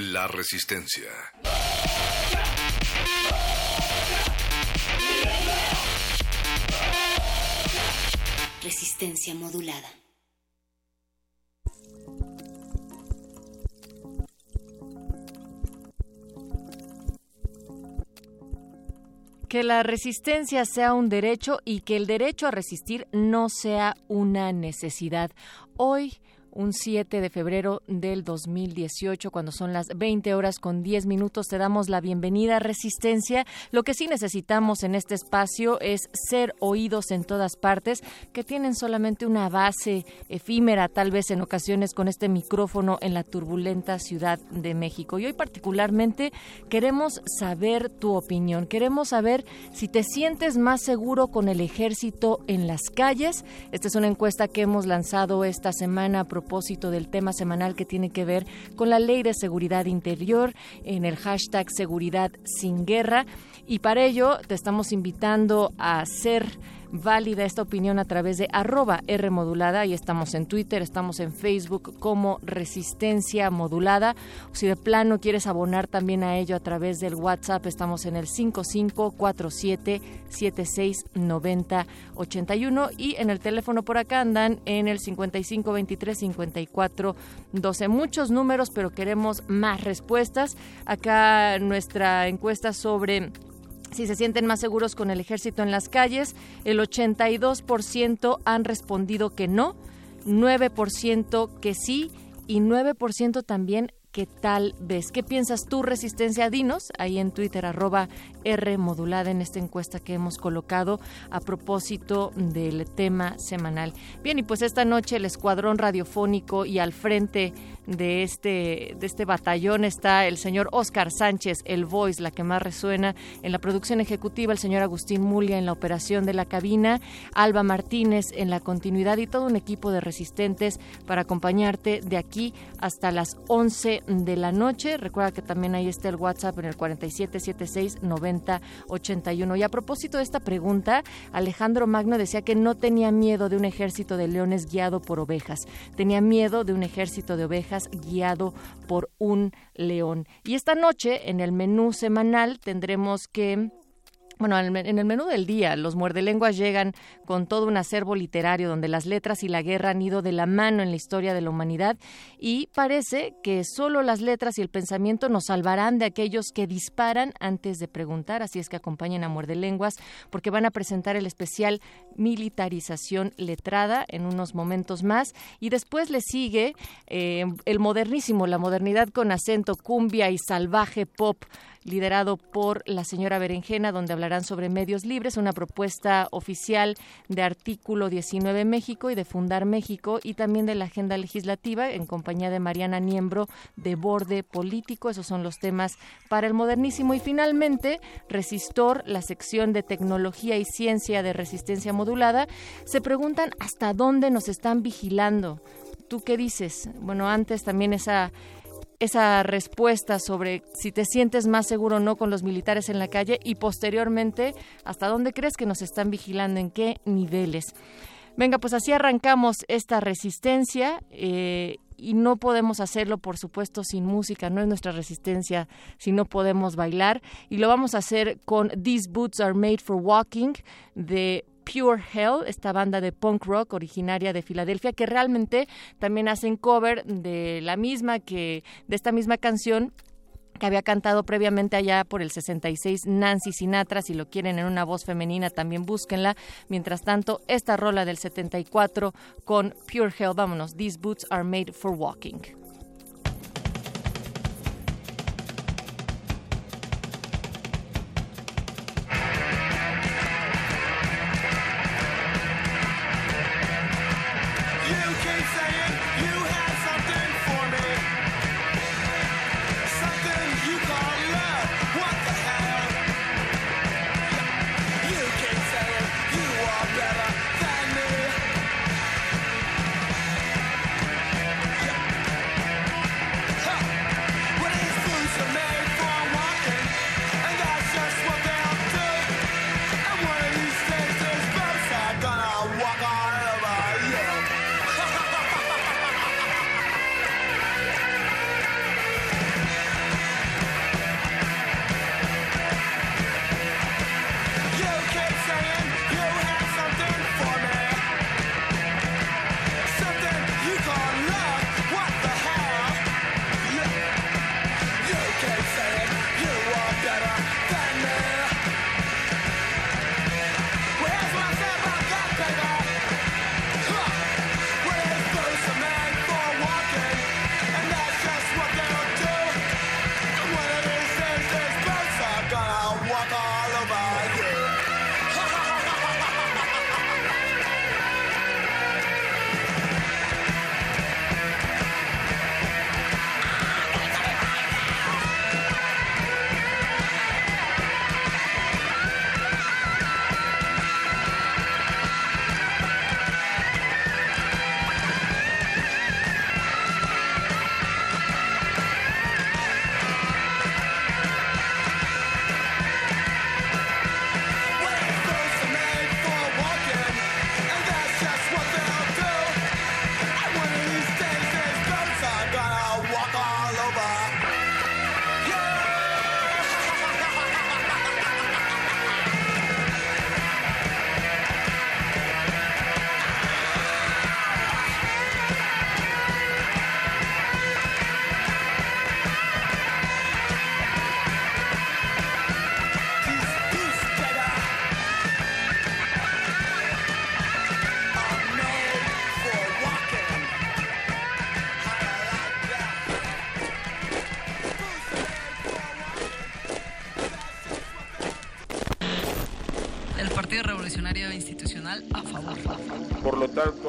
la resistencia. Resistencia modulada. Que la resistencia sea un derecho y que el derecho a resistir no sea una necesidad. Hoy un 7 de febrero del 2018, cuando son las 20 horas con 10 minutos. Te damos la bienvenida, Resistencia. Lo que sí necesitamos en este espacio es ser oídos en todas partes, que tienen solamente una base efímera, tal vez en ocasiones con este micrófono en la turbulenta Ciudad de México. Y hoy particularmente queremos saber tu opinión. Queremos saber si te sientes más seguro con el ejército en las calles. Esta es una encuesta que hemos lanzado esta semana propósito del tema semanal que tiene que ver con la ley de seguridad interior en el hashtag seguridad sin guerra. Y para ello te estamos invitando a ser válida esta opinión a través de arroba R modulada. y estamos en Twitter, estamos en Facebook como Resistencia Modulada. Si de plano quieres abonar también a ello a través del WhatsApp, estamos en el 5547769081 y en el teléfono por acá andan en el 55235412. Muchos números, pero queremos más respuestas. Acá nuestra encuesta sobre si se sienten más seguros con el ejército en las calles, el 82% han respondido que no, 9% que sí y 9% también ¿Qué tal ves? ¿Qué piensas tú, Resistencia? Dinos ahí en Twitter, arroba R modulada en esta encuesta que hemos colocado a propósito del tema semanal. Bien, y pues esta noche el Escuadrón Radiofónico y al frente de este, de este batallón está el señor Oscar Sánchez, el voice, la que más resuena en la producción ejecutiva, el señor Agustín Mulia en la operación de la cabina, Alba Martínez en la continuidad y todo un equipo de resistentes para acompañarte de aquí hasta las 11 de la noche. Recuerda que también ahí está el WhatsApp en el 47769081. Y a propósito de esta pregunta, Alejandro Magno decía que no tenía miedo de un ejército de leones guiado por ovejas. Tenía miedo de un ejército de ovejas guiado por un león. Y esta noche, en el menú semanal, tendremos que bueno, en el menú del día, los muerdelenguas llegan con todo un acervo literario donde las letras y la guerra han ido de la mano en la historia de la humanidad y parece que solo las letras y el pensamiento nos salvarán de aquellos que disparan antes de preguntar, así es que acompañen a muerdelenguas porque van a presentar el especial militarización letrada en unos momentos más. Y después le sigue eh, el modernísimo, la modernidad con acento cumbia y salvaje pop liderado por la señora Berenjena, donde hablarán sobre medios libres, una propuesta oficial de artículo 19 México y de Fundar México y también de la agenda legislativa en compañía de Mariana Niembro de Borde Político. Esos son los temas para el modernísimo. Y finalmente, Resistor, la sección de tecnología y ciencia de resistencia modulada, se preguntan hasta dónde nos están vigilando. ¿Tú qué dices? Bueno, antes también esa esa respuesta sobre si te sientes más seguro o no con los militares en la calle y posteriormente hasta dónde crees que nos están vigilando, en qué niveles. Venga, pues así arrancamos esta resistencia. Eh, y no podemos hacerlo, por supuesto, sin música, no es nuestra resistencia si no podemos bailar. Y lo vamos a hacer con These Boots Are Made for Walking de Pure Hell, esta banda de punk rock originaria de Filadelfia, que realmente también hacen cover de la misma que, de esta misma canción que había cantado previamente allá por el 66 Nancy Sinatra. Si lo quieren en una voz femenina, también búsquenla. Mientras tanto, esta rola del 74 con Pure Hell. Vámonos. These boots are made for walking.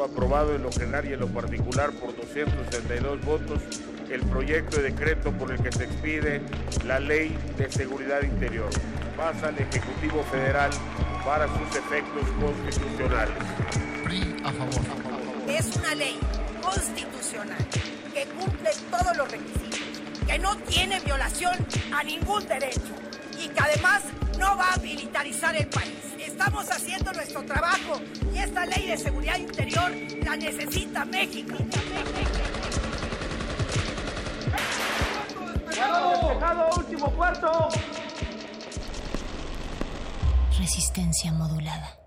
Aprobado en lo general y en lo particular por 262 votos el proyecto de decreto por el que se expide la Ley de Seguridad Interior. Pasa al Ejecutivo Federal para sus efectos constitucionales. a favor. Es una ley constitucional que cumple todos los requisitos, que no tiene violación a ningún derecho y que además no va a militarizar el país. Estamos haciendo necesita México. último cuarto. Resistencia modulada.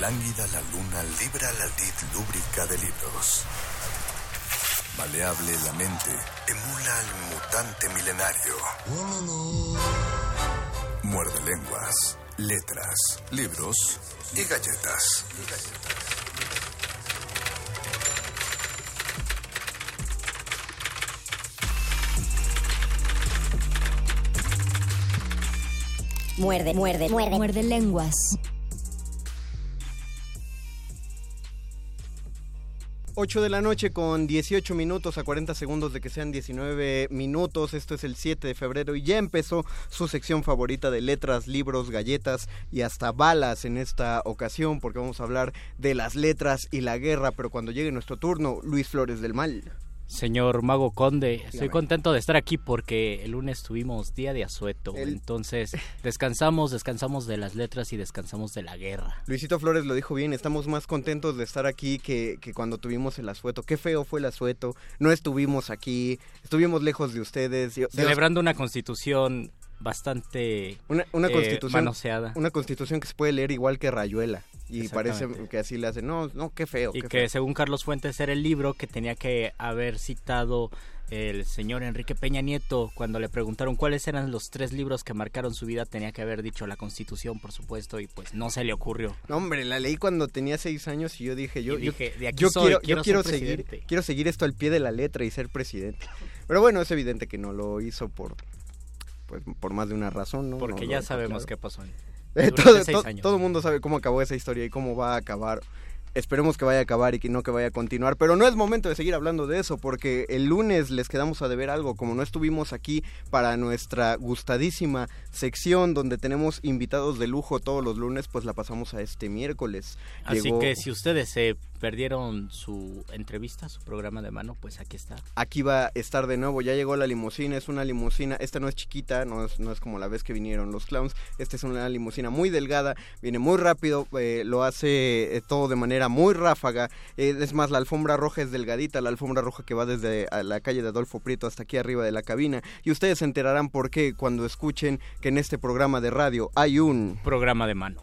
Lánguida la luna libra la lid lúbrica de libros. Maleable la mente, emula al mutante milenario. Muerde lenguas, letras, libros y galletas. Muerde, muerde, muerde. Muerde lenguas. 8 de la noche con 18 minutos a 40 segundos de que sean 19 minutos. Esto es el 7 de febrero y ya empezó su sección favorita de letras, libros, galletas y hasta balas en esta ocasión porque vamos a hablar de las letras y la guerra. Pero cuando llegue nuestro turno, Luis Flores del Mal. Señor Mago Conde, estoy contento de estar aquí porque el lunes tuvimos día de asueto. Entonces, descansamos, descansamos de las letras y descansamos de la guerra. Luisito Flores lo dijo bien, estamos más contentos de estar aquí que, cuando tuvimos el asueto. Qué feo fue el asueto, no estuvimos aquí, estuvimos lejos de ustedes. Celebrando una constitución bastante una, una eh, constitución, Una constitución que se puede leer igual que Rayuela. Y parece que así le hacen, no, no, qué feo. Y que según Carlos Fuentes era el libro que tenía que haber citado el señor Enrique Peña Nieto cuando le preguntaron cuáles eran los tres libros que marcaron su vida tenía que haber dicho la Constitución por supuesto y pues no se le ocurrió. No hombre la leí cuando tenía seis años y yo dije yo dije, yo, quiero, yo quiero seguir quiero seguir esto al pie de la letra y ser presidente. Pero bueno es evidente que no lo hizo por pues por más de una razón no porque ya sabemos qué pasó todo el mundo sabe cómo acabó esa historia y cómo va a acabar Esperemos que vaya a acabar y que no que vaya a continuar, pero no es momento de seguir hablando de eso porque el lunes les quedamos a deber algo, como no estuvimos aquí para nuestra gustadísima sección donde tenemos invitados de lujo todos los lunes, pues la pasamos a este miércoles. Así que si ustedes se perdieron su entrevista, su programa de mano, pues aquí está. Aquí va a estar de nuevo, ya llegó la limusina, es una limusina, esta no es chiquita, no es, no es como la vez que vinieron los clowns, esta es una limusina muy delgada, viene muy rápido, eh, lo hace eh, todo de manera muy ráfaga, eh, es más, la alfombra roja es delgadita, la alfombra roja que va desde la calle de Adolfo Prieto hasta aquí arriba de la cabina, y ustedes se enterarán por qué cuando escuchen que en este programa de radio hay un... Programa de mano.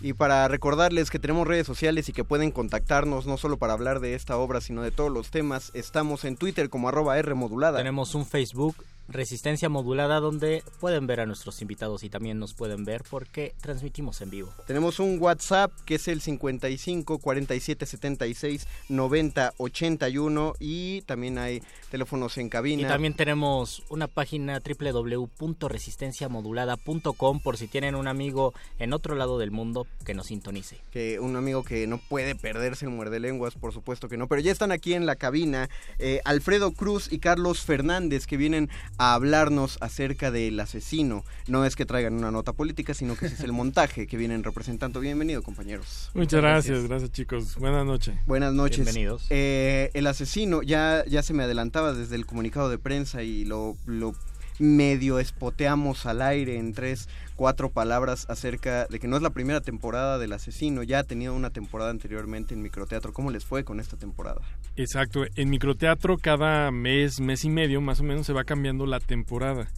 Y para recordarles que tenemos redes sociales y que pueden contactarnos no solo para hablar de esta obra, sino de todos los temas, estamos en Twitter como arroba R modulada. Tenemos un Facebook Resistencia Modulada donde pueden ver a nuestros invitados y también nos pueden ver porque transmitimos en vivo. Tenemos un WhatsApp que es el 55 47 76 90 81 y también hay teléfonos en cabina. Y también tenemos una página www.resistenciamodulada.com por si tienen un amigo en otro lado del mundo que nos sintonice. Que un amigo que no puede perderse el muerde lenguas, por supuesto que no, pero ya están aquí en la cabina eh, Alfredo Cruz y Carlos Fernández que vienen a hablarnos acerca del asesino. No es que traigan una nota política, sino que ese es el montaje que vienen representando. Bienvenido, compañeros. Muchas gracias, gracias, chicos. Buenas noches. Buenas noches. Bienvenidos. Eh, el asesino, ya, ya se me adelantaba desde el comunicado de prensa y lo, lo medio espoteamos al aire en tres cuatro palabras acerca de que no es la primera temporada del asesino, ya ha tenido una temporada anteriormente en microteatro. ¿Cómo les fue con esta temporada? Exacto, en microteatro cada mes, mes y medio más o menos se va cambiando la temporada.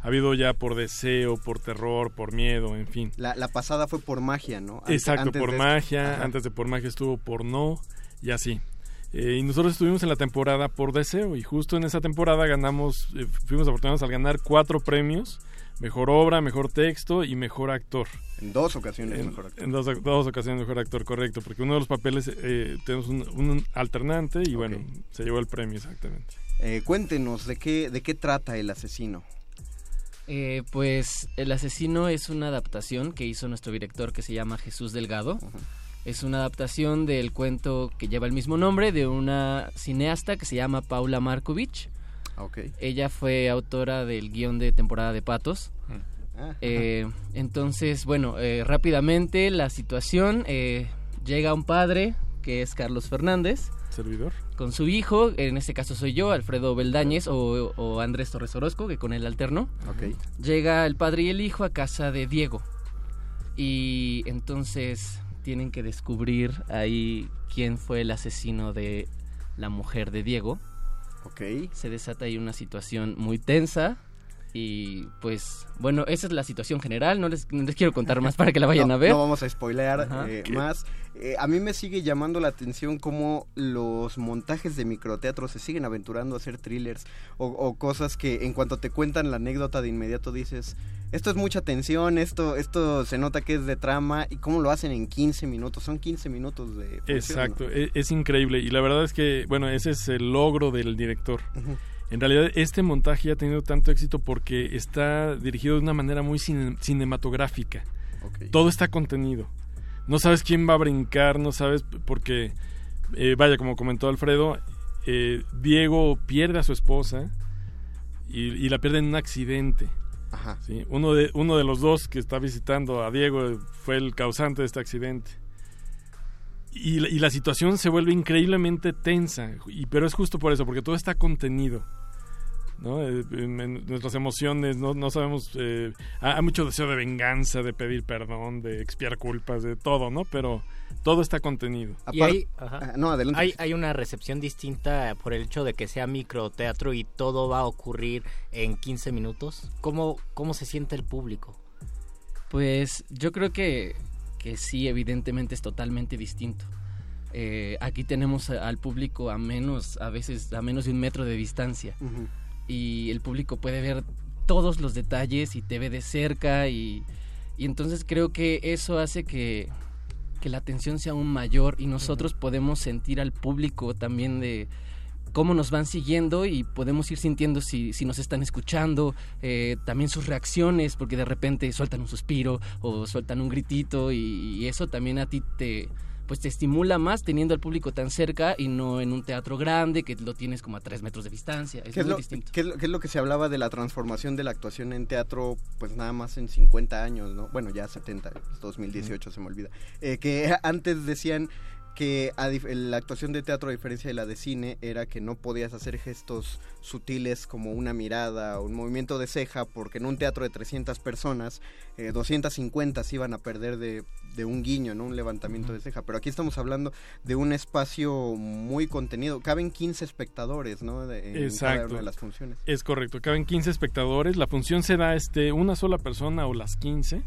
Ha habido ya por deseo, por terror, por miedo, en fin. La, pasada fue por magia, ¿no? Exacto, por magia, antes de por magia estuvo por no y así. Eh, y nosotros estuvimos en la temporada por deseo y justo en esa temporada ganamos, eh, fuimos afortunados al ganar cuatro premios mejor obra, mejor texto y mejor actor. En dos ocasiones mejor actor. En dos, dos, ocasiones mejor actor, correcto, porque uno de los papeles eh, tenemos un, alternante y bueno, se llevó el premio exactamente. Eh, cuéntenos, ¿de qué, ¿de qué trata El Asesino? Eh, pues El Asesino es una adaptación que hizo nuestro director que se llama Jesús Delgado. Es una adaptación del cuento que lleva el mismo nombre de una cineasta que se llama Paula Markovich ella fue autora del guion de temporada de Patos. Ah. Eh, entonces, bueno, eh, rápidamente la situación, eh, llega un padre que es Carlos Fernández. Servidor. Con su hijo, en este caso soy yo, Alfredo Beldañez o, Andrés Torres Orozco, que con él alterno. Llega el padre y el hijo a casa de Diego. Y entonces tienen que descubrir ahí quién fue el asesino de la mujer de Diego. Se desata ahí una situación muy tensa. Y pues, bueno, esa es la situación general. No les, quiero contar más para que la vayan a ver. No vamos a spoilear eh, más. Eh, a mí me sigue llamando la atención cómo los montajes de microteatro se siguen aventurando a hacer thrillers o, cosas que en cuanto te cuentan la anécdota de inmediato dices, esto es mucha tensión, esto, esto se nota que es de trama y cómo lo hacen en 15 minutos, son 15 minutos de... Exacto, e, es, increíble y la verdad es que, bueno, ese es el logro del director. En realidad este montaje ha tenido tanto éxito porque está dirigido de una manera muy cinematográfica. Todo está contenido no sabes quién va a brincar, no sabes, porque, eh, vaya, como comentó Alfredo, eh, Diego pierde a su esposa y, la pierde en un accidente. Ajá. ¿sí? Uno, de, uno de los dos que está visitando a Diego fue el causante de este accidente. y, y la situación se vuelve increíblemente tensa, y, pero es justo por eso, porque todo está contenido. ¿No? Eh, en- en nuestras emociones, no, no sabemos, eh, hay mucho deseo de venganza, de pedir perdón, de expiar culpas, de todo, ¿no? Pero todo está contenido. Y hay, ajá. Ah, no, adelante. Hay, hay una recepción distinta por el hecho de que sea microteatro y todo va a ocurrir en 15 minutos. ¿Cómo, cómo se siente el público? Pues yo creo que, que sí, evidentemente es totalmente distinto. Eh, aquí tenemos al público a menos, a veces a menos de un metro de distancia. Ujú. Y el público puede ver todos los detalles y te ve de cerca y, y entonces creo que eso hace que, que la atención sea aún mayor y nosotros podemos sentir al público también de cómo nos van siguiendo y podemos ir sintiendo si, si nos están escuchando, eh, también sus reacciones, porque de repente sueltan un suspiro o sueltan un gritito y, y eso también a ti te pues te estimula más teniendo al público tan cerca y no en un teatro grande que lo tienes como a tres metros de distancia. Es ¿Qué es, muy lo, distinto. qué es lo- qué es lo que se hablaba de la transformación de la actuación en teatro, pues nada más en 50 años, ¿no? Bueno, ya 70, 2018 se me olvida. Eh, que antes decían que a la actuación de teatro, a diferencia de la de cine, era que no podías hacer gestos sutiles como una mirada o un movimiento de ceja, porque en un teatro de 300 personas, eh, 250 se iban a perder de, de un guiño, ¿no? Un levantamiento de ceja. Pero aquí estamos hablando de un espacio muy contenido. Caben 15 espectadores, ¿no? De- en cada Exacto. una de las funciones. Es correcto, caben 15 espectadores, la función se da este, una sola persona o las 15.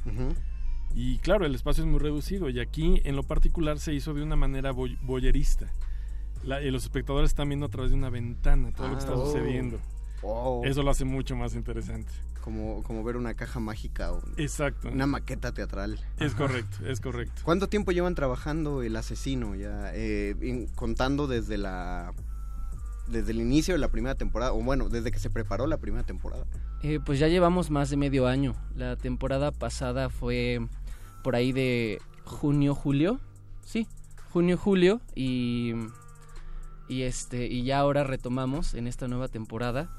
Y claro, el espacio es muy reducido y aquí en lo particular se hizo de una manera boy- boyerista. La- y los espectadores están viendo a través de una ventana todo lo que está Ah, oh. sucediendo. Oh. Eso lo hace mucho más interesante. Como, como ver una caja mágica o Exacto. una maqueta teatral. Es correcto, es correcto. ¿Cuánto tiempo llevan trabajando el asesino ya? Eh, in- contando desde la desde el inicio de la primera temporada, o bueno, desde que se preparó la primera temporada. Eh, pues ya llevamos más de medio año. La temporada pasada fue por ahí de junio, julio. Sí, junio, julio. Y, y, este, y ya ahora retomamos en esta nueva temporada.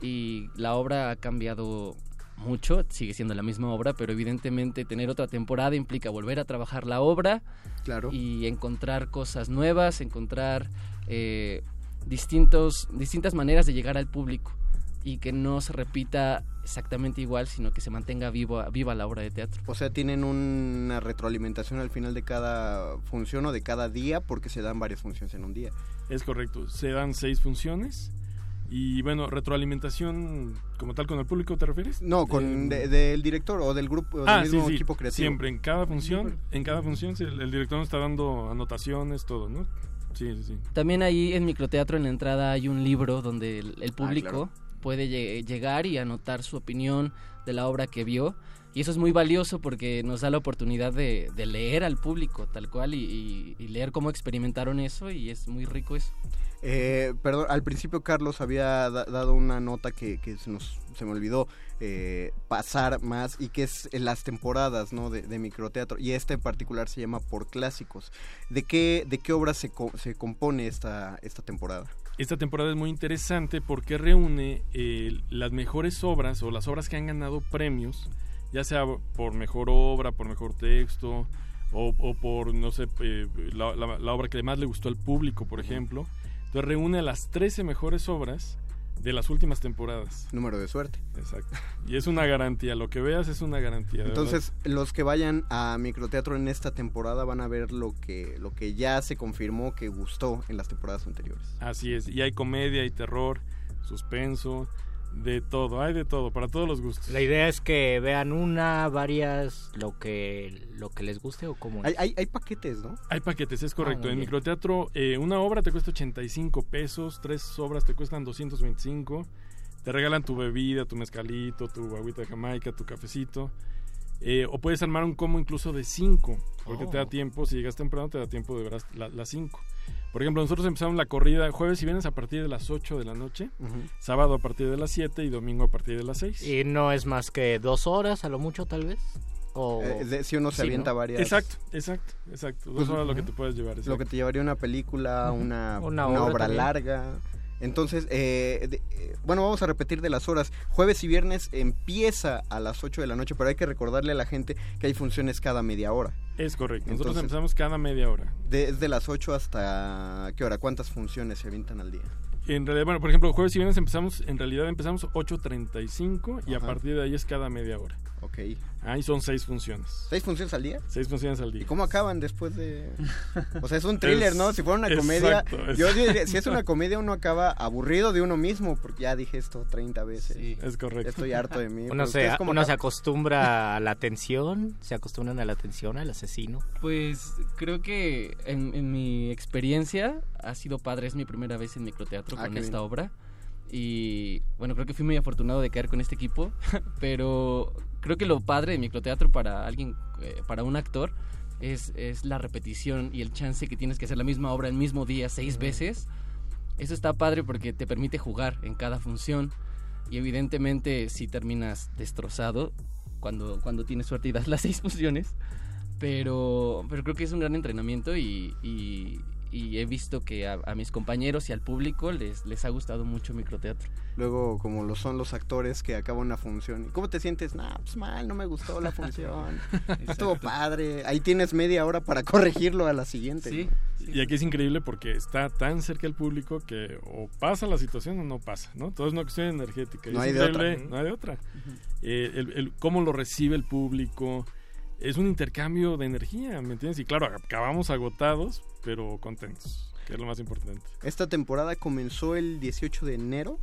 Y la obra ha cambiado mucho, sigue siendo la misma obra, pero evidentemente tener otra temporada implica volver a trabajar la obra claro. y encontrar cosas nuevas, encontrar eh, distintos, distintas maneras de llegar al público y que no se repita exactamente igual, sino que se mantenga viva, viva la obra de teatro. O sea, tienen una retroalimentación al final de cada función o de cada día porque se dan varias funciones en un día. Es correcto, se dan seis funciones y bueno, retroalimentación como tal con el público, ¿te refieres? No, con de- del director o del grupo, o del Ah, mismo sí, sí. equipo creativo. Siempre, en cada función, en cada función el, el director nos está dando anotaciones, todo, ¿no? Sí, sí, sí. También ahí en microteatro en la entrada hay un libro donde el, el público claro. Puede lle- llegar y anotar su opinión de la obra que vio. Y eso es muy valioso porque nos da la oportunidad de, leer al público tal cual y, leer cómo experimentaron eso y es muy rico eso. Eh, perdón, al principio Carlos había da- dado una nota que, que se, nos, se me olvidó eh, pasar más y que es en las temporadas ¿no? de, microteatro y esta en particular se llama Por Clásicos. ¿De qué, de qué obras se, co- se compone esta, esta temporada? Esta temporada es muy interesante porque reúne eh, las mejores obras o las obras que han ganado premios, ya sea por mejor obra, por mejor texto o, o por, no sé, eh, la, la- la obra que más le gustó al público, por ejemplo. Entonces reúne a las 13 mejores obras de las últimas temporadas. Número de suerte. Exacto. Y es una garantía, lo que veas es una garantía. Entonces, los que vayan a microteatro en esta temporada van a ver lo que, lo que ya se confirmó que gustó en las temporadas anteriores. Así es, y hay comedia, hay terror, suspenso, de todo, hay de todo, para todos los gustos. La idea es que vean una, varias, lo que lo que les guste o como Hay, hay, hay paquetes, ¿no? Hay paquetes, es correcto. muy en microteatro, eh, una obra te cuesta 85 pesos, tres obras te cuestan 225. Te regalan tu bebida, tu mezcalito, tu agüita de Jamaica, tu cafecito. Eh, o puedes armar un combo incluso de 5, porque Oh. te da tiempo, si llegas temprano, te da tiempo de ver las 5. Por ejemplo, nosotros empezamos la corrida jueves y viernes a partir de las 8 de la noche, sábado a partir de las 7 y domingo a partir de las 6. Y no es más que dos horas, a lo mucho tal vez. O... Eh, de- si uno se Sí, avienta ¿no? varias... Exacto, exacto, exacto. Dos Pues, horas lo que te puedes llevar. Lo que te llevaría una película, una, Una una obra larga. Entonces, eh, de- eh, bueno, vamos a repetir de las horas. Jueves y viernes empieza a las 8 de la noche, pero hay que recordarle a la gente que hay funciones cada media hora. Es correcto. Nosotros Entonces- empezamos cada media hora. Desde las 8 hasta... ¿Qué hora? ¿Cuántas funciones se avientan al día? En realidad, bueno, por ejemplo, jueves y viernes empezamos, en realidad empezamos 8.35 y a Ajá. partir de ahí es cada media hora. Ok. Ahí son seis funciones. ¿Seis funciones al día? Seis funciones al día. ¿Y cómo acaban después de...? O sea, es un thriller, Es- ¿no? Si fuera una comedia... exacto, Yo diría, si es una comedia, uno acaba aburrido de uno mismo, porque ya dije esto 30 veces. Es correcto. Estoy harto de mí. Uno, se, uno se acostumbra a la atención, se acostumbran a la atención, al asesino. Pues creo que en, en mi experiencia ha sido padre, es mi primera vez en microteatro Ah, con esta bien. obra. Y bueno, creo que fui muy afortunado de caer con este equipo, pero creo que lo padre de microteatro para alguien, eh, para un actor, es, es la repetición y el chance que tienes que hacer la misma obra el mismo día seis veces. Eso está padre porque te permite jugar en cada función y evidentemente si terminas destrozado cuando, cuando tienes suerte y das las seis funciones. Pero, pero creo que es un gran entrenamiento y, y- y he visto que a, a mis compañeros y al público les, les ha gustado mucho microteatro. Luego, como lo son los actores que acaban una función. ¿Y cómo te sientes? Nah, pues mal, no me gustó la función. Estuvo padre. Ahí tienes media hora para corregirlo a la siguiente. Sí. ¿no? Y aquí es increíble porque está tan cerca el público que o pasa la situación o no pasa, ¿no? Todo es una cuestión energética. No es hay de otra. No hay de otra. Eh, el, el- cómo lo recibe el público. Es un intercambio de energía, ¿me entiendes? Y claro, acabamos agotados, pero contentos, que es lo más importante. Esta temporada comenzó el 18 de enero.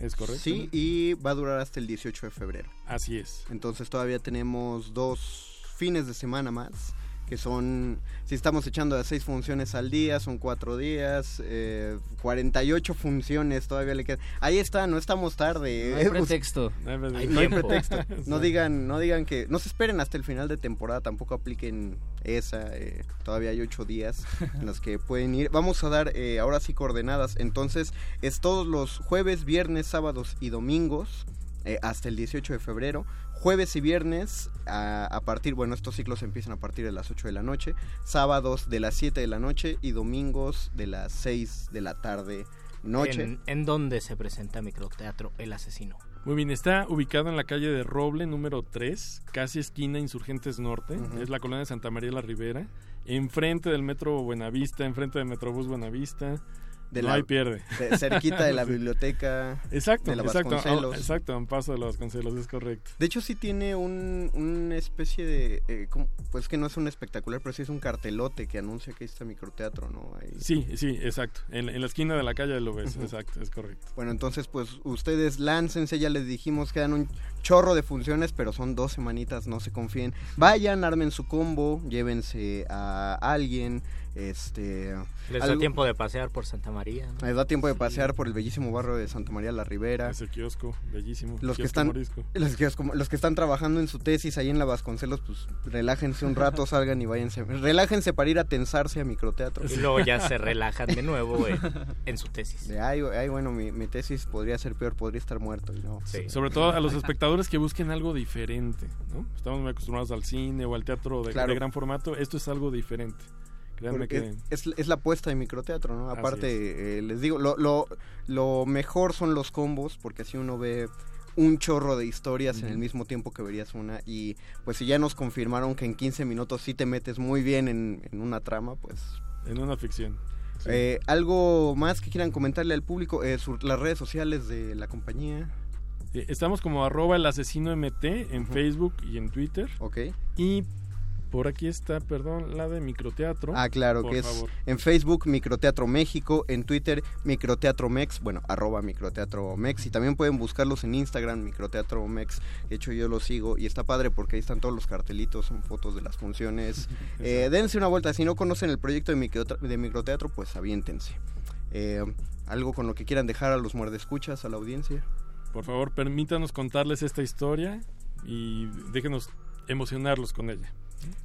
¿Es correcto? Sí, y va a durar hasta el 18 de febrero. Así es. Entonces todavía tenemos dos fines de semana más, que son, si estamos echando a seis funciones al día, son cuatro días, eh, 48 funciones todavía le quedan. Ahí está, no estamos tarde. No hay eh, pretexto. No hay pretexto. Hay no hay pretexto. No digan, no digan que, no se esperen hasta el final de temporada, tampoco apliquen esa. eh, todavía hay ocho días en los que pueden ir. Vamos a dar eh, ahora sí coordenadas. Entonces es todos los jueves, viernes, sábados y domingos eh, hasta el 18 de febrero. Jueves y viernes a, a partir, bueno, estos ciclos empiezan a partir de las 8 de la noche, sábados de las 7 de la noche y domingos de las 6 de la tarde noche. ¿En, en dónde se presenta microteatro El Asesino? Muy bien, está ubicado en la calle de Roble, número 3, casi esquina Insurgentes Norte, es la colonia de Santa María la Ribera, enfrente del Metro Buenavista, enfrente del Metrobús Buenavista, De no la- hay pierde. de- cerquita de la biblioteca Exacto, de la exacto, Vasconcelos. a- exacto, a un paso de la Vasconcelos, es correcto. De hecho sí tiene un, una especie de, eh, pues que no es un espectacular, pero sí es un cartelote que anuncia que está microteatro, ¿no? Ahí- Sí, sí, exacto, en, en la esquina de la calle lo ves, exacto, es correcto. Bueno, entonces pues ustedes láncense, ya les dijimos, quedan un chorro de funciones, pero son dos semanitas, no se confíen. Vayan, armen su combo, llévense a alguien, este... Les da tiempo de pasear por Santa María. ¿no? Les da tiempo de pasear por el bellísimo barrio de Santa María la Ribera. Ese kiosco, bellísimo. Los que están morisco. los que, los que están trabajando en su tesis ahí en la Vasconcelos, pues relájense un rato, salgan y váyanse. Relájense para ir a tensarse a microteatro. Y luego ya se relajan de nuevo en, en su tesis. De, ay, ay, bueno, mi, mi tesis podría ser peor, podría estar muerto. y no. Sí. Sobre todo a los espectadores que busquen algo diferente, ¿no? Estamos muy acostumbrados al cine o al teatro de, Claro. de gran formato, esto es algo diferente. Créanme Porque que... es, es la apuesta de microteatro, ¿no? Aparte, eh, les digo, lo, lo, lo mejor son los combos, porque así uno ve un chorro de historias en el mismo tiempo que verías una. Y pues si ya nos confirmaron que en 15 minutos sí te metes muy bien en, en una trama, pues... En una ficción. sí. Eh, ¿Algo más que quieran comentarle al público? Eh, sur- las redes sociales de la compañía, Eh, Estamos como arroba el asesino MT en. Facebook y en Twitter. ¿ok? Y por aquí está, perdón, la de microteatro. Ah, claro, Por que es favor. en Facebook Microteatro México, en Twitter Microteatro Mex, bueno, arroba Microteatro Mex, y también pueden buscarlos en Instagram, Microteatro Mex, de hecho yo los sigo y está padre porque ahí están todos los cartelitos, son fotos de las funciones. Eh, dense una vuelta, si no conocen el proyecto de Microteatro, pues aviéntense. Eh, algo con lo que quieran dejar a los muerdescuchas, a la audiencia. Por favor, permítanos contarles esta historia y déjenos emocionarlos con ella.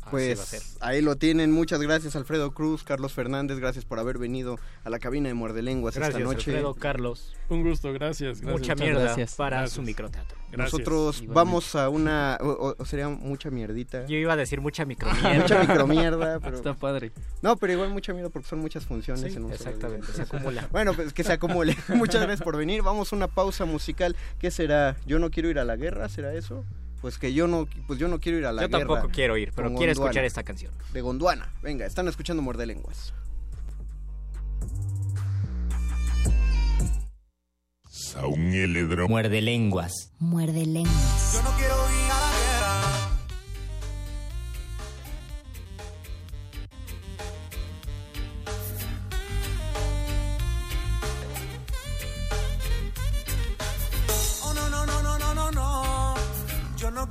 Pues ahí lo tienen. Muchas gracias, Alfredo Cruz, Carlos Fernández. Gracias por haber venido a la cabina de Muerde Lenguas esta noche. Alfredo, Carlos. Un gusto, gracias. Mucha mierda para su microteatro. Nosotros vamos a una. O, sería mucha mierdita. Yo iba a decir mucha micromierda. mucha micromierda, pero. Está padre. No, pero igual mucha mierda porque son muchas funciones en un Exactamente, se acumula. Bueno, pues que se acumule. Muchas gracias por venir. Vamos a una pausa musical. ¿Qué será? ¿Yo no quiero ir a la guerra? ¿Será eso? Pues que yo no pues yo no quiero ir a la guerra. Yo tampoco quiero ir, pero quiero escuchar esta canción. De Gondwana. Venga, están escuchando Muerde Lenguas. Muerde lenguas. Muerde lenguas. Yo no quiero ir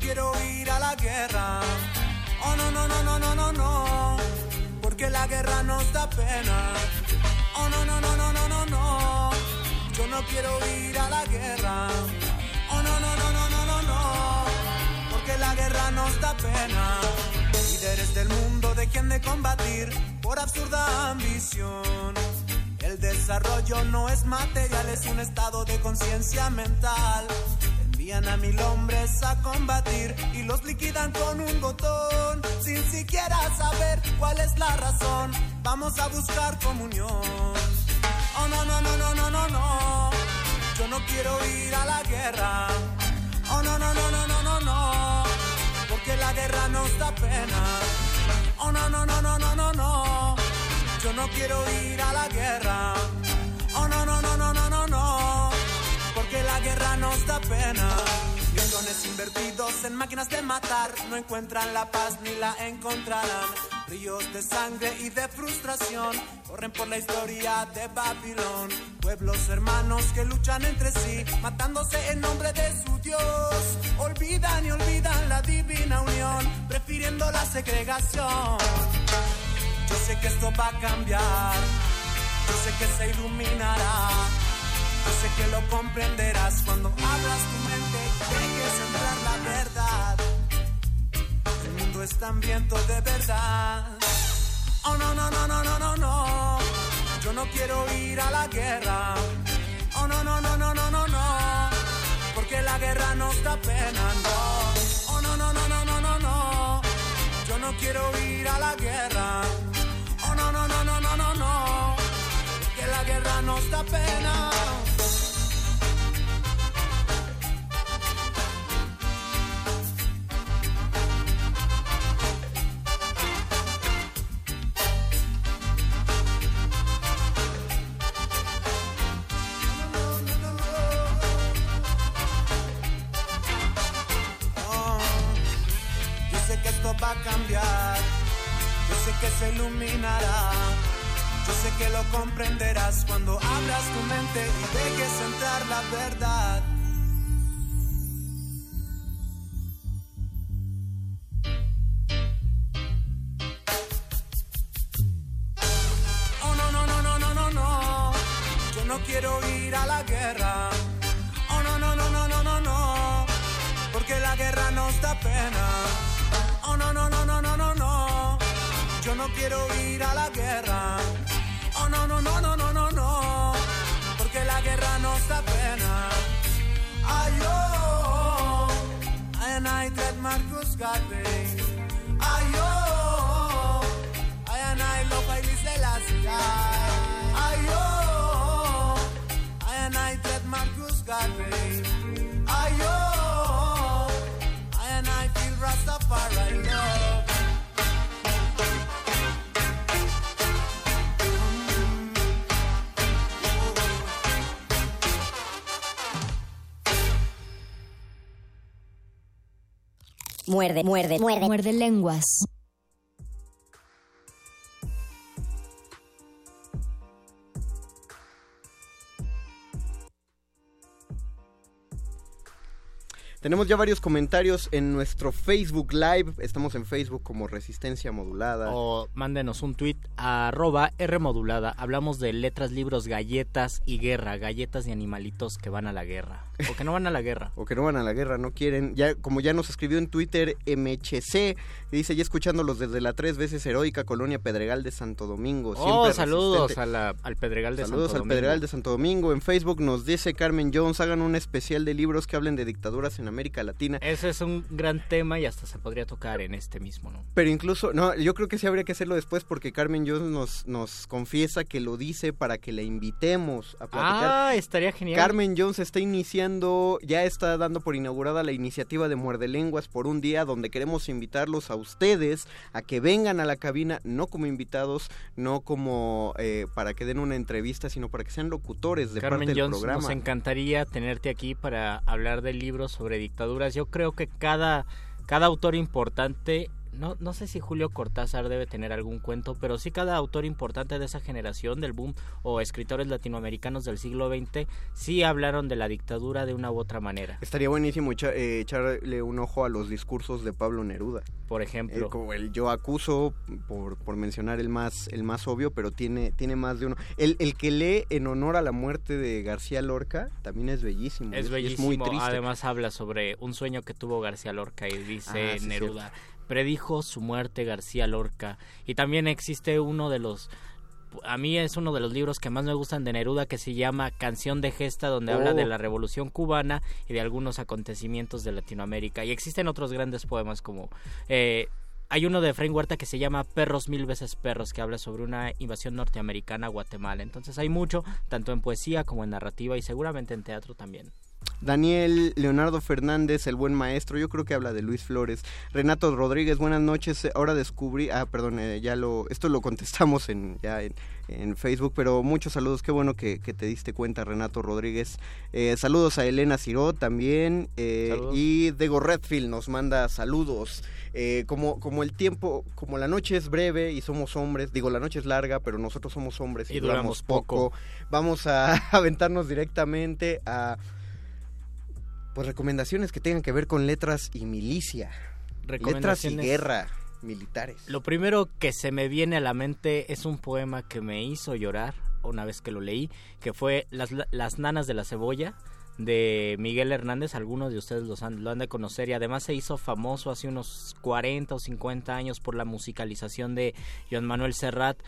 quiero ir a la guerra. Oh no no no no no no no. Porque la guerra nos da pena. Oh no no no no no no no. Yo no quiero ir a la guerra. Oh no no no no no no no. Porque la guerra nos da pena. Líderes del mundo dejen de combatir por absurda ambición. El desarrollo no es material, es un estado de conciencia mental. Envían a mil hombres a combatir y los liquidan con un botón, sin siquiera saber cuál es la razón. Vamos a buscar comunión. Oh no no no no no no no. Yo no quiero ir a la guerra. Oh no no no no no no no. Porque la guerra nos da pena. Oh no no no no no no no. Yo no quiero ir a la guerra. Oh no no no no no no. Nos da pena. Millones invertidos en máquinas de matar no encuentran la paz ni la encontrarán. Ríos de sangre y de frustración corren por la historia de Babilón. Pueblos hermanos que luchan entre sí, matándose en nombre de su Dios. Olvidan y olvidan la divina unión, prefiriendo la segregación. Yo sé que esto va a cambiar, yo sé que se iluminará. Sé que lo comprenderás cuando abras tu mente dejes entrar la verdad. El mundo es hambriento de verdad. Oh no, no, no, no, no, no, no. Yo no quiero ir a la guerra. Oh no, no, no, no, no, no, no. Porque la guerra nos da pena, no. Oh no, no, no, no, no, no, no. Yo no quiero ir a la guerra. Oh no, no, no, no, no, no, no. Porque la guerra nos da pena. Va a cambiar. Yo sé que se iluminará. Yo sé que lo comprenderás cuando abras tu mente y dejes entrar la verdad. Muerde, muerde, muerde. Muerde lenguas. Tenemos ya varios comentarios en nuestro Facebook Live. Estamos en Facebook como Resistencia Modulada. O mándenos un tweet a arroba R modulada. Hablamos de letras, libros, galletas y guerra. Galletas y animalitos que van a la guerra. O que no van a la guerra. o que no van a la guerra, no quieren. Ya, como ya nos escribió en Twitter MHC, dice ya escuchándolos desde la tres veces heroica colonia Pedregal de Santo Domingo. Oh, saludos al Pedregal de Santo Domingo. Saludos al Pedregal de Santo Domingo. En Facebook nos dice Carmen Jones, hagan un especial de libros que hablen de dictaduras en América Latina. Ese es un gran tema y hasta se podría tocar en este mismo, ¿no? Pero incluso, no, yo creo que sí habría que hacerlo después porque Carmen Jones nos, nos confiesa que lo dice para que la invitemos a platicar. Ah, estaría genial. Carmen Jones está iniciando, ya está dando por inaugurada la iniciativa de Muerde Lenguas por un día donde queremos invitarlos a ustedes a que vengan a la cabina, no como invitados, no como eh, para que den una entrevista, sino para que sean locutores de parte del Jones, programa. Nos encantaría tenerte aquí para hablar de libros sobre dictaduras. Yo creo que cada, cada autor importante no, no sé si Julio Cortázar debe tener algún cuento, pero sí cada autor importante de esa generación del boom o escritores latinoamericanos del siglo XX sí hablaron de la dictadura de una u otra manera. Estaría buenísimo eh, echarle un ojo a los discursos de Pablo Neruda. Por ejemplo. Eh, como el yo acuso, por, por mencionar el más, el más obvio, pero tiene, tiene más de uno. El, el que lee en honor a la muerte de García Lorca también es bellísimo. Es, bellísimo. muy triste. Además habla sobre un sueño que tuvo García Lorca y dice ah, Neruda predijo su muerte García Lorca. Y también existe uno de los a mí es uno de los libros que más me gustan de Neruda que se llama Canción de Gesta, donde habla de oh. la Revolución Cubana y de algunos acontecimientos de Latinoamérica. Y existen otros grandes poemas como... Eh, hay uno de Efraín Huerta que se llama Perros mil veces perros, que habla sobre una invasión norteamericana a Guatemala. Entonces hay mucho, tanto en poesía como en narrativa y seguramente en teatro también. Daniel Leonardo Fernández, el buen maestro, yo creo que habla de Luis Flores. Renato Rodríguez, buenas noches. Ahora descubrí, ah, perdón, eh, ya lo, esto lo contestamos en, ya en, Facebook, pero muchos saludos, qué bueno que, te diste cuenta, Renato Rodríguez. Eh, saludos a Elena Ciro también, eh, y Dego Redfield nos manda saludos. como, como el tiempo, como la noche es breve y somos hombres, digo, la noche es larga, pero nosotros somos hombres y, duramos, poco. Vamos a aventarnos directamente a pues recomendaciones que tengan que ver con letras y milicia. Letras y guerra militares. Lo primero que se me viene a la mente es un poema que me hizo llorar una vez que lo leí, que fue Las, las nanas de la cebolla de Miguel Hernández, algunos de ustedes los han, lo han de conocer y además se hizo famoso hace unos 40 o 50 años por la musicalización de Joan Manuel Serrat.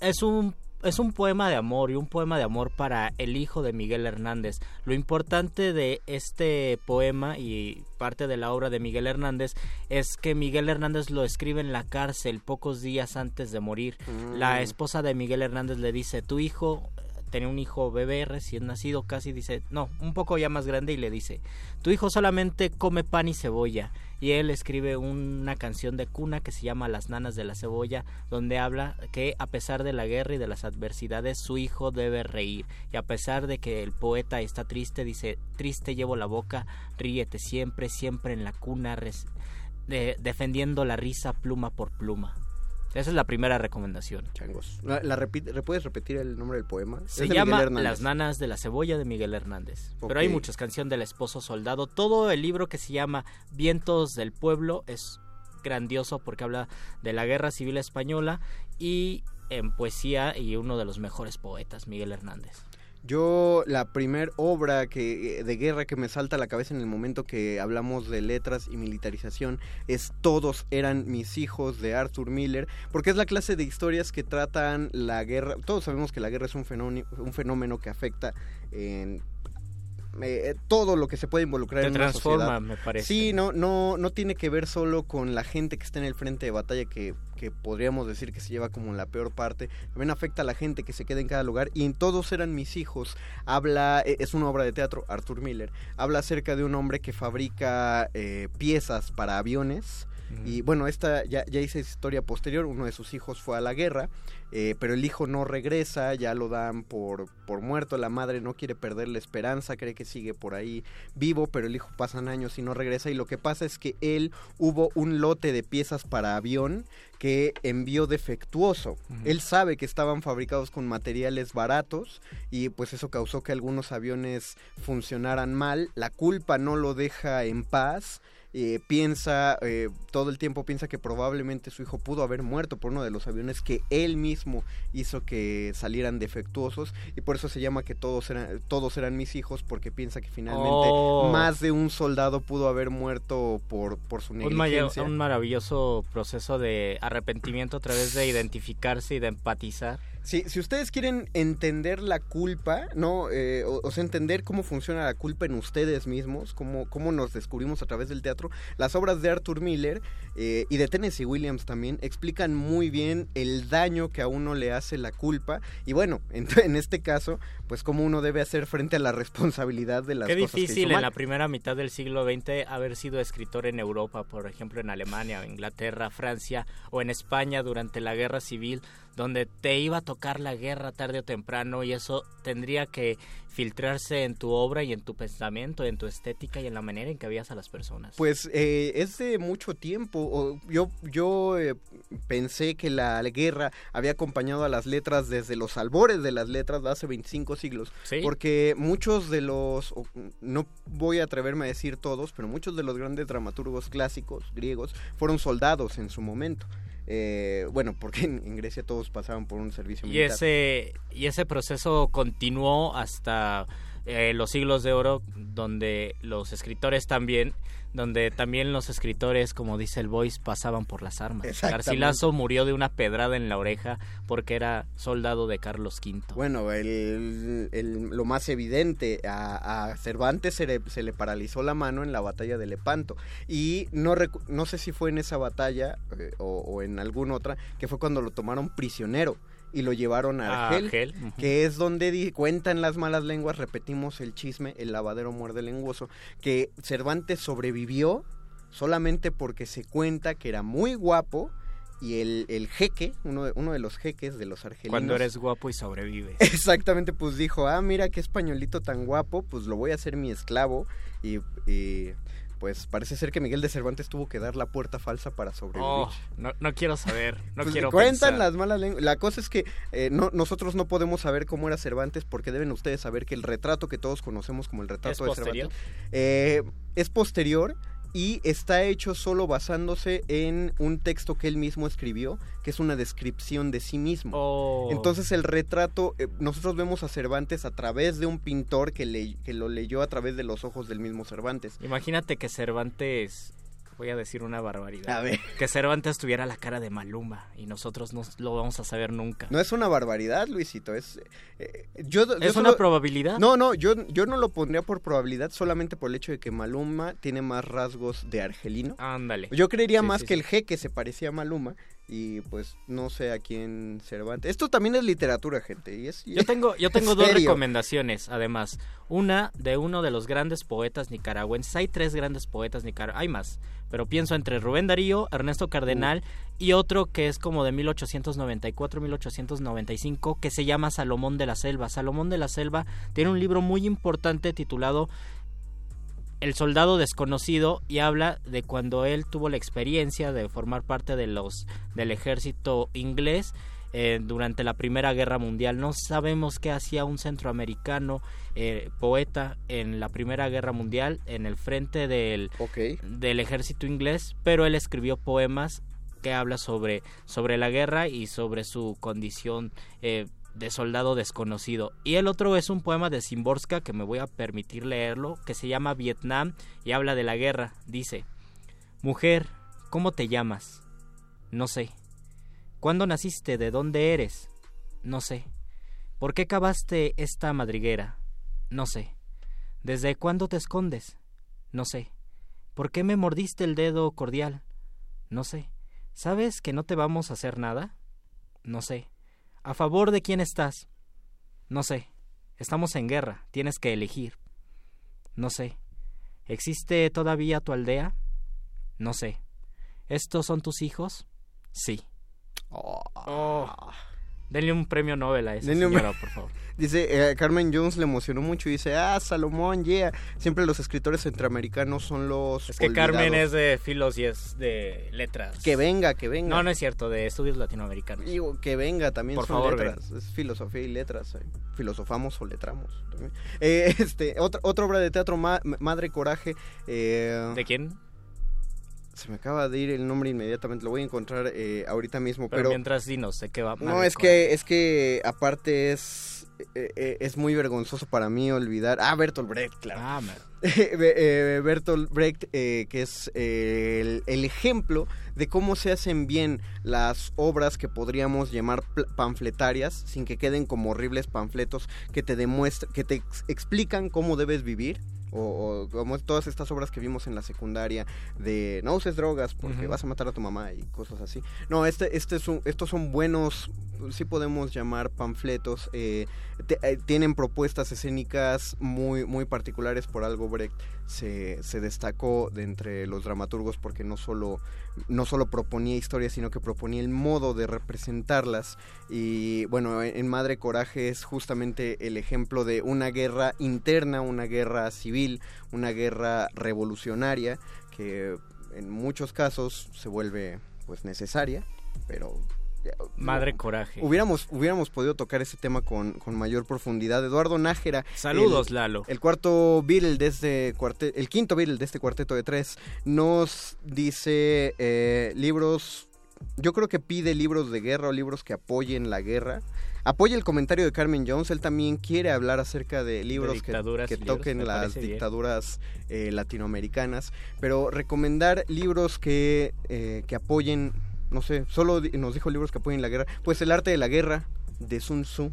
Es un es un poema de amor y un poema de amor para el hijo de Miguel Hernández. Lo importante de este poema y parte de la obra de Miguel Hernández es que Miguel Hernández lo escribe en la cárcel pocos días antes de morir. La mm. esposa de Miguel Hernández le dice, tu hijo tenía un hijo bebé recién nacido casi dice no un poco ya más grande y le dice tu hijo solamente come pan y cebolla y él escribe una canción de cuna que se llama Las nanas de la cebolla, donde habla que a pesar de la guerra y de las adversidades su hijo debe reír y a pesar de que el poeta está triste dice triste llevo la boca, ríete siempre, siempre en la cuna defendiendo la risa pluma por pluma. Esa es la primera recomendación. Changos. ¿La, repite, ¿Puedes repetir el nombre del poema? Se llama Las nanas de la cebolla de Miguel Hernández. Pero hay muchas canciones del esposo soldado. Todo el libro que se llama Vientos del Pueblo es grandioso porque habla de la guerra civil española y en poesía y uno de los mejores poetas, Miguel Hernández. Yo la primer obra que, de guerra que me salta a la cabeza en el momento que hablamos de letras y militarización es Todos eran mis hijos de Arthur Miller, porque es la clase de historias que tratan la guerra. Todos sabemos que la guerra es un fenómeno, un fenómeno que afecta en eh, todo lo que se puede involucrar en transforma, una sociedad. me parece. Sí, no, no, no tiene que ver solo con la gente que está en el frente de batalla, que, que podríamos decir que se lleva como la peor parte. También afecta a la gente que se queda en cada lugar. Y en todos eran mis hijos. Habla, eh, es una obra de teatro, Arthur Miller. Habla acerca de un hombre que fabrica eh, piezas para aviones Y bueno, esta ya, ya hice historia posterior, uno de sus hijos fue a la guerra, eh, pero el hijo no regresa, ya lo dan por, por muerto, la madre no quiere perder la esperanza, cree que sigue por ahí vivo, pero el hijo pasan años y no regresa y lo que pasa es que él hubo un lote de piezas para avión que envió defectuoso. Él sabe que estaban fabricados con materiales baratos y pues eso causó que algunos aviones funcionaran mal. La culpa no lo deja en paz eh, piensa, eh, todo el tiempo piensa que probablemente su hijo pudo haber muerto por uno de los aviones que él mismo hizo que salieran defectuosos y por eso se llama que todos eran, todos eran mis hijos porque piensa que finalmente Oh. más de un soldado pudo haber muerto por, por su negligencia. un maravilloso proceso de arrepentimiento a través de identificarse y de empatizar. Sí, si ustedes quieren entender la culpa, ¿no? Eh, o, o sea, entender cómo funciona la culpa en ustedes mismos, cómo, cómo nos descubrimos a través del teatro, las obras de Arthur Miller eh, y de Tennessee Williams también explican muy bien el daño que a uno le hace la culpa. Y bueno, en, en este caso, pues cómo uno debe hacer frente a la responsabilidad de las Qué cosas que difícil en la primera mitad del siglo XX haber sido escritor en Europa, por ejemplo en Alemania, Inglaterra, Francia o en España durante la guerra civil, donde te iba a tocar la guerra tarde o temprano y eso tendría que filtrarse en tu obra y en tu pensamiento, en tu estética y en la manera en que veías a las personas. Pues eh, es de mucho tiempo. yo yo eh, pensé que la guerra había acompañado a las letras desde los albores de las letras de hace 25 siglos. Sí. Porque muchos de los, no voy a atreverme a decir todos, pero muchos de los grandes dramaturgos clásicos griegos fueron soldados en su momento. Eh, bueno, porque en, en Grecia todos pasaban por un servicio Y militar. ese, y ese proceso continuó hasta eh, los siglos de oro, donde los escritores también, donde también los escritores, como dice el Voice, pasaban por las armas. Garcilaso murió de una pedrada en la oreja porque era soldado de Carlos V. Bueno, el, el- lo más evidente, a, a Cervantes se le, se le paralizó la mano en la batalla de Lepanto. Y no, recu- no sé si fue en esa batalla eh, o, o en alguna otra, que fue cuando lo tomaron prisionero y lo llevaron a A Argel, que es donde di- cuentan las malas lenguas, repetimos el chisme, el lavadero muerde lenguoso, que Cervantes sobrevivió solamente porque se cuenta que era muy guapo y el, el jeque, uno de, uno de los jeques de los argelinos... Cuando eres guapo y sobrevives. Exactamente, pues dijo, ah, mira qué españolito tan guapo, pues lo voy a hacer mi esclavo. Y, y, pues parece ser que Miguel de Cervantes tuvo que dar la puerta falsa para sobrevivir. Oh, no, no quiero saber, no Pues, quiero cuentan pensar. las malas lenguas. La cosa es que eh, no, nosotros no podemos saber cómo era Cervantes porque deben ustedes saber que el retrato que todos conocemos como el retrato ¿Es de posterior? Cervantes eh, es posterior y está hecho solo basándose en un texto que él mismo escribió, que es una descripción de sí mismo. Oh. Entonces el retrato, eh, nosotros vemos a Cervantes a través de un pintor que, le- que lo leyó a través de los ojos del mismo Cervantes. Imagínate que Cervantes, voy a decir una barbaridad. A ver. Que Cervantes tuviera la cara de Maluma y nosotros no lo vamos a saber nunca. No es una barbaridad, Luisito, es... eh, yo, yo ¿Es solo- una probabilidad? No, no, yo, yo no lo pondría por probabilidad solamente por el hecho de que Maluma tiene más rasgos de argelino. Ándale. Yo creería Sí, más sí, que sí. el jeque se parecía a Maluma y pues no sé a quién Cervantes. Esto también es literatura, gente. Y es, y Yo tengo, yo tengo dos serio. recomendaciones, además. Una de uno de los grandes poetas nicaragüenses. Hay tres grandes poetas nicaragüenses. Hay más. Pero pienso entre Rubén Darío, Ernesto Cardenal y otro que es como de 1894-1895 que se llama Salomón de la Selva. Salomón de la Selva tiene un libro muy importante titulado el soldado desconocido y habla de cuando él tuvo la experiencia de formar parte de los del ejército inglés eh, durante la Primera Guerra Mundial. No sabemos qué hacía un centroamericano eh, poeta en la Primera Guerra Mundial en el frente del, del ejército inglés, pero él escribió poemas que habla sobre, sobre la guerra y sobre su condición eh, de soldado desconocido. Y el otro es un poema de Simborska que me voy a permitir leerlo, que se llama Vietnam y habla de la guerra. Dice, Mujer, ¿cómo te llamas? No sé. ¿Cuándo naciste? ¿De dónde eres? No sé. ¿Por qué cavaste esta madriguera? No sé. ¿Desde cuándo te escondes? No sé. ¿Por qué me mordiste el dedo cordial? No sé. ¿Sabes que no te vamos a hacer nada? No sé. ¿A favor de quién estás? No sé. Estamos en guerra. Tienes que elegir. No sé. ¿Existe todavía tu aldea? No sé. ¿estos son tus hijos? Sí. Oh. Denle un premio Nobel a esa señora, por favor. Dice, eh, Carmen Jones le emocionó mucho y dice, ah, Salomón, yeah. Siempre los escritores centroamericanos son los Es que Carmen es de filos y es de letras. Que venga, que venga. No, no es cierto, de estudios latinoamericanos. Digo, que venga, también Por son favor, letras. Es filosofía y letras. eh. Filosofamos o letramos. Eh, este, otra, otra obra de teatro, Ma- Madre Coraje. ¿De quién? Se me acaba de ir el nombre inmediatamente, lo voy a encontrar eh, ahorita mismo. Pero, Pero, mientras dinos, ¿de qué va? no, es que, es que aparte es, eh, eh, es muy vergonzoso para mí olvidar. Ah, Bertolt Brecht, claro. Ah, me- Eh, Bertolt Brecht, eh, que es eh, el, el ejemplo de cómo se hacen bien las obras que podríamos llamar panfletarias, sin que queden como horribles panfletos que te demuestran, que te ex- explican cómo debes vivir. O, o como todas estas obras que vimos en la secundaria de no uses drogas porque vas a matar a tu mamá y cosas así. No, este, este es un- estos son buenos, sí podemos llamar panfletos. eh, eh, tienen propuestas escénicas muy, muy particulares. Por algo Brecht se, se destacó de entre los dramaturgos porque no solo, no solo proponía historias, sino que proponía el modo de representarlas. Y bueno, en Madre Coraje es justamente el ejemplo de una guerra interna, una guerra civil, una guerra revolucionaria que en muchos casos se vuelve pues necesaria, pero Madre Coraje. Hubiéramos, hubiéramos podido tocar ese tema con, con mayor profundidad. Eduardo Nájera. Saludos, el- Lalo. El cuarto Beatle de este cuarteto, el quinto Beatle de este cuarteto de tres, nos dice eh, libros. Yo creo que pide libros de guerra o libros que apoyen la guerra. Apoya el comentario de Carmen Jones. Él también quiere hablar acerca de libros que, libros, toquen las dictaduras eh, latinoamericanas. Pero recomendar libros que, eh, que apoyen, no sé, solo nos dijo libros que apoyen la guerra. Pues El arte de la guerra, de Sun Tzu.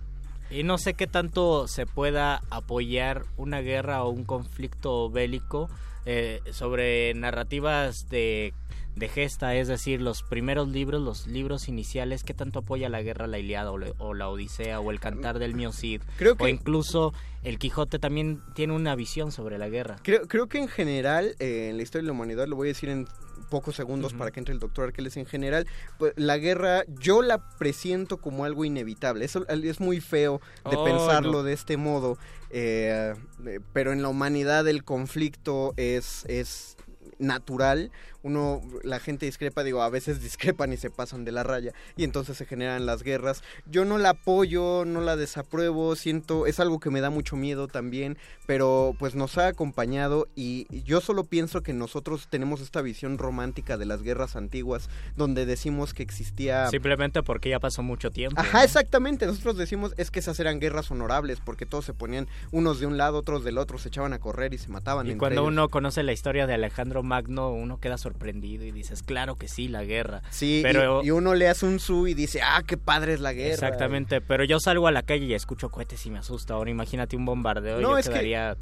Y no sé qué tanto se pueda apoyar una guerra o un conflicto bélico eh, sobre narrativas de, de gesta, es decir, los primeros libros, los libros iniciales, qué tanto apoya la guerra, la Iliada o, la- o la Odisea o el Cantar del Mio Cid, Creo o que- incluso el Quijote también tiene una visión sobre la guerra. Creo, creo que en general, eh, en la historia de la humanidad, lo voy a decir en pocos segundos para que entre el doctor Arqueles, en general, pues, la guerra yo la presiento como algo inevitable. Eso es muy feo de Oh, pensarlo no. de este modo, eh, eh, pero en la humanidad el conflicto es... es natural uno la gente discrepa digo a veces discrepan y se pasan de la raya y entonces se generan las guerras yo no la apoyo no la desapruebo siento es algo que me da mucho miedo también pero pues nos ha acompañado y yo solo pienso que nosotros tenemos esta visión romántica de las guerras antiguas donde decimos que existía Simplemente porque ya pasó mucho tiempo. Ajá, exactamente. Nosotros decimos es que esas eran guerras honorables porque todos se ponían unos de un lado, otros del otro, se echaban a correr y se mataban. Y entre cuando ellos. uno conoce la historia de Alejandro Magno, uno queda sorprendido y dices, claro que sí, la guerra. Sí, pero y, y uno le hace un su y dice, ah, qué padre es la guerra. Exactamente, pero yo salgo a la calle y escucho cohetes y me asusta. Ahora imagínate un bombardeo, No, yo es que- quedaría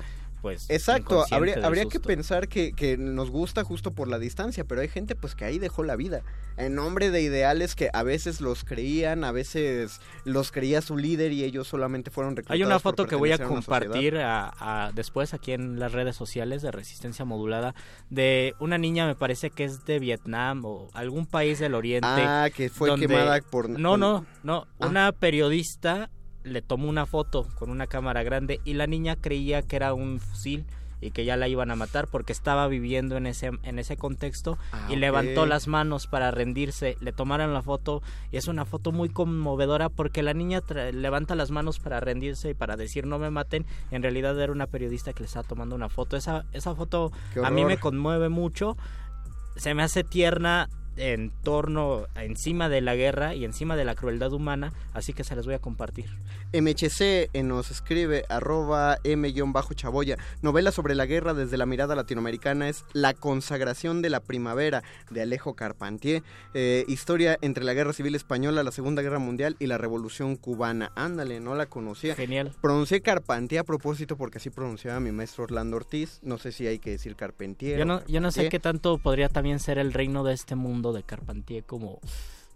pues Exacto, habría, habría que pensar que, que nos gusta justo por la distancia, pero hay gente pues que ahí dejó la vida, en nombre de ideales que a veces los creían, a veces los creía su líder y ellos solamente fueron reclutados Hay una por foto que voy a compartir a- a- después aquí en las redes sociales de Resistencia Modulada de una niña, me parece que es de Vietnam o algún país del Oriente. Ah, que fue donde- quemada por... No, no, no. Ah. Una periodista le tomó una foto con una cámara grande y la niña creía que era un fusil y que ya la iban a matar porque estaba viviendo en ese en ese contexto Ah, y levantó las manos para rendirse. Le tomaron la foto y es una foto muy conmovedora porque la niña levanta las manos para rendirse y para decir no me maten. En realidad era una periodista que le estaba tomando una foto. Esa esa foto a mí me conmueve mucho. Se me hace tierna en torno encima de la guerra y encima de la crueldad humana, así que se las voy a compartir. MHC nos escribe arroba M-chaboya. Novela sobre la guerra desde la mirada latinoamericana es La consagración de la primavera de Alejo Carpentier. Eh, historia entre la guerra civil española, la Segunda Guerra Mundial y la Revolución Cubana. Ándale, no la conocía. Genial. Pronuncié Carpentier a propósito porque así pronunciaba mi maestro Orlando Ortiz. No sé si hay que decir Carpentier. Yo no, yo no sé qué tanto podría también ser el reino de este mundo de Carpentier como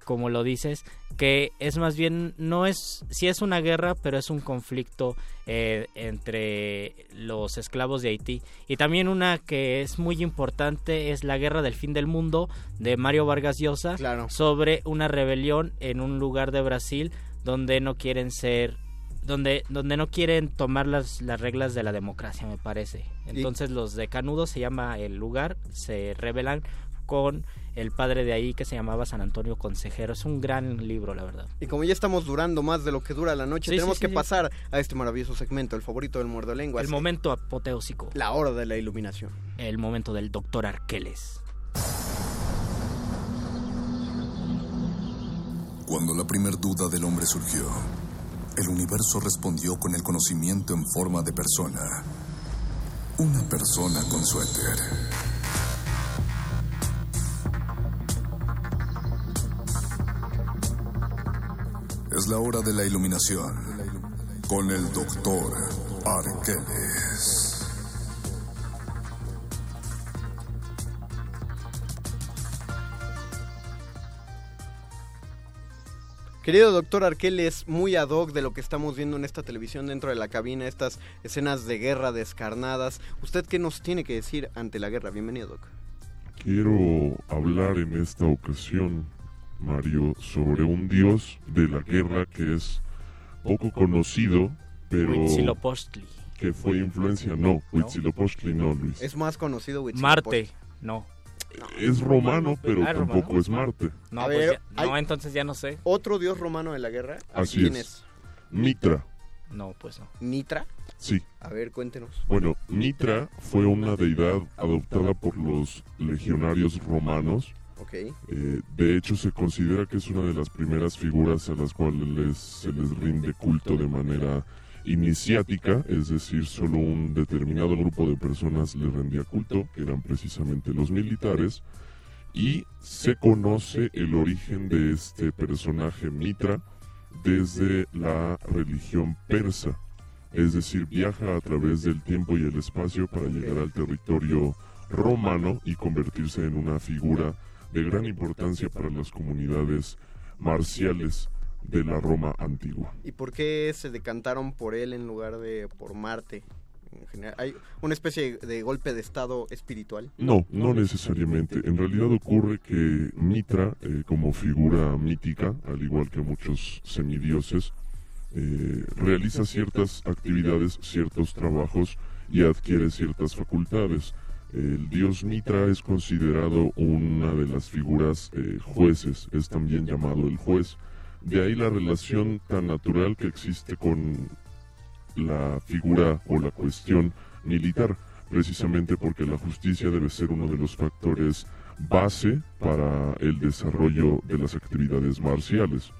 como lo dices, que es más bien, no es, sí es una guerra, pero es un conflicto eh, entre los esclavos de Haití. Y también una que es muy importante es la Guerra del Fin del Mundo de Mario Vargas Llosa sobre una rebelión en un lugar de Brasil donde no quieren ser donde, donde no quieren tomar las, las reglas de la democracia, me parece. Entonces los de Canudo se llama el lugar, se rebelan con el padre de ahí que se llamaba San Antonio Consejero. Es un gran libro, la verdad. Y como ya estamos durando más de lo que dura la noche, tenemos que pasar a este maravilloso segmento, el favorito del muerdo lenguas. El momento apoteósico. La hora de la iluminación. El momento del doctor Arqueles. Cuando la primer duda del hombre surgió, el universo respondió con el conocimiento en forma de persona. Una persona con suéter. Es la hora de la iluminación con el doctor Arqueles. Querido doctor Arqueles, muy ad hoc de lo que estamos viendo en esta televisión dentro de la cabina, estas escenas de guerra descarnadas. ¿Usted qué nos tiene que decir ante la guerra? Bienvenido, doc. Quiero hablar en esta ocasión Mario, sobre un dios de la guerra que es poco conocido, pero que fue influencia, no, Huitzilopochtli no, Luis. Es más conocido Marte, no. Es romano, pero ah, tampoco es Marte. No, pues no, entonces ya no sé. ¿Otro dios romano de la guerra? Así ¿Quién es? Mitra. No, pues no. ¿Mitra? Sí. A ver, cuéntenos. Bueno, Mitra fue una deidad adoptada por los legionarios romanos eh, de hecho, se considera que es una de las primeras figuras a las cuales se les rinde culto de manera iniciática, es decir, solo un determinado grupo de personas le rendía culto, que eran precisamente los militares, y se conoce el origen de este personaje Mitra desde la religión persa, es decir, viaja a través del tiempo y el espacio para llegar al territorio romano y convertirse en una figura de gran importancia para las comunidades marciales de la Roma antigua. ¿Y por qué se decantaron por él en lugar de por Marte? ¿Hay una especie de golpe de estado espiritual? No, no necesariamente. En realidad ocurre que Mitra, eh, como figura mítica, al igual que muchos semidioses, eh, realiza ciertas actividades, ciertos trabajos y adquiere ciertas facultades. El dios Mitra es considerado una de las figuras eh, jueces, es también llamado el juez. De ahí la relación tan natural que existe con la figura o la cuestión militar, precisamente porque la justicia debe ser uno de los factores base para el desarrollo de las actividades marciales.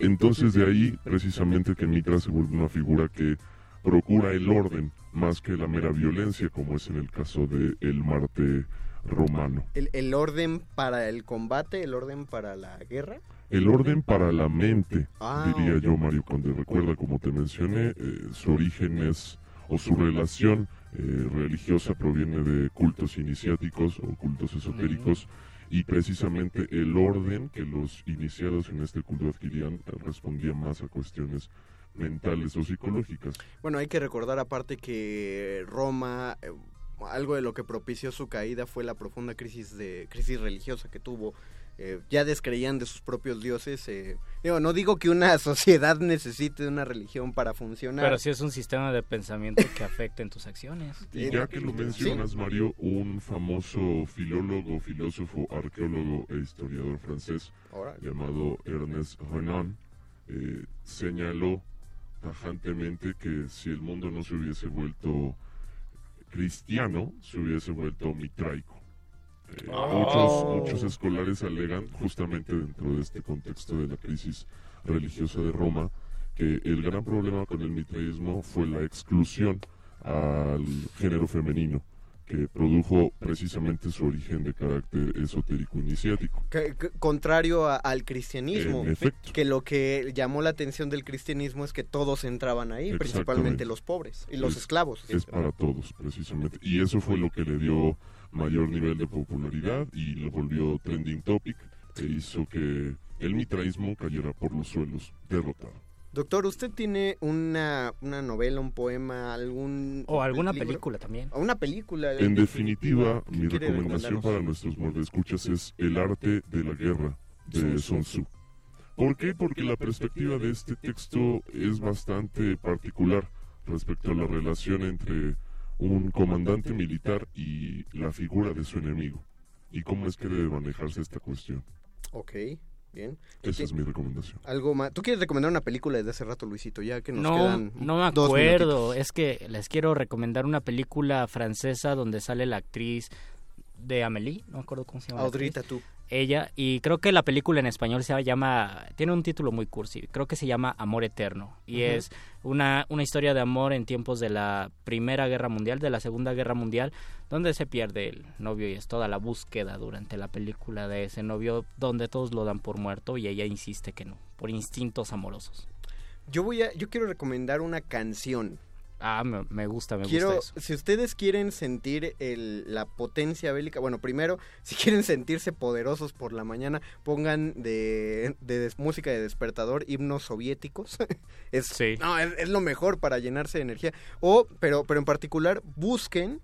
entonces de ahí precisamente que Mitra se vuelve una figura que procura el orden más que la mera violencia, como es en el caso de el Marte romano. ¿El, orden para el combate, el orden para la guerra? El orden para la mente, ah, diría yo, Mario Conde. Recuerda, como te mencioné, eh, su origen es, o su relación eh, religiosa proviene de cultos iniciáticos o cultos esotéricos. Y precisamente el orden que los iniciados en este culto adquirían eh, respondía más a cuestiones mentales o psicológicas. Bueno, hay que recordar aparte que Roma, eh, algo de lo que propició su caída fue la profunda crisis de crisis religiosa que tuvo. Eh, ya descreían de sus propios dioses. Eh, digo, no digo que una sociedad necesite una religión para funcionar. Pero sí es un sistema de pensamiento que afecta en tus acciones. Y ya que lo mencionas, Mario, un famoso filólogo, filósofo, arqueólogo e historiador francés llamado Ernest Renan señaló tajantemente que si el mundo no se hubiese vuelto cristiano, se hubiese vuelto mitraico. Eh, oh. muchos, escolares alegan, justamente dentro de este contexto de la crisis religiosa de Roma, que el gran problema con el mitraísmo fue la exclusión al género femenino que produjo precisamente su origen de carácter esotérico iniciático. contrario al cristianismo, que lo que llamó la atención del cristianismo es que todos entraban ahí, principalmente los pobres y los esclavos. Es para todos, precisamente. Y eso fue lo que le dio mayor nivel de popularidad y lo volvió trending topic e hizo que el mitraísmo cayera por los suelos, derrotado. Doctor, ¿usted tiene una, una novela, un poema, algún... O alguna libro? película también. O una película. En definitiva, mi recomendación para nuestros mordescuchas es El arte de la guerra de Sun Tzu. ¿Por qué? Porque la perspectiva de este texto es bastante particular respecto a la relación entre un comandante militar y la figura de su enemigo y cómo es que debe manejarse esta cuestión. Ok, bien. Esa es mi recomendación. Algo más. ¿Tú quieres recomendar una película desde hace rato, Luisito? Ya que nos No, quedan no me dos acuerdo. Es que les quiero recomendar una película francesa donde sale la actriz de Amélie, no me acuerdo cómo se llama. la Audrey. Tautou. Ella, y creo que la película en español se llama, tiene un título muy cursi, creo que se llama Amor Eterno, y es una, una historia de amor en tiempos de la Primera Guerra Mundial, de la Segunda Guerra Mundial, donde se pierde el novio y es toda la búsqueda durante la película de ese novio, donde todos lo dan por muerto y ella insiste que no, por instintos amorosos. Yo voy a, yo quiero recomendar una canción. Ah, me, me gusta, me Quiero, gusta eso. si ustedes quieren sentir el- la potencia bélica, bueno, primero, si quieren sentirse poderosos por la mañana, pongan de, de des- música de despertador himnos soviéticos. es, no, es, es lo mejor para llenarse de energía. O, pero, pero en particular, busquen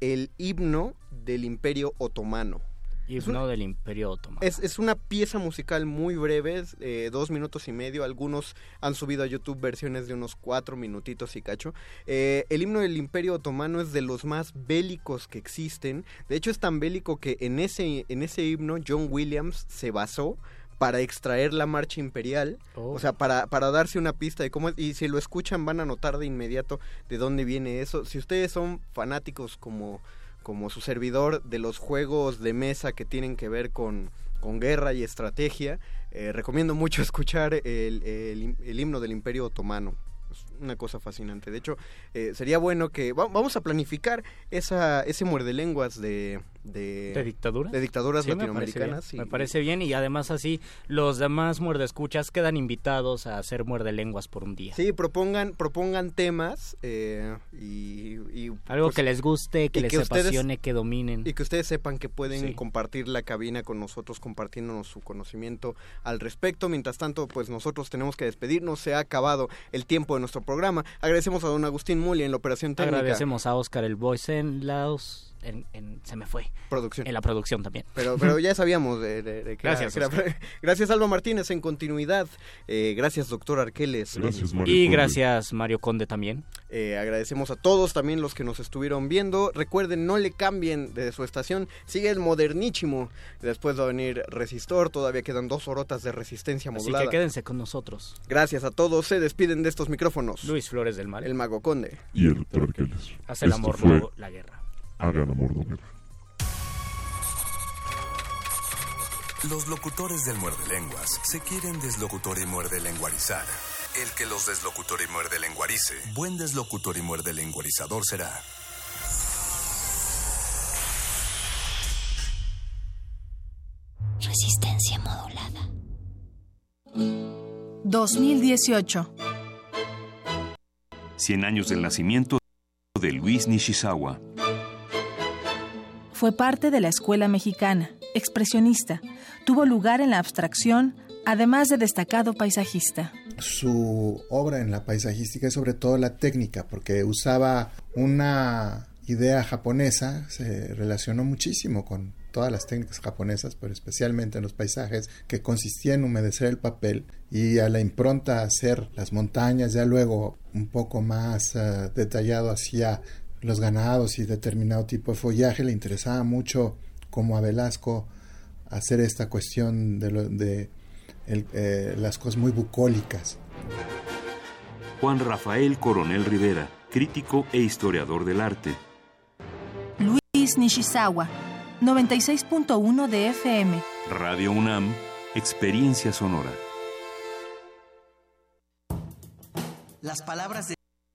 el himno del Imperio Otomano. Himno del Imperio Otomano. Es, es una pieza musical muy breve, eh, dos minutos y medio. Algunos han subido a YouTube versiones de unos cuatro minutitos y cacho. Eh, el himno del Imperio Otomano es de los más bélicos que existen. De hecho, es tan bélico que en ese, en ese himno John Williams se basó para extraer la marcha imperial, Oh. o sea, para, para darse una pista de cómo es, y si lo escuchan van a notar de inmediato de dónde viene eso. Si ustedes son fanáticos como, como su servidor de los juegos de mesa que tienen que ver con, con guerra y estrategia, eh, recomiendo mucho escuchar el, el him- el himno del Imperio Otomano. Es una cosa fascinante. De hecho, eh, sería bueno que va- vamos a planificar esa, ese muerde lenguas de, de, ¿De dictaduras? de dictaduras Sí, me parece bien, latinoamericanas. y- Me parece bien y además así los demás muerdescuchas quedan invitados a hacer muerde lenguas por un día. Sí, propongan, propongan temas eh, y, y, Algo pues, que les guste, que y les ustedes- apasione, que dominen. Y que ustedes sepan que pueden Sí. compartir la cabina con nosotros, compartiéndonos su conocimiento al respecto. Mientras tanto, pues nosotros tenemos que despedirnos. Se ha acabado el tiempo de nuestro programa. Agradecemos a don Agustín Muli en la operación técnica. Agradecemos a Oscar el Voice en los... En, en- se me fue. Producción. En la producción también. Pero, pero ya sabíamos de, de- de que era- Gracias, que era- Oscar. gracias Alba Martínez en continuidad. Eh, gracias doctor Arqueles. Y gracias Mario Conde también. Eh, agradecemos a todos también los que nos estuvieron viendo. Recuerden, no le cambien de su estación. Sigue el modernísimo. Después va a venir Resistor. Todavía quedan dos horotas de resistencia Así modulada. que quédense con nosotros. Gracias a todos. Se despiden de estos micrófonos. Luis Flores del Mal. El Mago Conde. Y el doctor Arqueles. Hace el Esto amor, fue no la guerra. Hagan amor, guerra. Los locutores del muerde lenguas se quieren deslocutor y muerde lenguarizar. El que los deslocutor y muerde lenguarice, buen deslocutor y muerde lenguarizador será. Resistencia modulada. 2018. 100 años del nacimiento de Luis Nishizawa. Fue parte de la escuela mexicana, expresionista. Tuvo lugar en la abstracción, además de destacado paisajista. Su obra en la paisajística es sobre todo la técnica, porque usaba una idea japonesa, se relacionó muchísimo con todas las técnicas japonesas, pero especialmente en los paisajes, que consistía en humedecer el papel y a la impronta hacer las montañas, ya luego un poco más eh, detallado hacia los ganados y determinado tipo de follaje, le interesaba mucho como a Velasco hacer esta cuestión de, lo- de el- eh, las cosas muy bucólicas. Juan Rafael Coronel Rivera, crítico e historiador del arte. Luis Nishizawa, 96.1 de FM. Radio UNAM, experiencia sonora. Las palabras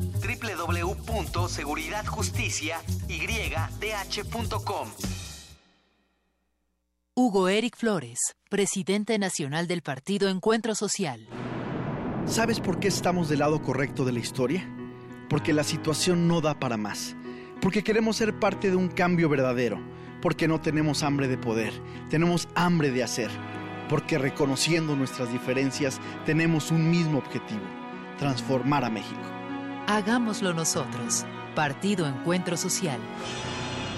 www.seguridadjusticiaydh.com. Hugo Eric Flores, presidente nacional del partido Encuentro Social. ¿Sabes por qué estamos del lado correcto de la historia? Porque la situación no da para más. Porque queremos ser parte de un cambio verdadero. Porque no tenemos hambre de poder, tenemos hambre de hacer. Porque reconociendo nuestras diferencias tenemos un mismo objetivo, transformar a México. Hagámoslo nosotros. Partido Encuentro Social.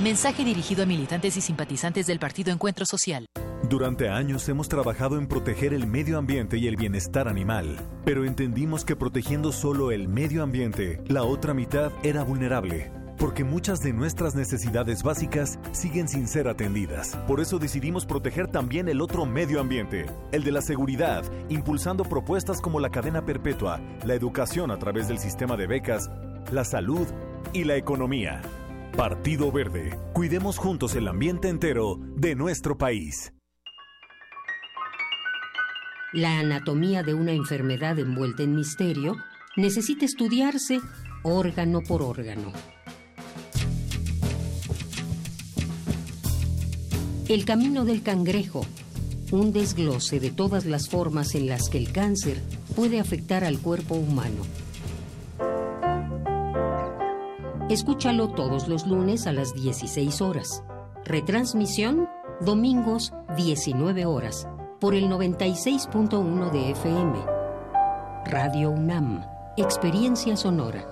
Mensaje dirigido a militantes y simpatizantes del Partido Encuentro Social. Durante años hemos trabajado en proteger el medio ambiente y el bienestar animal, pero entendimos que protegiendo solo el medio ambiente, la otra mitad era vulnerable porque muchas de nuestras necesidades básicas siguen sin ser atendidas. Por eso decidimos proteger también el otro medio ambiente, el de la seguridad, impulsando propuestas como la cadena perpetua, la educación a través del sistema de becas, la salud y la economía. Partido Verde, cuidemos juntos el ambiente entero de nuestro país. La anatomía de una enfermedad envuelta en misterio necesita estudiarse órgano por órgano. El camino del cangrejo, un desglose de todas las formas en las que el cáncer puede afectar al cuerpo humano. Escúchalo todos los lunes a las 16 horas. Retransmisión domingos 19 horas por el 96.1 de FM. Radio UNAM, Experiencia Sonora.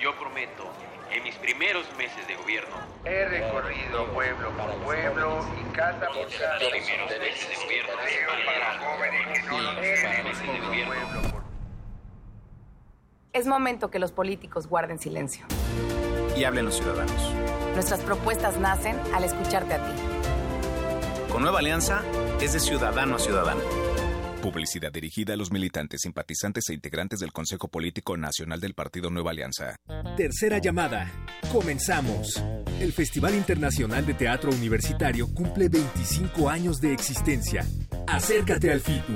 Yo prometo, en mis primeros meses de gobierno, he recorrido pueblo por pueblo y casa por casa. primeros meses de gobierno, para jóvenes que no lo tienen. Es momento que los políticos guarden silencio. Y hablen los ciudadanos. Nuestras propuestas nacen al escucharte a ti. Con Nueva Alianza es de ciudadano a ciudadano. Publicidad dirigida a los militantes, simpatizantes e integrantes del Consejo Político Nacional del Partido Nueva Alianza. Tercera llamada. Comenzamos. El Festival Internacional de Teatro Universitario cumple 25 años de existencia. Acércate al FITU,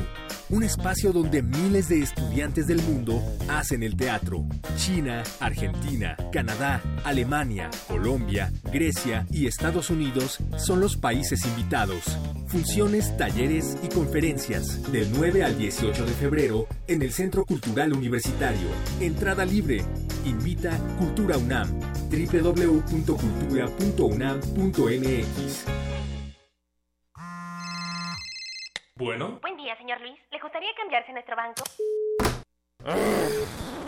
un espacio donde miles de estudiantes del mundo hacen el teatro. China, Argentina, Canadá, Alemania, Colombia, Grecia y Estados Unidos son los países invitados. Funciones, talleres y conferencias del 9 al 18 de febrero en el Centro Cultural Universitario. Entrada libre. Invita Cultura UNAM. www.cultura.unam.mx. Bueno. Buen día, señor Luis. ¿Le gustaría cambiarse a nuestro banco?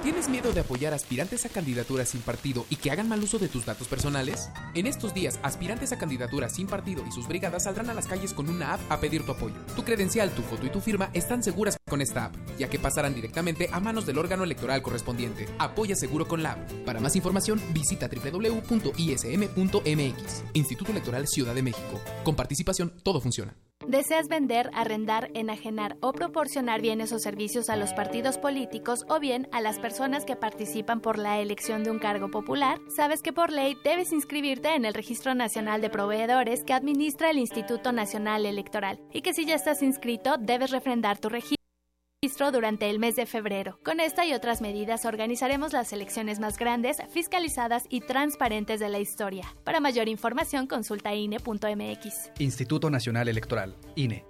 ¿Tienes miedo de apoyar aspirantes a candidaturas sin partido y que hagan mal uso de tus datos personales? En estos días, aspirantes a candidaturas sin partido y sus brigadas saldrán a las calles con una app a pedir tu apoyo. Tu credencial, tu foto y tu firma están seguras con esta app, ya que pasarán directamente a manos del órgano electoral correspondiente. Apoya seguro con la app. Para más información, visita www.ism.mx. Instituto Electoral Ciudad de México. Con participación, todo funciona. ¿Deseas vender, arrendar, enajenar o proporcionar bienes o servicios a los partidos políticos o bien a las personas que participan por la elección de un cargo popular? Sabes que por ley debes inscribirte en el Registro Nacional de Proveedores que administra el Instituto Nacional Electoral y que si ya estás inscrito debes refrendar tu registro durante el mes de febrero. Con esta y otras medidas organizaremos las elecciones más grandes, fiscalizadas y transparentes de la historia. Para mayor información consulta INE.mx. Instituto Nacional Electoral, INE.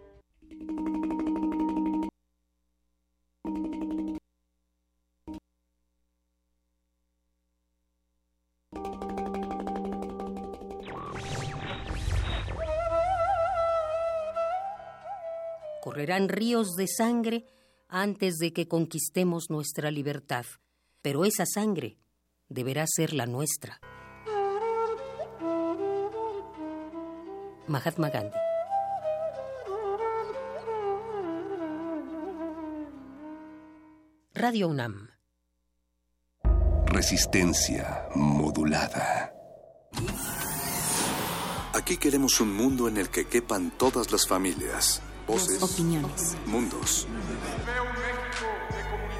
Correrán ríos de sangre antes de que conquistemos nuestra libertad, pero esa sangre deberá ser la nuestra. Mahatma Gandhi. Radio UNAM. Resistencia modulada. Aquí queremos un mundo en el que quepan todas las familias, voces, opiniones, mundos.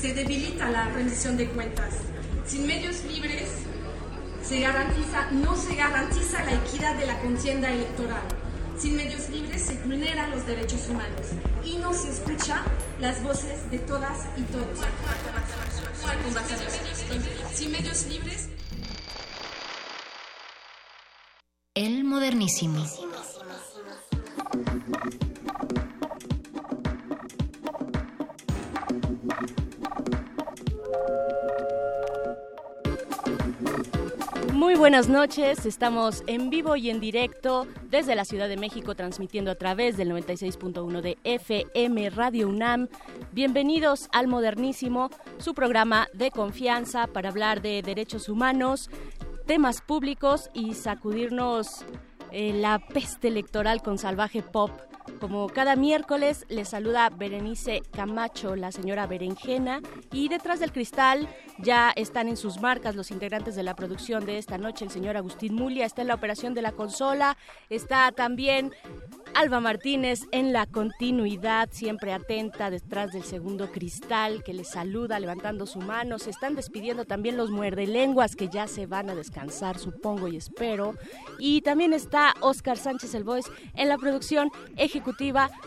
Se, debilita la rendición de cuentas. Sin medios libres se garantiza, no se garantiza la equidad de la contienda electoral. Sin medios libres se vulneran los derechos humanos y no se escucha las voces de todas y todos. Sin medios libres. El modernísimo. Muy buenas noches, estamos en vivo y en directo desde la Ciudad de México transmitiendo a través del 96.1 de FM Radio UNAM. Bienvenidos al Modernísimo, su programa de confianza para hablar de derechos humanos, temas públicos y sacudirnos eh, la peste electoral con salvaje pop. Como cada miércoles, les saluda Berenice Camacho, la señora Berenjena, y detrás del cristal ya están en sus marcas los integrantes de la producción de esta noche. El señor Agustín Mulia está en la operación de la consola, está también Alba Martínez en la continuidad, siempre atenta detrás del segundo cristal, que les saluda levantando su mano. Se están despidiendo también los muerdelenguas que ya se van a descansar, supongo y espero. Y también está Oscar Sánchez El Voice en la producción ejecutiva.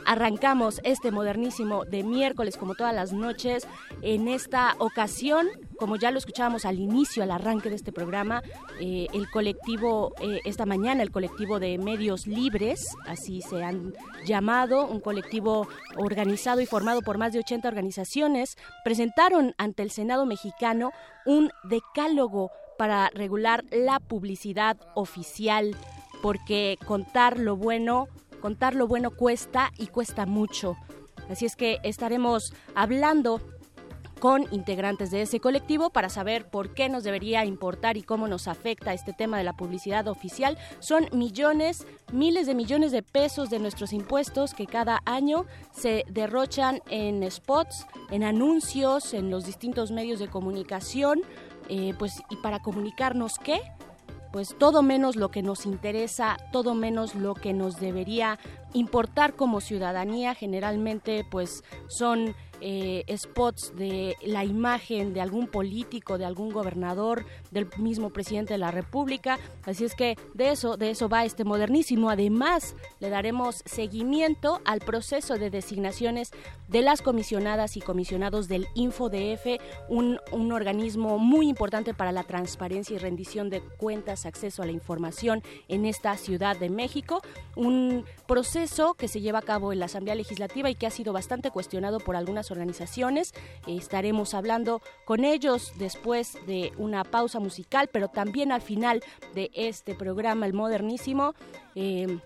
Arrancamos este modernísimo de miércoles, como todas las noches. En esta ocasión, como ya lo escuchábamos al inicio, al arranque de este programa, eh, el colectivo, eh, esta mañana, el colectivo de medios libres, así se han llamado, un colectivo organizado y formado por más de 80 organizaciones, presentaron ante el Senado mexicano un decálogo para regular la publicidad oficial, porque contar lo bueno, contar lo bueno cuesta y cuesta mucho. Así es que estaremos hablando con integrantes de ese colectivo para saber por qué nos debería importar y cómo nos afecta este tema de la publicidad oficial. Son millones, miles de millones de pesos de nuestros impuestos que cada año se derrochan en spots, en anuncios, en los distintos medios de comunicación. Eh, pues, ¿y para comunicarnos qué? Pues todo menos lo que nos interesa, todo menos lo que nos debería importar como ciudadanía. Generalmente, pues son eh, spots de la imagen de algún político, de algún gobernador, del mismo presidente de la República. Así es que de eso, de eso va este modernísimo. Además, le daremos seguimiento al proceso de designaciones de las comisionadas y comisionados del InfoDF, un, un organismo muy importante para la transparencia y rendición de cuentas, acceso a la información en esta Ciudad de México. Un proceso que se lleva a cabo en la Asamblea Legislativa y que ha sido bastante cuestionado por algunas organizaciones. Estaremos hablando con ellos después de una pausa musical, pero también al final de este programa, el modernísimo. Eh,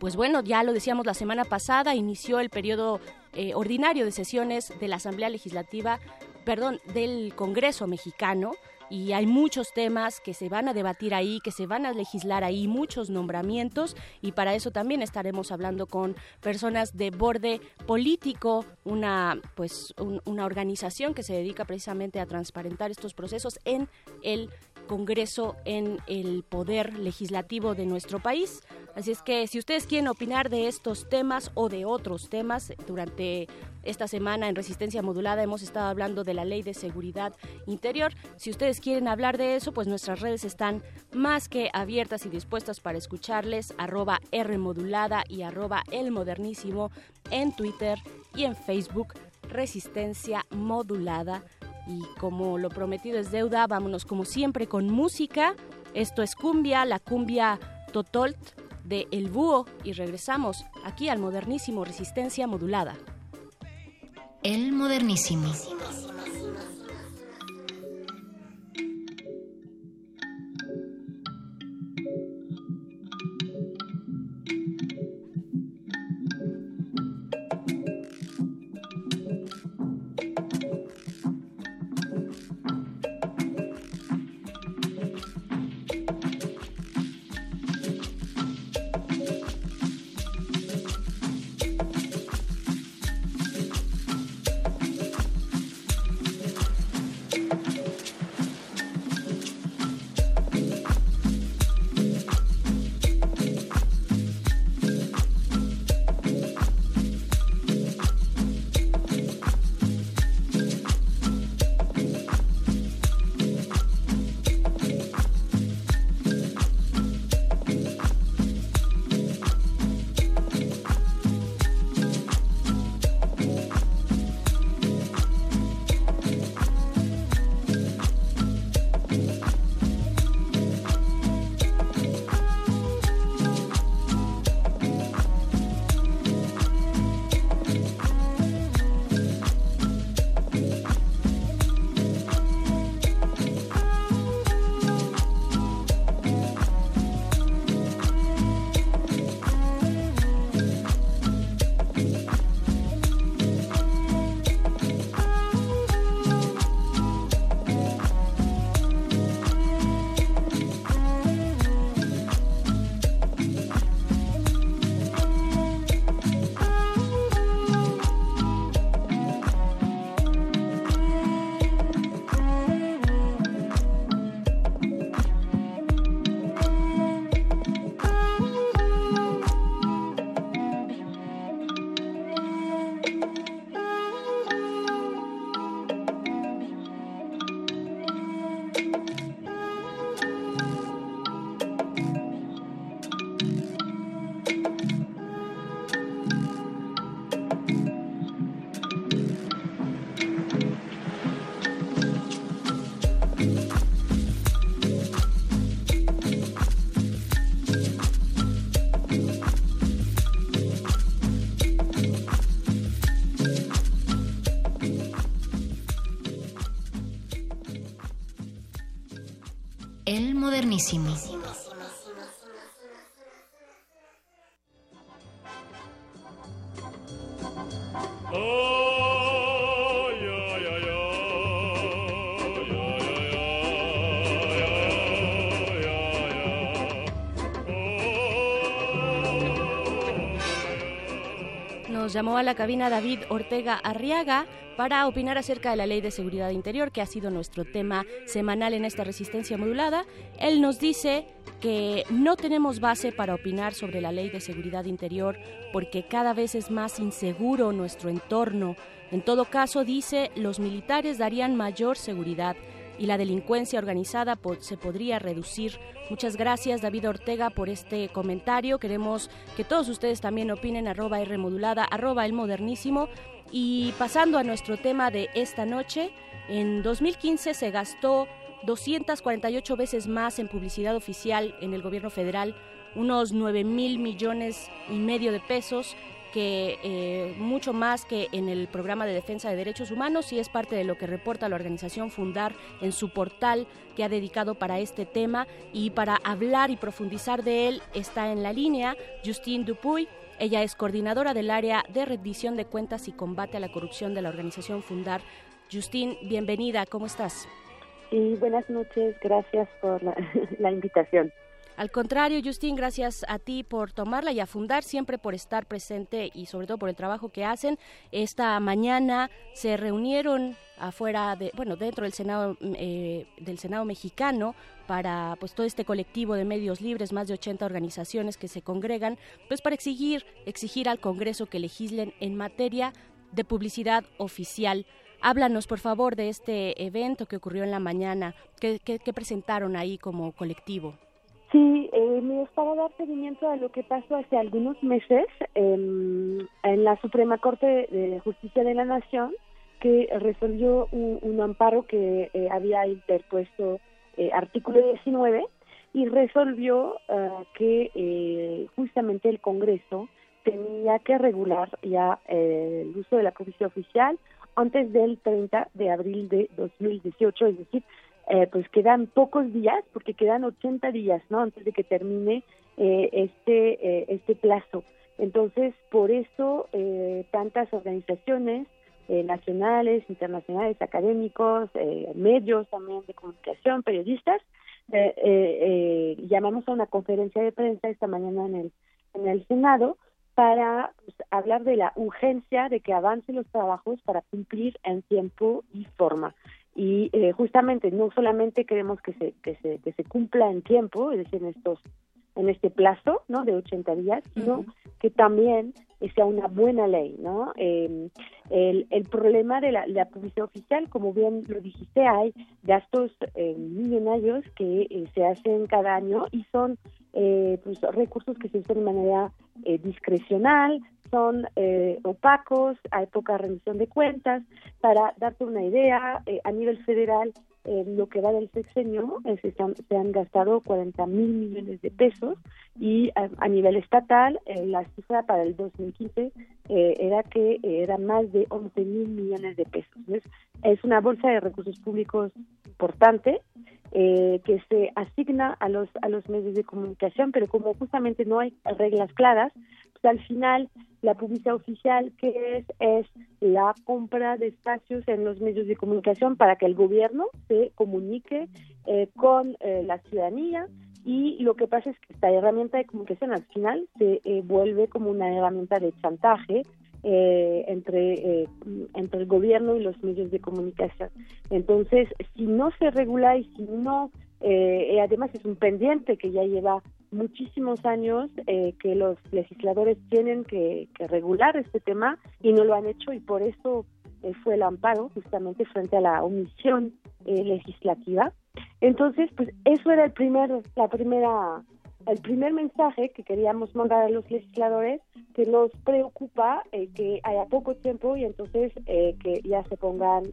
pues bueno, ya lo decíamos la semana pasada, inició el periodo eh, ordinario de sesiones de la Asamblea Legislativa, perdón, del Congreso mexicano y hay muchos temas que se van a debatir ahí, que se van a legislar ahí, muchos nombramientos y para eso también estaremos hablando con personas de borde político, una pues una organización que se dedica precisamente a transparentar estos procesos en el Congreso, en el poder legislativo de nuestro país. Así es que si ustedes quieren opinar de estos temas o de otros temas, durante esta semana en Resistencia Modulada hemos estado hablando de la Ley de Seguridad Interior. Si ustedes quieren hablar de eso, pues nuestras redes están más que abiertas y dispuestas para escucharles, arroba Rmodulada y arroba El Modernísimo en Twitter y en Facebook, Resistencia Modulada. Y como lo prometido es deuda, vámonos como siempre con música. Esto es cumbia, la cumbia Totolt de El Búho y regresamos aquí al modernísimo Resistencia Modulada. El modernísimo. Nos llamó a la cabina David Ortega Arriaga para opinar acerca de la Ley de Seguridad Interior, que ha sido nuestro tema semanal en esta resistencia modulada. Él nos dice que no tenemos base para opinar sobre la Ley de Seguridad Interior porque cada vez es más inseguro nuestro entorno. En todo caso, dice, los militares darían mayor seguridad y la delincuencia organizada se podría reducir. Muchas gracias David Ortega por este comentario. Queremos que todos ustedes también opinen arroba R modulada, arroba el modernísimo. Y pasando a nuestro tema de esta noche, en 2015 se gastó 248 veces más en publicidad oficial en el gobierno federal, unos 9 mil millones y medio de pesos que eh, mucho más que en el programa de defensa de derechos humanos y es parte de lo que reporta la organización Fundar en su portal que ha dedicado para este tema y para hablar y profundizar de él está en la línea Justine Dupuy. Ella es coordinadora del área de rendición de cuentas y combate a la corrupción de la organización Fundar. Justine, bienvenida, ¿cómo estás? Y buenas noches, gracias por la invitación. Al contrario, Justin, gracias a ti por tomarla y a fundar, siempre por estar presente y sobre todo por el trabajo que hacen. Esta mañana se reunieron afuera de, bueno, dentro del Senado eh, del Senado mexicano para pues todo este colectivo de medios libres, más de 80 organizaciones que se congregan, pues para exigir exigir al Congreso que legislen en materia de publicidad oficial. Háblanos, por favor, de este evento que ocurrió en la mañana. ¿Qué, qué presentaron ahí como colectivo? Sí, eh, para dar seguimiento a lo que pasó hace algunos meses en la Suprema Corte de Justicia de la Nación, que resolvió un, amparo que eh, había interpuesto eh, artículo 19 y resolvió eh, que justamente el Congreso tenía que regular ya el uso de la publicidad oficial antes del 30 de abril de 2018, es decir, eh, pues quedan pocos días, porque quedan 80 días, ¿no? Antes de que termine eh, este, eh, este plazo. Entonces, por eso tantas organizaciones nacionales, internacionales, académicos, medios también de comunicación, periodistas, llamamos a una conferencia de prensa esta mañana en el, en el Senado para pues, hablar de la urgencia de que avancen los trabajos para cumplir en tiempo y forma y eh, justamente no solamente queremos que se, que se que se cumpla en tiempo, es decir, en estos en este plazo, ¿no? De 80 días, sino que también sea una buena ley, ¿no? Eh, el, el problema de la, la, publicidad oficial, como bien lo dijiste, hay gastos eh, millonarios que eh, se hacen cada año y son eh, pues, recursos que se usan de manera eh, discrecional, son eh, opacos, hay poca rendición de cuentas. Para darte una idea, eh, a nivel federal, en lo que va del sexenio, eh, se, se, han gastado 40 mil millones de pesos y a, nivel estatal, la cifra para el 2015 era que era más de 11 mil millones de pesos. Es una bolsa de recursos públicos importante que se asigna a los a los medios de comunicación, pero como justamente no hay reglas claras, al final la publicidad oficial, que es, es la compra de espacios en los medios de comunicación para que el gobierno se comunique eh, con eh, la ciudadanía y lo que pasa es que esta herramienta de comunicación al final se eh, vuelve como una herramienta de chantaje entre entre el gobierno y los medios de comunicación. Entonces, si no se regula y si no, además es un pendiente que ya lleva muchísimos años eh, que los legisladores tienen que, regular este tema y no lo han hecho y por eso eh, fue el amparo justamente frente a la omisión eh, legislativa. Entonces, pues eso era el primer, la primera, el primer mensaje que queríamos mandar a los legisladores que nos preocupa que haya poco tiempo y entonces que ya se pongan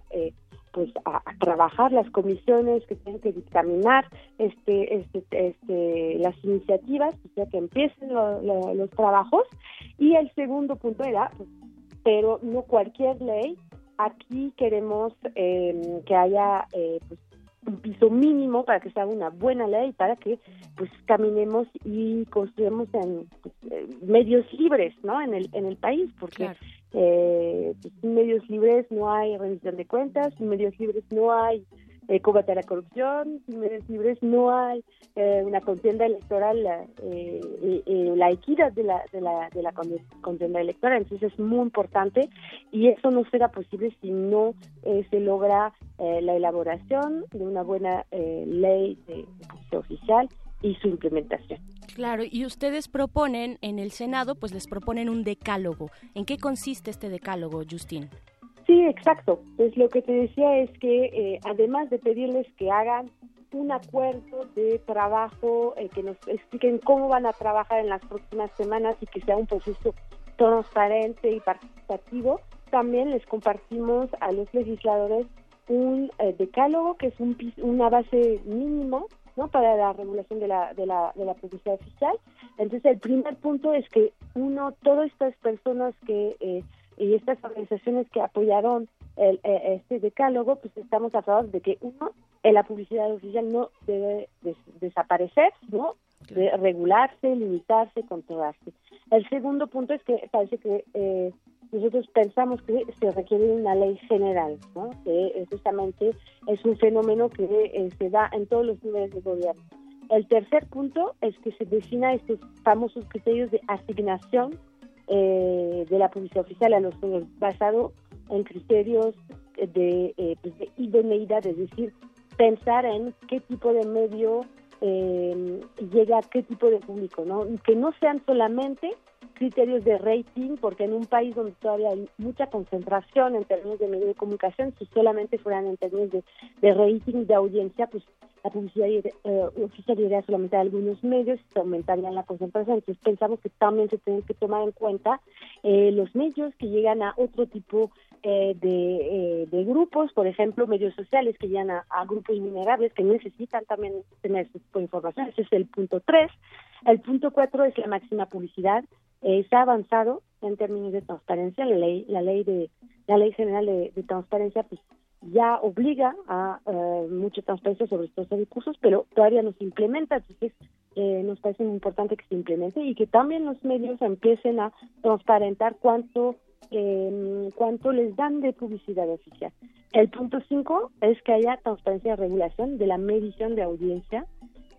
pues a, trabajar las comisiones que tienen que dictaminar este, este, este las iniciativas, o sea que empiecen los trabajos. Y el segundo punto era, pues, pero no cualquier ley. Aquí queremos eh, que haya eh, pues, un piso mínimo para que sea una buena ley, para que pues caminemos y construyamos pues, eh, medios libres, ¿no? En el en el país, porque eh, pues, sin medios libres no hay rendición de cuentas, sin medios libres no hay eh, combate a la corrupción, sin medios libres no hay eh, una contienda electoral, eh, eh, la equidad de la, de la, de la contienda electoral. Entonces es muy importante y eso no será posible si no se logra la elaboración de una buena ley de, de oficial y su implementación. Claro, y ustedes proponen en el Senado, pues les proponen un decálogo. ¿En qué consiste este decálogo, Justin? Sí, exacto. Pues lo que te decía es que eh, además de pedirles que hagan un acuerdo de trabajo, eh, que nos expliquen cómo van a trabajar en las próximas semanas y que sea un proceso transparente y participativo, también les compartimos a los legisladores un eh, decálogo que es un, una base mínimo ¿no? para la regulación de la, de la, de la publicidad oficial. Entonces, el primer punto es que uno, todas estas personas que eh, y estas organizaciones que apoyaron el, eh, este decálogo, pues estamos a favor de que uno, la publicidad oficial no debe desaparecer, ¿no? De regularse, limitarse, controlarse. El segundo punto es que parece que eh, nosotros pensamos que se requiere una ley general, ¿no? que justamente es un fenómeno que eh, se da en todos los niveles de gobierno. El tercer punto es que se defina estos famosos criterios de asignación eh, de la publicidad oficial a los medios basado en criterios de, eh, pues, de idoneidad, es decir, pensar en qué tipo de medio eh, llega a qué tipo de público, ¿no? Que no sean solamente criterios de rating, porque en un país donde todavía hay mucha concentración en términos de medios de comunicación, si solamente fueran en términos de, de rating, de audiencia, pues la publicidad eh, oficial iría solamente a algunos medios y aumentaría la concentración. Entonces pensamos que también se tienen que tomar en cuenta eh, los medios que llegan a otro tipo eh, de, de, grupos, por ejemplo, medios sociales que llegan a, grupos vulnerables que necesitan también tener ese tipo de información. Ese es el punto 3. El punto 4 es la máxima publicidad. se ha avanzado en términos de transparencia. La ley, la ley de la ley general de, transparencia pues ya obliga a uh, mucha transparencia sobre estos recursos, pero todavía no se implementa, entonces eh, nos parece muy importante que se implemente y que también los medios empiecen a transparentar cuánto cuánto les dan de publicidad oficial. El punto 5 es que haya transparencia y regulación de la medición de audiencia,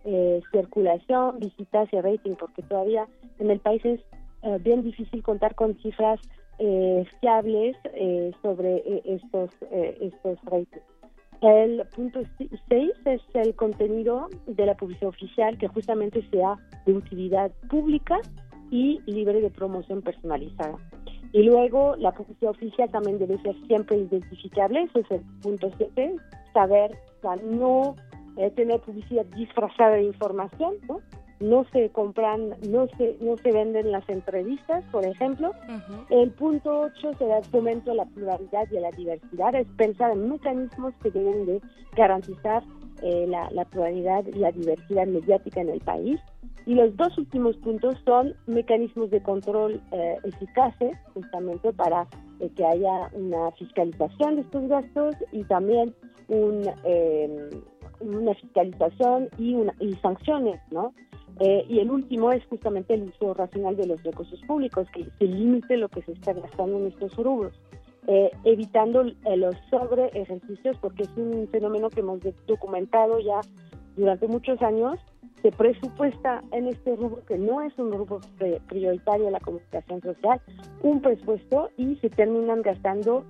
eh, circulación, visitas y rating, porque todavía en el país es eh, bien difícil contar con cifras eh, fiables eh, sobre eh, estos estos ratings. El punto 6 es el contenido de la publicidad oficial que justamente sea de utilidad pública y libre de promoción personalizada. Y luego la publicidad oficial también debe ser siempre identificable, ese es el punto 7, saber, o sea, no eh, tener publicidad disfrazada de información, ¿no? no se compran, no se, no se venden las entrevistas, por ejemplo. El punto 8 será el fomento a la pluralidad y a la diversidad, es pensar en mecanismos que deben de garantizar eh, la, la, pluralidad y la diversidad mediática en el país. Y los dos últimos puntos son mecanismos de control eh, eficaces, justamente para eh, que haya una fiscalización de estos gastos y también un, eh, una fiscalización y, una, y sanciones, ¿no? Eh, y el último es justamente el uso racional de los recursos públicos, que se limite lo que se está gastando en estos rubros, eh, evitando eh, los sobre ejercicios, porque es un fenómeno que hemos documentado ya durante muchos años. Se presupuesta en este rubro, que no es un rubro prioritario de la comunicación social, un presupuesto y se terminan gastando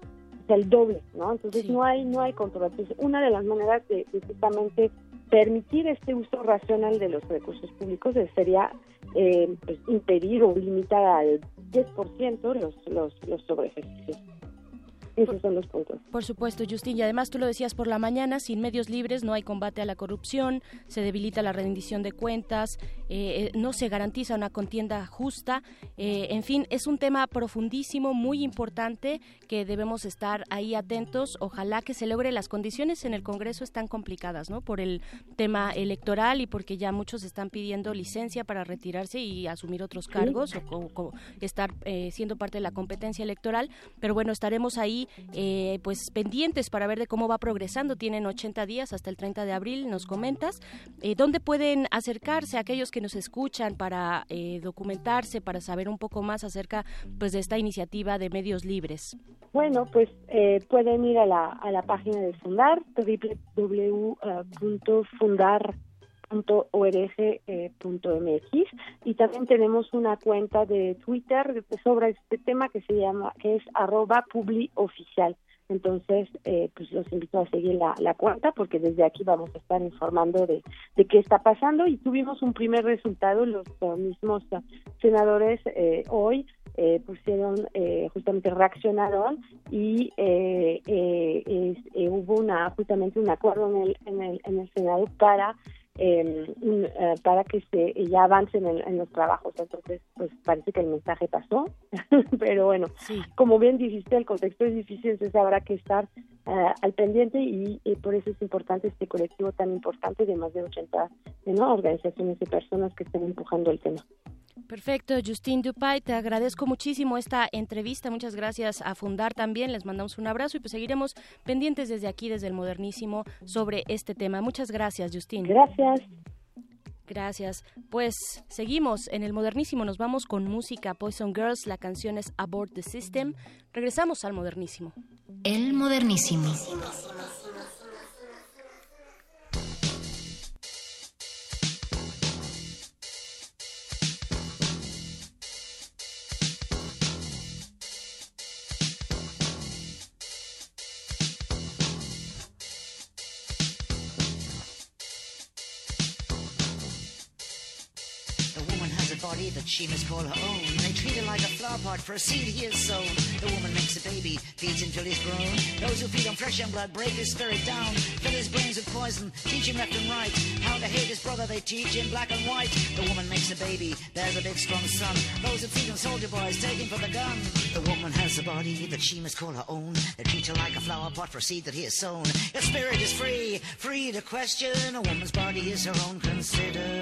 el doble, ¿no? Entonces sí. no hay no hay control. Entonces, una de las maneras de, de justamente permitir este uso racional de los recursos públicos sería eh, pues, impedir o limitar al 10% los, los, los sobre ejercicios. Esos son los puntos. Por supuesto, Justin. Y además tú lo decías por la mañana, sin medios libres no hay combate a la corrupción, se debilita la rendición de cuentas, eh, no se garantiza una contienda justa. Eh, en fin, es un tema profundísimo, muy importante, que debemos estar ahí atentos. Ojalá que se logre. Las condiciones en el Congreso están complicadas, ¿no? Por el tema electoral y porque ya muchos están pidiendo licencia para retirarse y asumir otros cargos ¿Sí? o, o, o, estar eh, siendo parte de la competencia electoral. Pero bueno, estaremos ahí eh, pues pendientes para ver de cómo va progresando. Tienen 80 días hasta el 30 de abril, nos comentas. Eh, ¿Dónde pueden acercarse aquellos que nos escuchan para eh, documentarse, para saber un poco más acerca pues de esta iniciativa de medios libres? Bueno, pues eh, pueden ir a la, a la página de Fundar, www.fundar.org.mx eh, y también tenemos una cuenta de Twitter sobre este tema que se llama que es arroba publioficial. Entonces eh, pues los invito a seguir la, la, cuenta porque desde aquí vamos a estar informando de, de qué está pasando. Y tuvimos un primer resultado los mismos senadores eh, hoy eh, pusieron eh, justamente reaccionaron y eh, es, hubo una justamente un acuerdo en el en el, en el senado para eh, uh, para que se ya avancen en, en, los trabajos. Entonces, pues parece que el mensaje pasó, pero bueno, sí. como bien dijiste, el contexto es difícil, entonces habrá que estar uh, al pendiente y, y, por eso es importante este colectivo tan importante de más de 80 ¿no? organizaciones y personas que estén empujando el tema. Perfecto, Justin Dupay, te agradezco muchísimo esta entrevista. Muchas gracias a Fundar también. Les mandamos un abrazo y pues seguiremos pendientes desde aquí, desde el Modernísimo, sobre este tema. Muchas gracias, Justin. Gracias. Gracias. Pues seguimos en el modernísimo, nos vamos con música Poison Girls, la canción es Abort the System. Regresamos al modernísimo. El modernísimo. She must call her own. They treat her like a flower pot for a seed he has sown. The woman makes a baby, feeds him till he's grown. Those who feed on fresh young blood break his spirit down, fill his brains with poison, teach him left and right. How to hate his brother they teach him black and white. The woman makes a baby, bears a big strong son. Those who feed on soldier boys take him for the gun. The woman has a body that she must call her own. They treat her like a flower pot for seed that he has sown. Your spirit is free, free to question. A woman's body is her own. Consider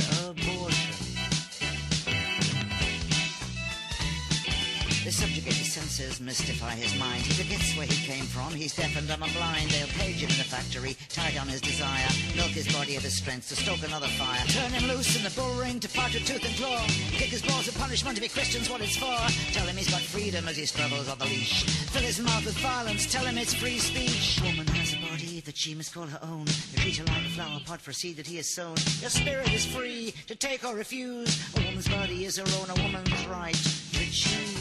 subjugate his senses, mystify his mind. He forgets where he came from. He's deaf and dumb and blind. They'll cage him in a factory, tie down his desire, milk his body of his strength to stoke another fire. Turn him loose in the bull ring to fight with tooth and claw. Kick his balls of punishment if he questions what it's for. Tell him he's got freedom as he struggles on the leash. Fill his mouth with violence. Tell him it's free speech. Woman has a body that she must call her own. Treat her like a flower pot for seed that he has sown. Your spirit is free to take or refuse. A woman's body is her own. A woman's right to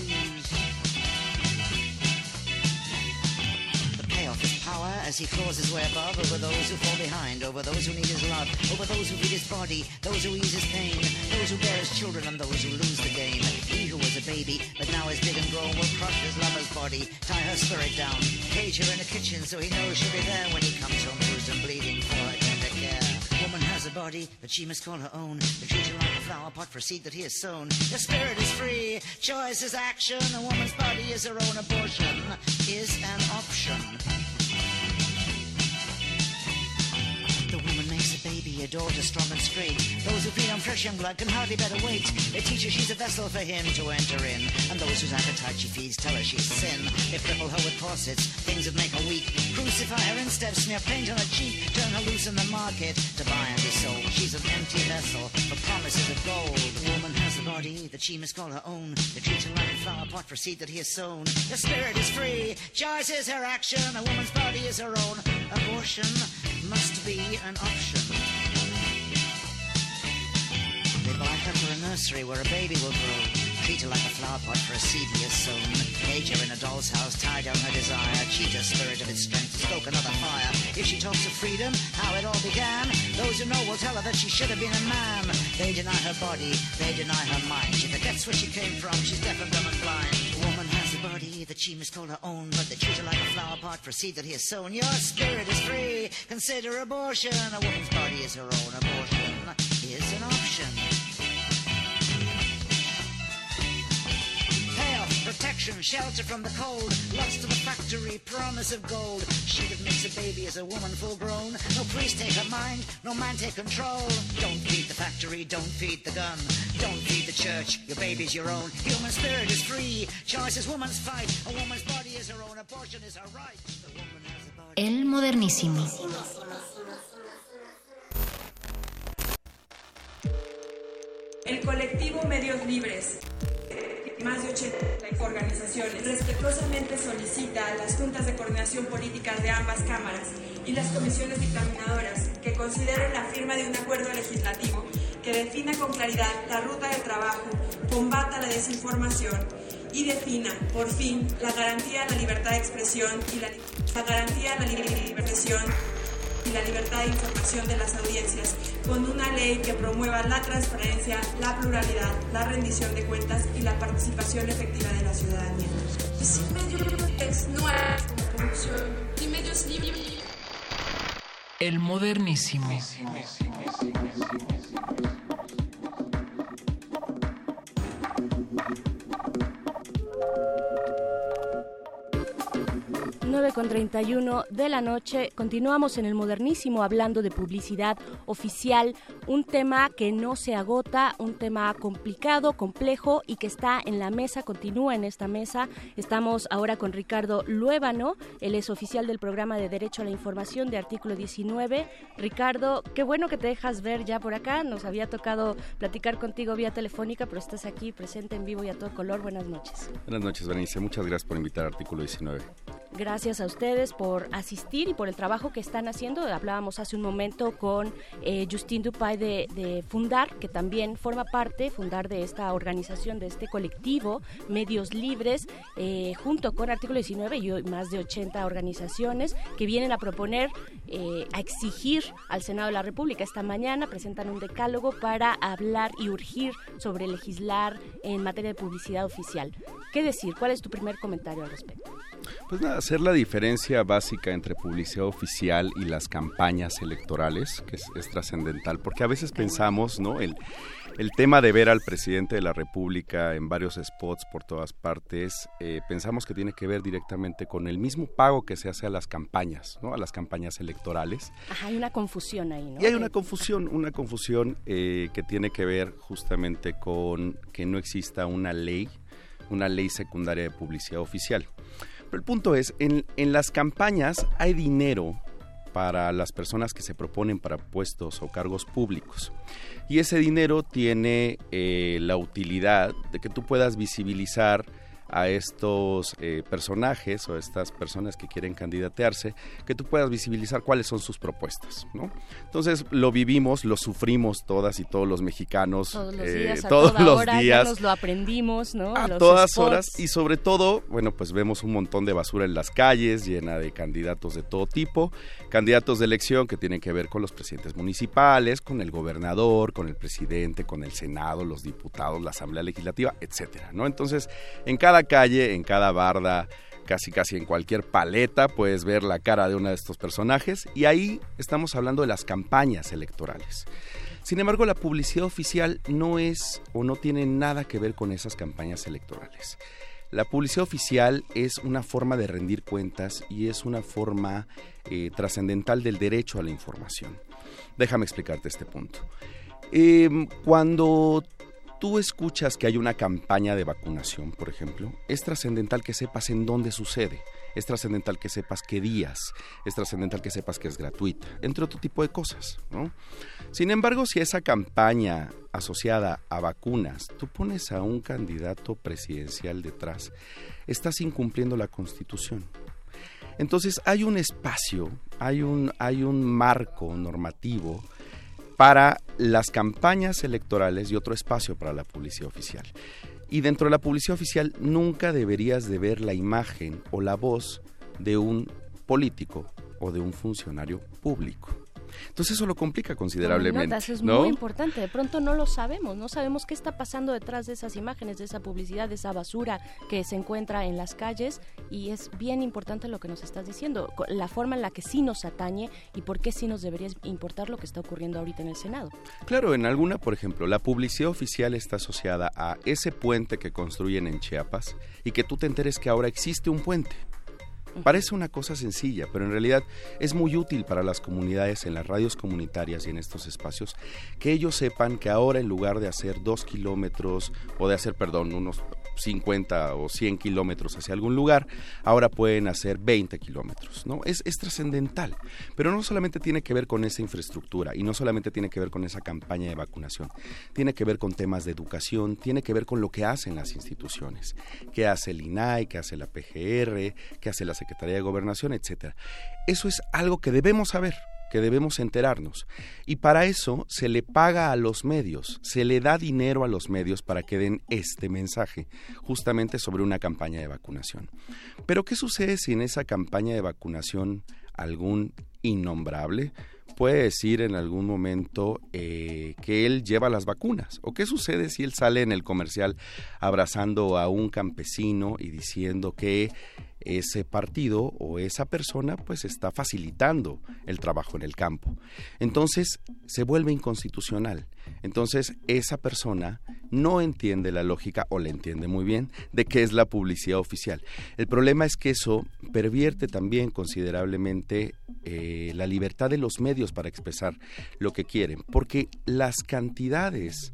power as he claws his way above over those who fall behind, over those who need his love, over those who feed his body, those who ease his pain, those who bear his children, and those who lose the game. He who was a baby, but now is big and grown, will crush his lover's body, tie her spirit down, cage her in the kitchen so he knows she'll be there when he comes home bruised and bleeding for her tender care. Woman has a body that she must call her own. They treat her like a flower pot for seed that he has sown. The spirit is free, choice is action. A woman's body is her own. Abortion is an option. A daughter strong and straight. Those who feed on fresh young blood can hardly bear to wait. They teach her she's a vessel for him to enter in. And those whose appetite she feeds tell her she's sin. They cripple her with corsets, things that make her weak. Crucify her instead, smear paint on her cheek. Turn her loose in the market to buy and be sold. She's an empty vessel for promises of gold. The woman has a body that she must call her own. They treat her like a flower pot for seed that he has sown. The spirit is free, choice is her action. A woman's body is her own. Abortion must be an option. Nursery where a baby will grow. Treat her like a flower pot for a seed has sown. Cage her in a doll's house, tie down her desire. Cheat her spirit of its strength, stoke another fire. If she talks of freedom, how it all began, those who know will tell her that she should have been a man. They deny her body, they deny her mind. She forgets where she came from, she's deaf and dumb and blind. A woman has a body that she must call her own, but they treat her like a flower pot for seed that he has sown. Your spirit is free, consider abortion. A woman's body is her own, abortion is an option. Protection, shelter from the cold, lust of a factory, promise of gold. She that makes a baby is a woman full grown. No priest take her mind, no man take control. Don't feed the factory, don't feed the gun. Don't feed the church, your baby's your own. Human spirit is free, choice is woman's fight. A woman's body is her own, abortion is her right. The woman has a body. El modernísimo. El colectivo Medios Libres, más de 80 organizaciones, respetuosamente solicita a las juntas de coordinación políticas de ambas cámaras y las comisiones dictaminadoras que consideren la firma de un acuerdo legislativo que defina con claridad la ruta de trabajo, combata la desinformación y defina, por fin, la garantía a la libertad de expresión y la, garantía a la libertad de expresión y la libertad de información de las audiencias, con una ley que promueva la transparencia, la pluralidad, la rendición de cuentas y la participación efectiva de la ciudadanía. Corrupción y medios libres. El modernísimo. 9 con 31 de la noche. Continuamos en el modernísimo hablando de publicidad oficial, un tema que no se agota, un tema complicado, complejo y que está en la mesa, continúa en esta mesa. Estamos ahora con Ricardo Luébano, él es oficial del programa de Derecho a la Información de artículo 19. Ricardo, qué bueno que te dejas ver ya por acá. Nos había tocado platicar contigo vía telefónica, pero estás aquí presente en vivo y a todo color. Buenas noches. Buenas noches, Berenice. Muchas gracias por invitar a artículo 19. Gracias a ustedes por asistir y por el trabajo que están haciendo. Hablábamos hace un momento con eh, Justin Dupay de, Fundar, que también forma parte, Fundar de esta organización, de este colectivo, Medios Libres, eh, junto con Artículo 19 y más de 80 organizaciones que vienen a proponer, eh, a exigir al Senado de la República. Esta mañana presentan un decálogo para hablar y urgir sobre legislar en materia de publicidad oficial. ¿Qué decir? ¿Cuál es tu primer comentario al respecto? Pues nada, hacer la diferencia básica entre publicidad oficial y las campañas electorales, que es, trascendental, porque a veces pensamos, ¿no? El, el tema de ver al presidente de la República en varios spots por todas partes, eh, pensamos que tiene que ver directamente con el mismo pago que se hace a las campañas, ¿no? A las campañas electorales. Ajá, hay una confusión ahí, ¿no? Y hay una confusión, una confusión eh, que tiene que ver justamente con que no exista una ley, una ley secundaria de publicidad oficial el punto es, en, las campañas hay dinero para las personas que se proponen para puestos o cargos públicos. Y ese dinero tiene eh, la utilidad de que tú puedas visibilizar a estos eh, personajes o a estas personas que quieren candidatearse, que tú puedas visibilizar cuáles son sus propuestas, ¿no? Entonces lo vivimos, lo sufrimos todas y todos los mexicanos todos los días, eh, todos los días, nos lo aprendimos, ¿no? A todas horas y sobre todo, bueno, pues vemos un montón de basura en las calles, llena de candidatos de todo tipo, candidatos de elección que tienen que ver con los presidentes municipales, con el gobernador, con el presidente, con el senado, los diputados, la asamblea legislativa, etcétera, ¿no? Entonces, en cada calle, en cada barda, casi casi en cualquier paleta puedes ver la cara de uno de estos personajes y ahí estamos hablando de las campañas electorales. Sin embargo, la publicidad oficial no es o no tiene nada que ver con esas campañas electorales. La publicidad oficial es una forma de rendir cuentas y es una forma eh, trascendental del derecho a la información. Déjame explicarte este punto. Em, cuando tú escuchas que hay una campaña de vacunación, por ejemplo, es trascendental que sepas en dónde sucede, es trascendental que sepas qué días, es trascendental que sepas que es gratuita, entre otro tipo de cosas. ¿no? Sin embargo, si esa campaña asociada a vacunas, tú pones a un candidato presidencial detrás, estás incumpliendo la constitución. Entonces hay un espacio, hay un, hay un marco normativo para las campañas electorales y otro espacio para la publicidad oficial. Y dentro de la publicidad oficial nunca deberías de ver la imagen o la voz de un político o de un funcionario público. Entonces eso lo complica considerablemente. es muy importante. De pronto no lo sabemos, no sabemos qué está pasando detrás de esas imágenes, de esa publicidad, de esa basura que se encuentra en las calles y es bien importante lo que nos estás diciendo, la forma en la que sí nos atañe y por qué sí nos debería importar lo que está ocurriendo ahorita en el Senado. Claro, en alguna, por ejemplo, la publicidad oficial está asociada a ese puente que construyen en Chiapas y que tú te enteres que ahora existe un puente. Parece una cosa sencilla, pero en realidad es muy útil para las comunidades en las radios comunitarias y en estos espacios que ellos sepan que ahora en lugar de hacer dos kilómetros o de hacer, perdón, unos 50 o 100 kilómetros hacia algún lugar, ahora pueden hacer 20 kilómetros, ¿no? Es, es trascendental, pero no solamente tiene que ver con esa infraestructura y no solamente tiene que ver con esa campaña de vacunación, tiene que ver con temas de educación, tiene que ver con lo que hacen las instituciones, qué hace el INAI, qué hace la PGR, qué hace la Secretaría de Gobernación, etcétera. Eso es algo que debemos saber, que debemos enterarnos. Y para eso se le paga a los medios, se le da dinero a los medios para que den este mensaje, justamente sobre una campaña de vacunación. Pero ¿qué sucede si en esa campaña de vacunación algún innombrable puede decir en algún momento eh, que él lleva las vacunas? ¿O qué sucede si él sale en el comercial abrazando a un campesino y diciendo que ese partido o esa persona pues está facilitando el trabajo en el campo. Entonces se vuelve inconstitucional. Entonces esa persona no entiende la lógica o le entiende muy bien de qué es la publicidad oficial. El problema es que eso pervierte también considerablemente eh, la libertad de los medios para expresar lo que quieren, porque las cantidades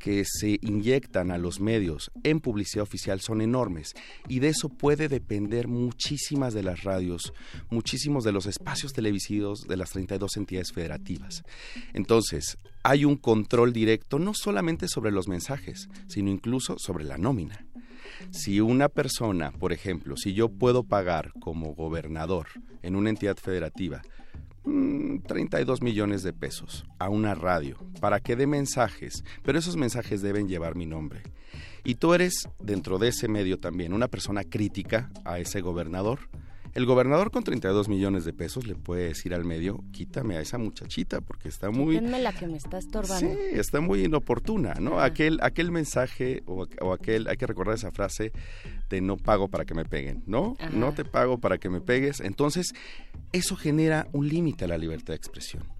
que se inyectan a los medios en publicidad oficial son enormes y de eso puede depender muchísimas de las radios, muchísimos de los espacios televisivos de las 32 entidades federativas. Entonces, hay un control directo no solamente sobre los mensajes, sino incluso sobre la nómina. Si una persona, por ejemplo, si yo puedo pagar como gobernador en una entidad federativa 32 mm, millones de pesos a una radio para que dé mensajes, pero esos mensajes deben llevar mi nombre. Y tú eres, dentro de ese medio también, una persona crítica a ese gobernador, el gobernador con 32 millones de pesos le puede decir al medio, quítame a esa muchachita porque está muy... Quítenme la que me está estorbando. Sí, está muy inoportuna, ¿no? Aquel, aquel mensaje o, aquel, hay que recordar esa frase de no pago para que me peguen, ¿no? No te pago para que me pegues. Entonces, eso genera un límite a la libertad de expresión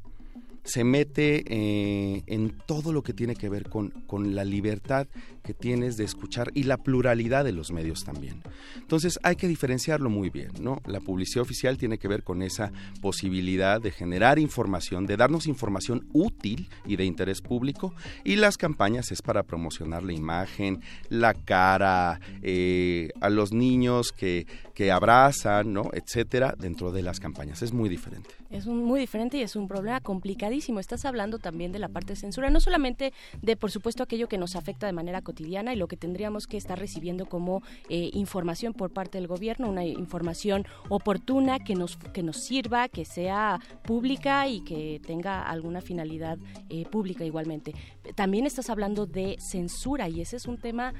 se mete eh, en todo lo que tiene que ver con, con, la libertad que tienes de escuchar y la pluralidad de los medios también. Entonces hay que diferenciarlo muy bien, ¿no? La publicidad oficial tiene que ver con esa posibilidad de generar información, de darnos información útil y de interés público y las campañas es para promocionar la imagen, la cara, eh, a los niños que, que abrazan, ¿no? Etcétera, dentro de las campañas. Es muy diferente. Es un, muy diferente y es un problema complicadísimo. Estás hablando también de la parte de censura, no solamente de, por supuesto, aquello que nos afecta de manera cotidiana y lo que tendríamos que estar recibiendo como eh, información por parte del gobierno, una información oportuna que nos, que nos sirva, que sea pública y que tenga alguna finalidad eh, pública igualmente. También estás hablando de censura y ese es un tema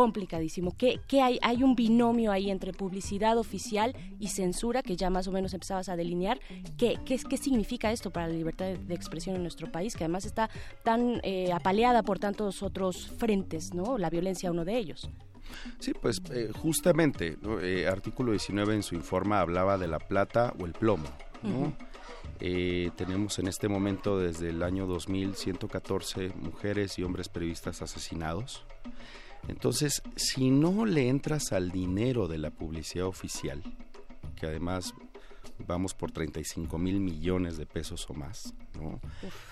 complicadísimo. ¿Qué, qué hay? Hay un binomio ahí entre publicidad oficial y censura que ya más o menos empezabas a delinear. ¿Qué, qué, qué significa esto para la libertad de, expresión en nuestro país, que además está tan eh, apaleada por tantos otros frentes, ¿no? La violencia uno de ellos. Sí, pues eh, justamente, eh, artículo 19 en su informa hablaba de la plata o el plomo, ¿no? tenemos en este momento desde el año 2114 mujeres y hombres periodistas asesinados. Entonces, si no le entras al dinero de la publicidad oficial, que además vamos por 35 mil millones de pesos o más, ¿no?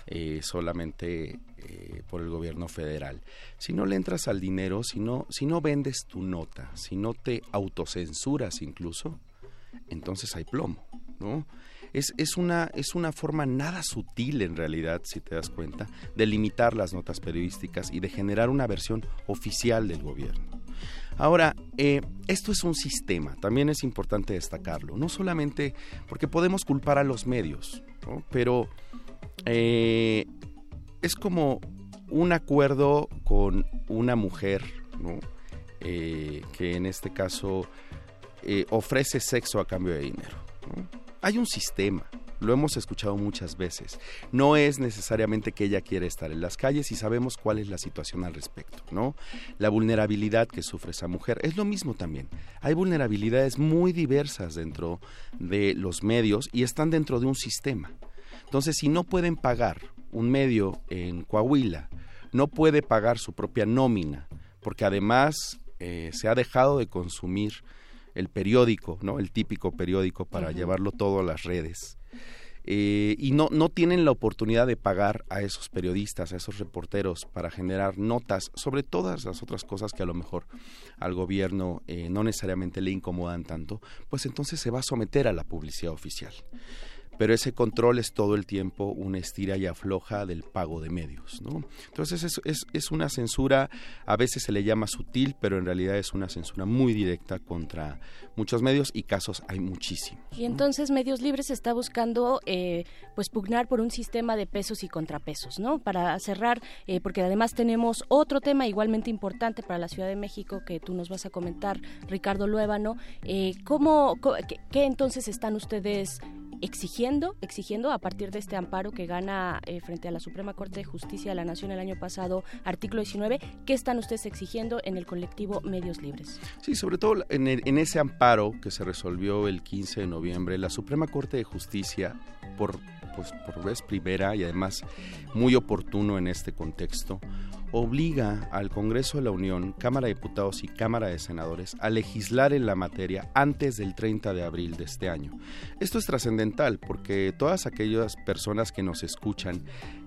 Eh, solamente eh, por el gobierno federal. Si no le entras al dinero, si no, si no vendes tu nota, si no te autocensuras incluso, entonces hay plomo, ¿no? Es, es, una, es una forma nada sutil en realidad, si te das cuenta, de limitar las notas periodísticas y de generar una versión oficial del gobierno. Ahora, eh, esto es un sistema, también es importante destacarlo, no solamente porque podemos culpar a los medios, pero eh, es como un acuerdo con una mujer, eh, que en este caso ofrece sexo a cambio de dinero. Hay un sistema, lo hemos escuchado muchas veces. No es necesariamente que ella quiere estar en las calles y sabemos cuál es la situación al respecto, ¿no? La vulnerabilidad que sufre esa mujer es lo mismo también. Hay vulnerabilidades muy diversas dentro de los medios y están dentro de un sistema. Entonces, si no pueden pagar un medio en Coahuila, no puede pagar su propia nómina, porque además eh, se ha dejado de consumir el periódico, ¿no? El típico periódico para llevarlo todo a las redes. Eh, y no, no tienen la oportunidad de pagar a esos periodistas, a esos reporteros para generar notas sobre todas las otras cosas que a lo mejor al gobierno eh, no necesariamente le incomodan tanto, pues entonces se va a someter a la publicidad oficial pero ese control es todo el tiempo una estira y afloja del pago de medios. ¿no? Entonces es, es, es, una censura, a veces se le llama sutil, pero en realidad es una censura muy directa contra muchos medios y casos hay muchísimos. Y entonces Medios Libres está buscando eh, pues pugnar por un sistema de pesos y contrapesos, ¿no? Para cerrar, eh, porque además tenemos otro tema igualmente importante para la Ciudad de México que tú nos vas a comentar, Ricardo Luébano. Eh, ¿cómo, qué entonces están ustedes exigiendo, exigiendo a partir de este amparo que gana eh, frente a la Suprema Corte de Justicia de la Nación el año pasado, artículo 19, ¿qué están ustedes exigiendo en el colectivo Medios Libres? Sí, sobre todo en, en ese amparo que se resolvió el 15 de noviembre, la Suprema Corte de Justicia, por, pues, por vez primera y además muy oportuno en este contexto, obliga al Congreso de la Unión, Cámara de Diputados y Cámara de Senadores a legislar en la materia antes del 30 de abril de este año. Esto es trascendental porque todas aquellas personas que nos escuchan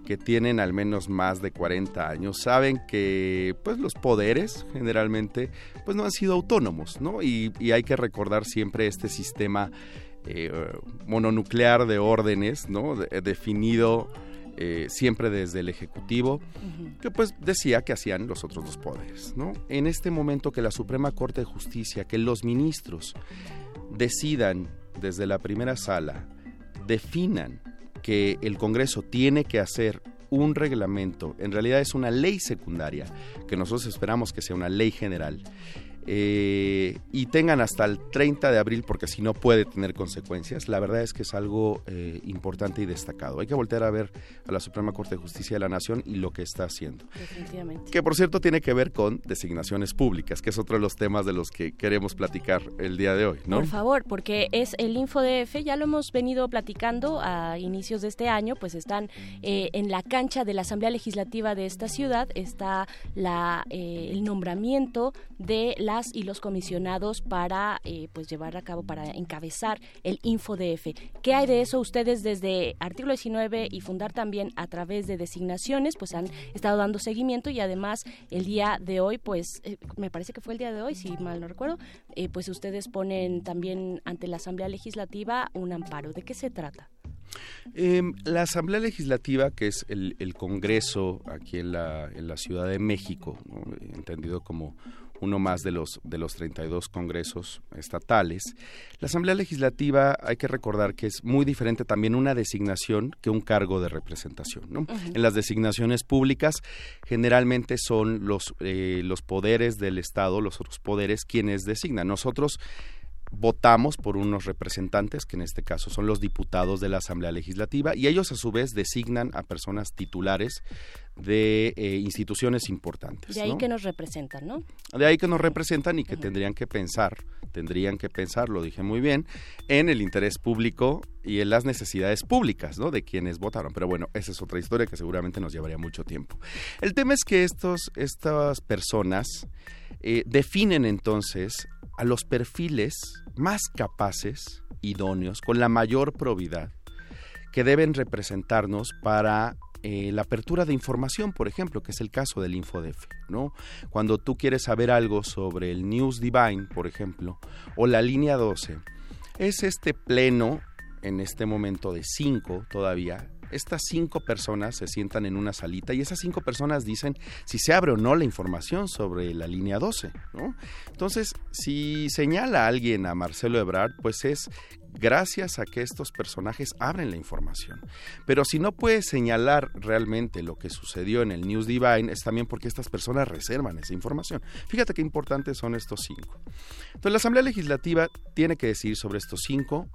que tienen al menos más de 40 años saben que pues los poderes generalmente pues no han sido autónomos, ¿no? Y, hay que recordar siempre este sistema eh, mononuclear de órdenes, ¿no? definido eh, siempre desde el Ejecutivo, que pues decía que hacían los otros dos poderes. ¿no? En este momento que la Suprema Corte de Justicia, que los ministros decidan desde la primera sala, definan que el Congreso tiene que hacer un reglamento, en realidad es una ley secundaria, que nosotros esperamos que sea una ley general, eh, y tengan hasta el 30 de abril porque si no puede tener consecuencias. La verdad es que es algo eh, importante y destacado. Hay que voltear a ver a la Suprema Corte de Justicia de la Nación y lo que está haciendo. Definitivamente. Que por cierto tiene que ver con designaciones públicas, que es otro de los temas de los que queremos platicar el día de hoy, ¿no? Por favor, porque es el InfoDF, ya lo hemos venido platicando a inicios de este año, pues están eh, en la cancha de la Asamblea Legislativa de esta ciudad, está la, el nombramiento de la y los comisionados para eh, pues llevar a cabo, para encabezar el InfoDF. ¿Qué hay de eso ustedes desde artículo 19 y fundar también a través de designaciones? Pues han estado dando seguimiento y además el día de hoy, pues eh, me parece que fue el día de hoy, si mal no recuerdo, eh, pues ustedes ponen también ante la Asamblea Legislativa un amparo. ¿De qué se trata? Em, la Asamblea Legislativa, que es el, Congreso aquí en la, en la Ciudad de México, entendido como uno más de los, de los 32 congresos estatales. La Asamblea Legislativa hay que recordar que es muy diferente también una designación que un cargo de representación. En las designaciones públicas generalmente son los, eh, los poderes del Estado, los otros poderes, quienes designan. Nosotros votamos por unos representantes, que en este caso son los diputados de la Asamblea Legislativa, y ellos a su vez designan a personas titulares de eh, instituciones importantes. De ahí que nos representan, ¿no? De ahí que nos representan y que tendrían que pensar, tendrían que pensar, lo dije muy bien, en el interés público y en las necesidades públicas, ¿no? De quienes votaron. Pero bueno, esa es otra historia que seguramente nos llevaría mucho tiempo. El tema es que estos, estas personas eh, definen entonces a los perfiles más capaces, idóneos, con la mayor probidad, que deben representarnos para eh, la apertura de información, por ejemplo, que es el caso del InfoDef, ¿no? Cuando tú quieres saber algo sobre el News Divine, por ejemplo, o la línea 12, es este pleno, en este momento de 5 todavía, estas cinco personas se sientan en una salita y esas cinco personas dicen si se abre o no la información sobre la línea 12, ¿no? Entonces, si señala alguien a Marcelo Ebrard, pues es gracias a que estos personajes abren la información. Pero si no puede señalar realmente lo que sucedió en el News Divine, es también porque estas personas reservan esa información. Fíjate qué importantes son estos cinco. Entonces, la Asamblea Legislativa tiene que decir sobre estos cinco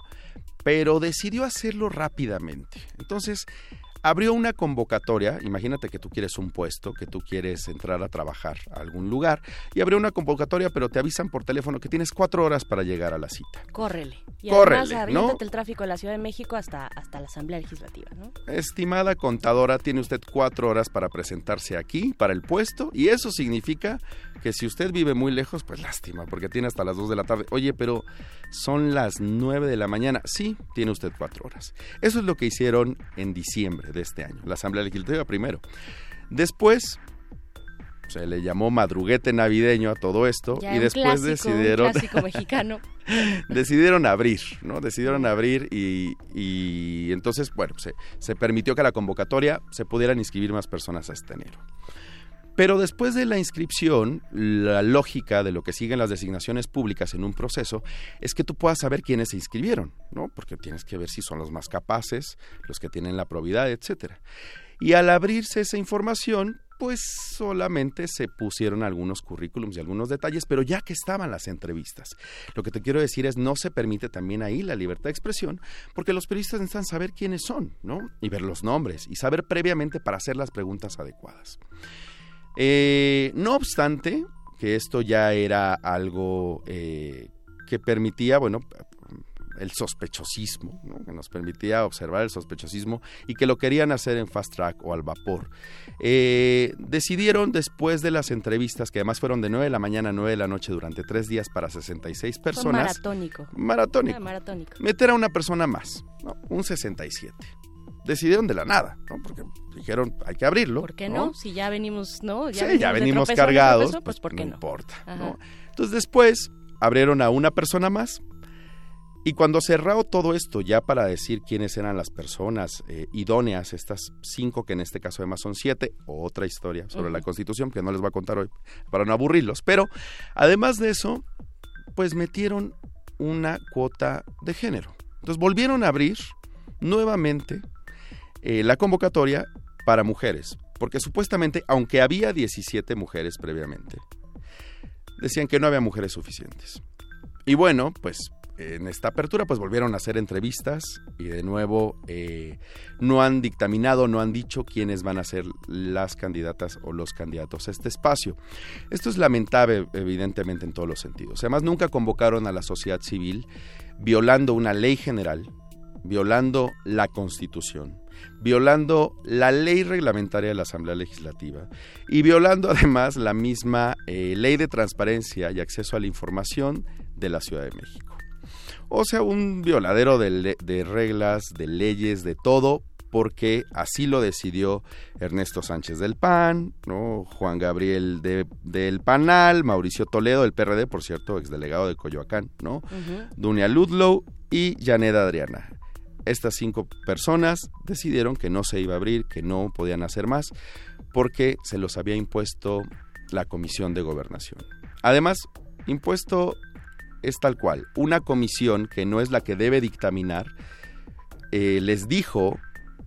pero decidió hacerlo rápidamente. Entonces, abrió una convocatoria, imagínate que tú quieres un puesto, que tú quieres entrar a trabajar a algún lugar, y abrió una convocatoria, pero te avisan por teléfono que tienes cuatro horas para llegar a la cita. Córrele. Y Córrele, además, el tráfico de la Ciudad de México hasta, hasta la Asamblea Legislativa, ¿no? Estimada contadora, tiene usted cuatro horas para presentarse aquí, para el puesto, y eso significa que si usted vive muy lejos, pues lástima, porque tiene hasta las dos de la tarde. Oye, pero son las nueve de la mañana. Sí, tiene usted cuatro horas. Eso es lo que hicieron en diciembre de este año, la Asamblea Legislativa primero. Después se le llamó madruguete navideño a todo esto y después decidieron mexicano. Decidieron abrir no decidieron abrir y, entonces bueno se, se permitió que a la convocatoria se pudieran inscribir más personas a este enero pero después de la inscripción, la lógica de lo que siguen las designaciones públicas en un proceso es que tú puedas saber quiénes se inscribieron, ¿no? Porque tienes que ver si son los más capaces, los que tienen la probidad, etcétera. Y al abrirse esa información, pues solamente se pusieron algunos currículums y algunos detalles, pero ya que estaban las entrevistas. Lo que te quiero decir es, no se permite también ahí la libertad de expresión, porque los periodistas necesitan saber quiénes son, ¿no? Y ver los nombres y saber previamente para hacer las preguntas adecuadas. Eh, no obstante, que esto ya era algo eh, que permitía, bueno, el sospechosismo, que nos permitía observar el sospechosismo y que lo querían hacer en fast track o al vapor. Eh, decidieron después de las entrevistas, que además fueron de 9 de la mañana a 9 de la noche durante tres días para 66 personas. maratónico. Maratónico. Ah, maratónico. Meter a una persona más, un 67 decidieron de la nada, ¿no? Porque dijeron, hay que abrirlo. ¿Por qué no? Si ya venimos, ¿no? Ya sí, ya venimos cargados, pues, ¿por qué no? importa, ¿no? Entonces después abrieron a una persona más Y cuando cerrado todo esto, ya para decir quiénes eran las personas eh, idóneas, estas cinco, que en este caso además son siete, otra historia sobre la Constitución, que no les voy a contar hoy para no aburrirlos, pero además de eso, pues metieron una cuota de género. Entonces volvieron a abrir nuevamente eh, la convocatoria para mujeres, porque supuestamente, aunque había 17 mujeres previamente, decían que no había mujeres suficientes. Y bueno, pues en esta apertura pues volvieron a hacer entrevistas y de nuevo eh, no han dictaminado, no han dicho quiénes van a ser las candidatas o los candidatos a este espacio. Esto es lamentable evidentemente en todos los sentidos. Además nunca convocaron a la sociedad civil violando una ley general, violando la constitución violando la ley reglamentaria de la Asamblea Legislativa y violando además la misma eh, ley de transparencia y acceso a la información de la Ciudad de México o sea, un violadero de, reglas, de leyes, de todo, porque así lo decidió Ernesto Sánchez del PAN, ¿no? Juan Gabriel del PANAL, Mauricio Toledo del PRD, por cierto, exdelegado de Coyoacán, ¿no? Dunia Ludlow y Janet Adriana. Estas cinco personas decidieron que no se iba a abrir, que no podían hacer más, porque se los había impuesto la Comisión de Gobernación. Además, impuesto es tal cual. Una comisión que no es la que debe dictaminar eh, les dijo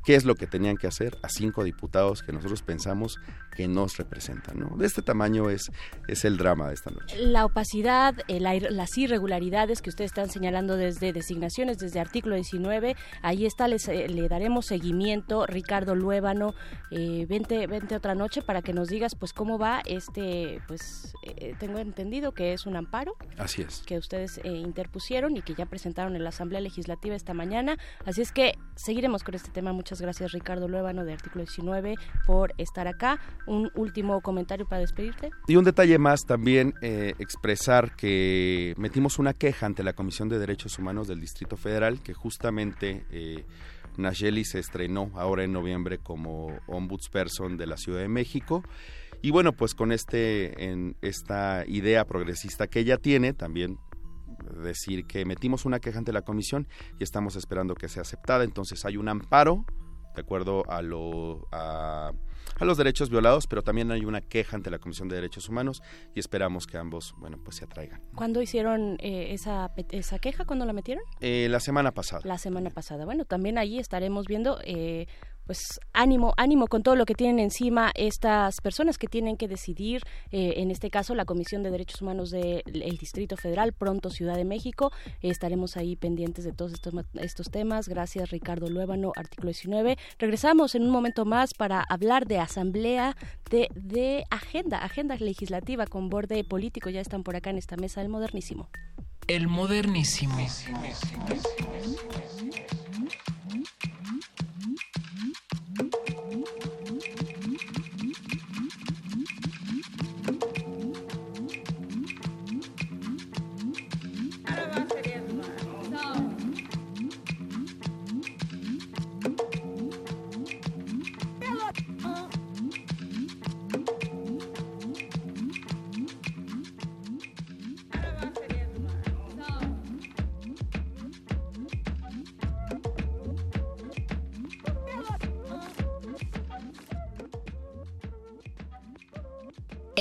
qué es lo que tenían que hacer a cinco diputados que nosotros pensamos que nos representan. ¿no? De este tamaño es, es el drama de esta noche. La opacidad, las irregularidades que ustedes están señalando desde designaciones, desde artículo 19, ahí está, les, eh, le daremos seguimiento. Ricardo Luébano, eh, vente, vente otra noche para que nos digas pues cómo va este, pues eh, tengo entendido que es un amparo. Así es. Que ustedes interpusieron y que ya presentaron en la Asamblea Legislativa esta mañana. Así es que seguiremos con este tema. Muchas gracias Ricardo Luébano de artículo 19 por estar acá un último comentario para despedirte. Y un detalle más también, eh, expresar que metimos una queja ante la Comisión de Derechos Humanos del Distrito Federal, que justamente eh, Nayeli se estrenó ahora en noviembre como ombudsperson de la Ciudad de México. Y bueno, pues con este, en esta idea progresista que ella tiene, también decir que metimos una queja ante la comisión y estamos esperando que sea aceptada. Entonces hay un amparo de acuerdo a lo a a los derechos violados, pero también hay una queja ante la Comisión de Derechos Humanos y esperamos que ambos, bueno, pues se atraigan. ¿Cuándo hicieron eh, esa, esa queja? ¿Cuándo la metieron? Eh, la semana pasada. La semana pasada. Bueno, también allí estaremos viendo eh, pues ánimo, ánimo con todo lo que tienen encima estas personas que tienen que decidir, eh, en este caso la Comisión de Derechos Humanos del Distrito Federal, pronto Ciudad de México. estaremos ahí pendientes de todos estos, estos temas. Gracias Ricardo Luébano, artículo 19. Regresamos en un momento más para hablar de asamblea, de, de agenda, agenda legislativa con borde político. Ya están por acá en esta mesa del. El modernísimo. El modernísimo.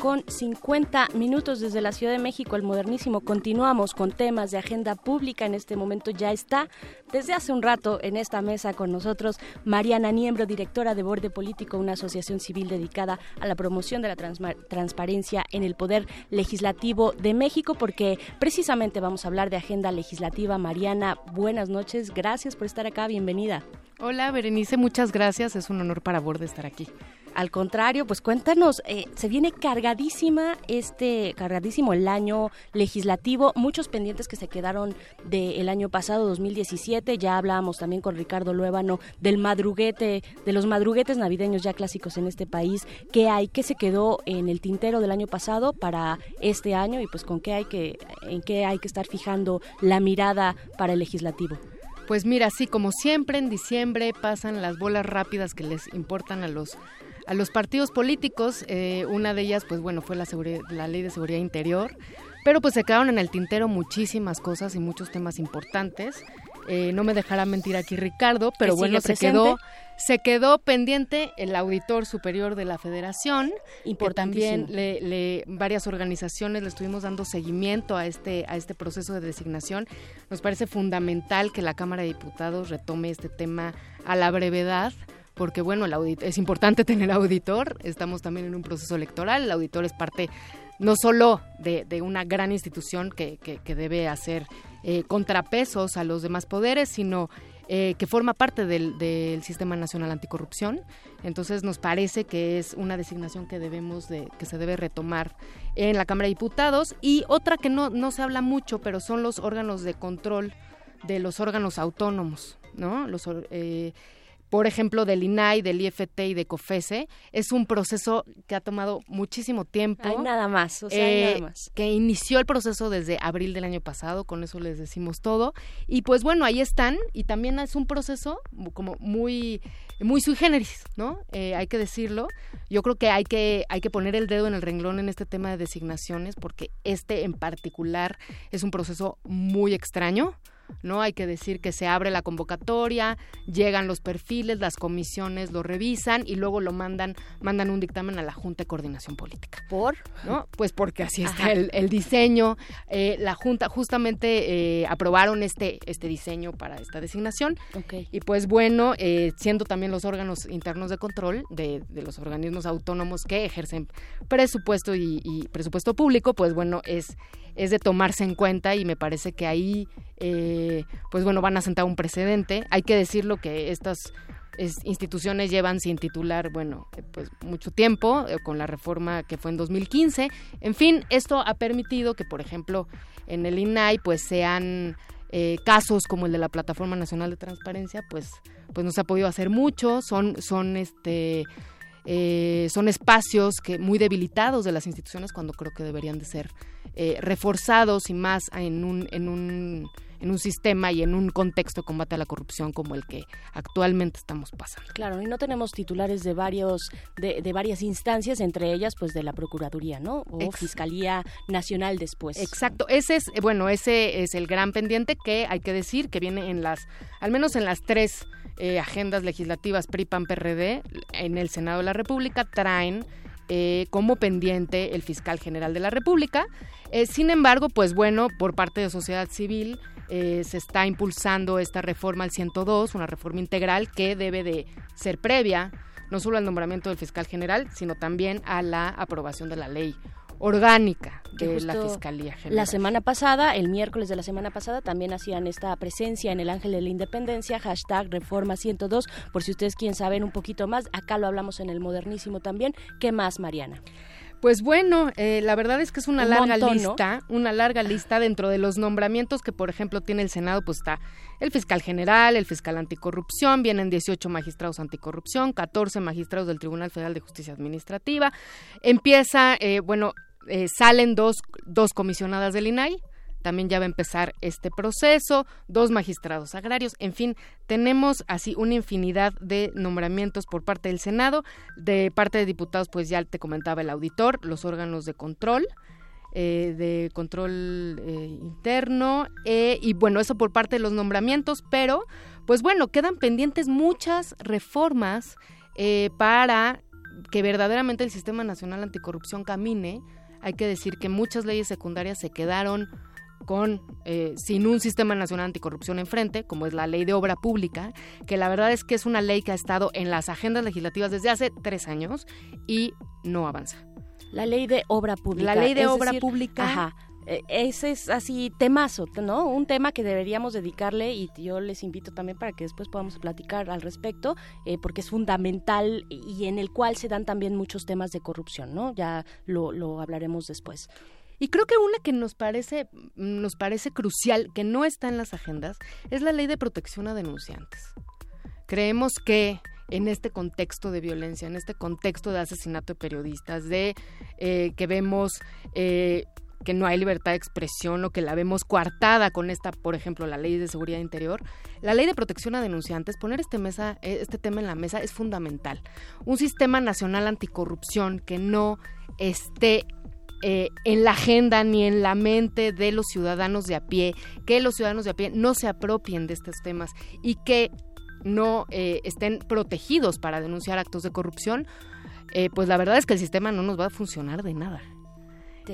con 50 minutos desde la Ciudad de México, el modernísimo. Continuamos con temas de agenda pública. En este momento ya está desde hace un rato en esta mesa con nosotros Mariana Niembro, directora de Borde Político, una asociación civil dedicada a la promoción de la transparencia en el Poder Legislativo de México, porque precisamente vamos a hablar de agenda legislativa. Mariana, buenas noches. Gracias por estar acá. Bienvenida. Hola, Berenice. Muchas gracias. Es un honor para Borde estar aquí. Al contrario, pues cuéntanos, eh, se viene cargadísima este, cargadísimo el año legislativo, muchos pendientes que se quedaron del año pasado, 2017, ya hablábamos también con Ricardo Luébano del madruguete, de los madruguetes navideños ya clásicos en este país, qué hay, qué se quedó en el tintero del año pasado para este año y pues con qué hay que, en qué hay que estar fijando la mirada para el legislativo. Pues mira, sí, como siempre en diciembre pasan las bolas rápidas que les importan a los a los partidos políticos. Eh, una de ellas, pues bueno, fue la, la ley de seguridad interior. Pero pues se quedaron en el tintero muchísimas cosas y muchos temas importantes. Eh, no me dejará mentir aquí Ricardo, pero bueno, se quedó, se quedó pendiente el auditor superior de la federación, que también le, varias organizaciones le estuvimos dando seguimiento a este, a este proceso de designación. Nos parece fundamental que la Cámara de Diputados retome este tema a la brevedad porque bueno, el es importante tener auditor, estamos también en un proceso electoral, el auditor es parte no solo de, una gran institución que, que, debe hacer eh, contrapesos a los demás poderes, sino eh, que forma parte del, del, Sistema Nacional Anticorrupción. Entonces nos parece que es una designación que debemos de, que se debe retomar en la Cámara de Diputados. Y otra que no, no se habla mucho, pero son los órganos de control de los órganos autónomos, ¿no? Los, eh, por ejemplo, del INAI, del IFT y de COFESE, es un proceso que ha tomado muchísimo tiempo. Hay nada más, o sea, hay nada eh, más. Que inició el proceso desde abril del año pasado, con eso les decimos todo. Y pues bueno, ahí están, y también es un proceso como muy muy sui generis, ¿no? Eh, hay que decirlo. Yo creo que hay que hay que poner el dedo en el renglón en este tema de designaciones porque este en particular es un proceso muy extraño ¿no? Hay que decir que se abre la convocatoria, llegan los perfiles, las comisiones lo revisan y luego lo mandan, mandan un dictamen a la Junta de Coordinación Política. ¿Por? ¿No? Pues porque así está el, diseño. Eh, la Junta justamente eh, aprobaron este, este diseño para esta designación. Y pues bueno, eh, siendo también los órganos internos de control de, los organismos autónomos que ejercen presupuesto y, y presupuesto público, pues bueno, es es de tomarse en cuenta y me parece que ahí, eh, pues bueno, van a sentar un precedente. Hay que decirlo que estas instituciones llevan sin titular, bueno, eh, pues mucho tiempo, eh, con la reforma que fue en 2015. En fin, esto ha permitido que, por ejemplo, en el INAI, pues sean casos como el de la Plataforma Nacional de Transparencia, pues, pues no se ha podido hacer mucho, son, son este eh, son espacios que muy debilitados de las instituciones cuando creo que deberían de ser eh, reforzados y más en un, en un en un sistema y en un contexto de combate a la corrupción como el que actualmente estamos pasando. Claro, y no tenemos titulares de varios de, de varias instancias, entre ellas pues de la Procuraduría, ¿no? O Fiscalía Nacional después. Exacto, ese es bueno, ese es el gran pendiente que hay que decir que viene en las al menos en las tres eh, agendas legislativas PRI, PAN, PRD en el Senado de la República traen eh, como pendiente el fiscal general de la República. Eh, sin embargo, pues bueno, por parte de sociedad civil se está impulsando esta reforma al 102, una reforma integral que debe de ser previa no solo al nombramiento del fiscal general, sino también a la aprobación de la ley orgánica de la Fiscalía General. La semana pasada, el miércoles de la semana pasada, también hacían esta presencia en el Ángel de la Independencia, hashtag Reforma 102, por si ustedes quieren saber un poquito más, acá lo hablamos en el Modernísimo también. ¿Qué más, Mariana? Pues bueno, eh, la verdad es que es una larga lista, una larga lista dentro de los nombramientos que, por ejemplo, tiene el Senado, pues está el fiscal general, el fiscal anticorrupción, vienen 18 magistrados anticorrupción, 14 magistrados del Tribunal Federal de Justicia Administrativa. Empieza, eh, bueno, eh, salen dos, dos comisionadas del INAI, también ya va a empezar este proceso, dos magistrados agrarios, en fin, tenemos así una infinidad de nombramientos por parte del Senado, de parte de diputados, pues ya te comentaba el auditor, los órganos de control, eh, de control eh, interno, y bueno, eso por parte de los nombramientos, pero pues bueno, quedan pendientes muchas reformas para que verdaderamente el Sistema Nacional Anticorrupción camine hay que decir que muchas leyes secundarias se quedaron con eh, sin un sistema nacional anticorrupción enfrente, como es la ley de obra pública, que la verdad es que es una ley que ha estado en las agendas legislativas desde hace tres años y no avanza. La ley de obra pública. La ley de obra pública. Ajá. Eh, ese es así temazo, ¿no? Un tema que deberíamos dedicarle y yo les invito también para que después podamos platicar al respecto, eh, porque es fundamental y en el cual se dan también muchos temas de corrupción, ¿no? Ya lo, hablaremos después. Y creo que una que nos parece, nos parece crucial, que no está en las agendas, es la ley de protección a denunciantes. Creemos que en este contexto de violencia, en este contexto de asesinato de periodistas, de eh, que vemos que no hay libertad de expresión o que la vemos coartada con esta, por ejemplo, la ley de seguridad interior, la ley de protección a denunciantes, poner este, mesa, eh, este tema en la mesa es fundamental. Un sistema nacional anticorrupción que no esté eh, en la agenda ni en la mente de los ciudadanos de a pie, que los ciudadanos de a pie no se apropien de estos temas y que no eh, estén protegidos para denunciar actos de corrupción, pues la verdad es que el sistema no nos va a funcionar de nada.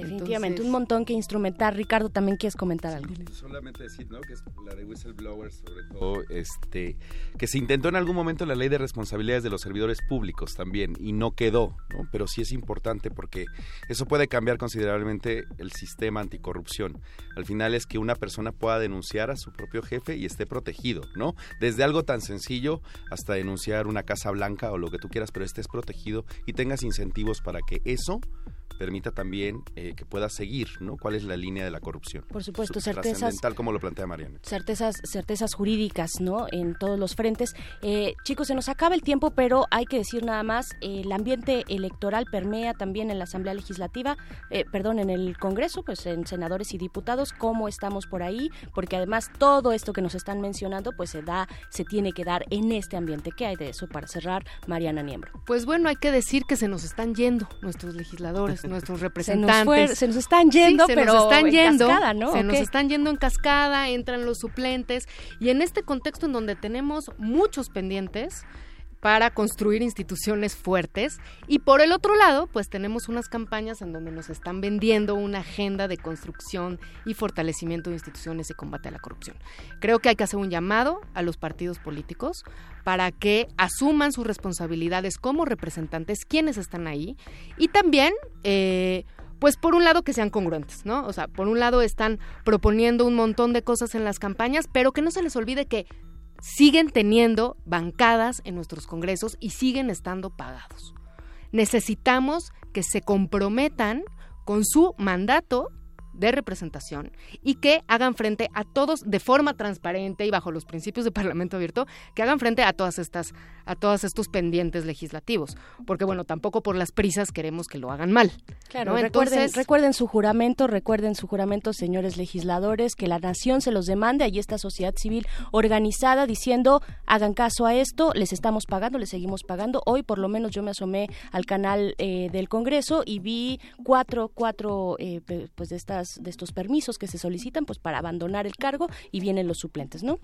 Definitivamente, un montón que instrumentar. Ricardo, ¿también quieres comentar algo? Solamente decir, ¿no? Que es la de whistleblowers, sobre todo, este, que se intentó en algún momento la ley de responsabilidades de los servidores públicos también, y no quedó, ¿no? Pero sí es importante porque eso puede cambiar considerablemente el sistema anticorrupción. Al final es que una persona pueda denunciar a su propio jefe y esté protegido, ¿no? Desde algo tan sencillo hasta denunciar una casa blanca o lo que tú quieras, pero estés protegido y tengas incentivos para que eso permita también eh, que pueda seguir, ¿no? ¿Cuál es la línea de la corrupción? Por supuesto, certezas. Tal como lo plantea Mariana. Certezas, certezas jurídicas, ¿no? En todos los frentes. Eh, chicos, se nos acaba el tiempo, pero hay que decir nada más, eh, el ambiente electoral permea también en la Asamblea Legislativa, perdón, en el Congreso, pues en senadores y diputados, cómo estamos por ahí, porque además todo esto que nos están mencionando, pues se da, se tiene que dar en este ambiente. ¿Qué hay de eso para cerrar, Mariana Niembro? Pues bueno, hay que decir que se nos están yendo nuestros legisladores nuestros representantes. Se nos, están yendo, pero nos están yendo, en cascada, ¿no? Se nos están yendo en cascada, entran los suplentes y en este contexto en donde tenemos muchos pendientes, para construir instituciones fuertes y por el otro lado pues tenemos unas campañas en donde nos están vendiendo una agenda de construcción y fortalecimiento de instituciones y combate a la corrupción. Creo que hay que hacer un llamado a los partidos políticos para que asuman sus responsabilidades como representantes, quienes están ahí y también... Eh, pues por un lado que sean congruentes, ¿no? O sea, por un lado están proponiendo un montón de cosas en las campañas, pero que no se les olvide que siguen teniendo bancadas en nuestros congresos y siguen estando pagados. Necesitamos que se comprometan con su mandato de representación y que hagan frente a todos de forma transparente y bajo los principios de Parlamento abierto, que hagan frente a todas estas a todos estos pendientes legislativos, porque bueno, tampoco por las prisas queremos que lo hagan mal. Claro, recuerden, recuerden su juramento, recuerden su juramento, señores legisladores, que la nación se los demande, ahí esta sociedad civil organizada diciendo, hagan caso a esto, les estamos pagando, les seguimos pagando. Hoy por lo menos yo me asomé al canal eh, del Congreso y vi cuatro, cuatro eh, pues de estas de estos permisos que se solicitan pues para abandonar el cargo y vienen los suplentes, ¿no?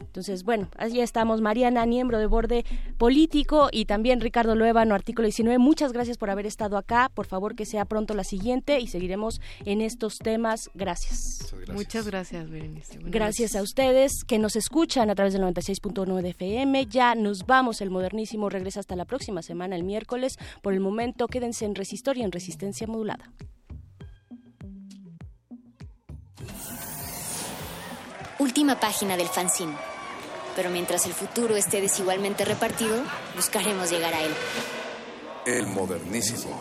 Entonces, bueno, allí estamos. Mariana, miembro de borde político, y también Ricardo Luevano, artículo 19. Muchas gracias por haber estado acá. Por favor, que sea pronto la siguiente y seguiremos en estos temas. Gracias. Muchas gracias, Berenice. Gracias a ustedes que nos escuchan a través del 96.9 de FM. Ya nos vamos. El modernísimo regresa hasta la próxima semana, el miércoles. Por el momento, quédense en Resistor y en Resistencia Modulada. Última página del fanzine. Pero mientras el futuro esté desigualmente repartido, buscaremos llegar a él. El modernísimo.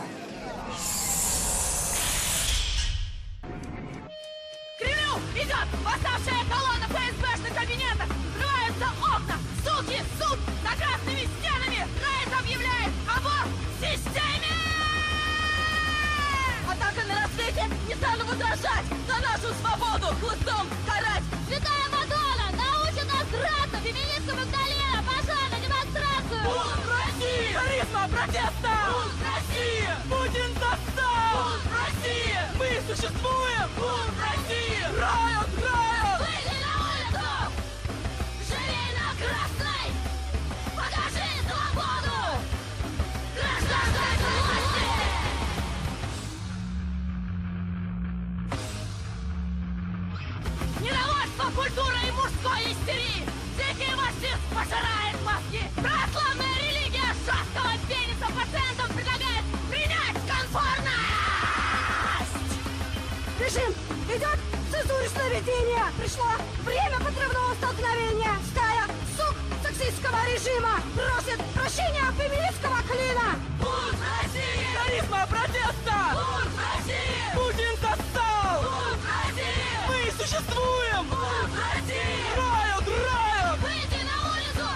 Кремлю! Идет! Восставшая колонна ФСБшных кабинетов! Взрываются окна! Суки! Суд! За красными стенами! Райт объявляет аборт системе! Атака На рассвете! Не стану возражать! За нашу свободу! Хлыстом карать! Святая Мадонна научит нас драться феминистка Магдалена! Пошла на демонстрацию! Бунт России! Харизма протеста! Бунт России! Путин достал! Бунт России! Мы существуем! Бунт России! Райот! Выйди Недовольство культурой мужской истерии! Дикий марксизм пожирает мозги! Православная религия жесткого пениса пациентам предлагает принять конформность! Режим! Идет цензурное видение! Пришло время подрывного столкновения! Стая сук сексистского режима просит прощения феминистского клина! Бунт России! Харизма протеста! Бунт существуем! Бунт России! Райот! Райот! Выйди на улицу!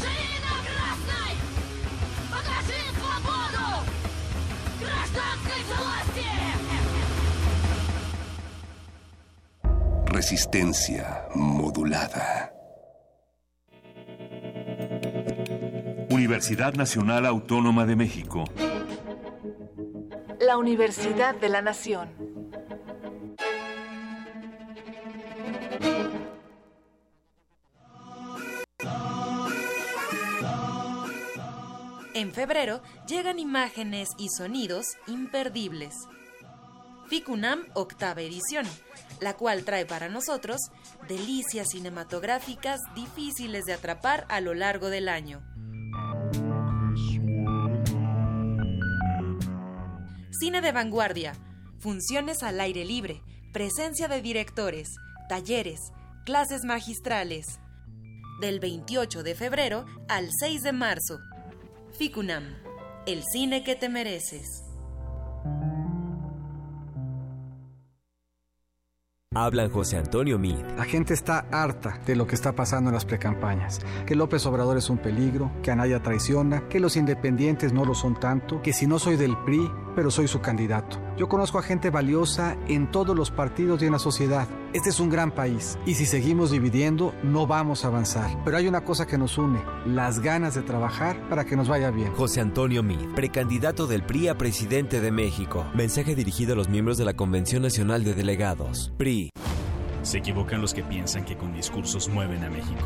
Живи на красной! Покажи свободу! Гражданской власти! Resistencia modulada. Universidad Nacional Autónoma de México. La Universidad de la Nación. En febrero llegan imágenes y sonidos imperdibles. FICUNAM octava edición, la cual trae para nosotros delicias cinematográficas difíciles de atrapar a lo largo del año. Cine de vanguardia, funciones al aire libre, presencia de directores, talleres, clases magistrales. Del 28 de febrero al 6 de marzo. Ficunam, el cine que te mereces. Hablan José Antonio Mid. La gente está harta de lo que está pasando en las precampañas. Que López Obrador es un peligro, que Anaya traiciona, que los independientes no lo son tanto, que si no soy del PRI, pero soy su candidato. Yo conozco a gente valiosa en todos los partidos y en la sociedad. Este es un gran país y si seguimos dividiendo no vamos a avanzar. Pero hay una cosa que nos une, las ganas de trabajar para que nos vaya bien. José Antonio Mid, precandidato del PRI a presidente de México. Mensaje dirigido a los miembros de la Convención Nacional de Delegados. PRI. Se equivocan los que piensan que con discursos mueven a México.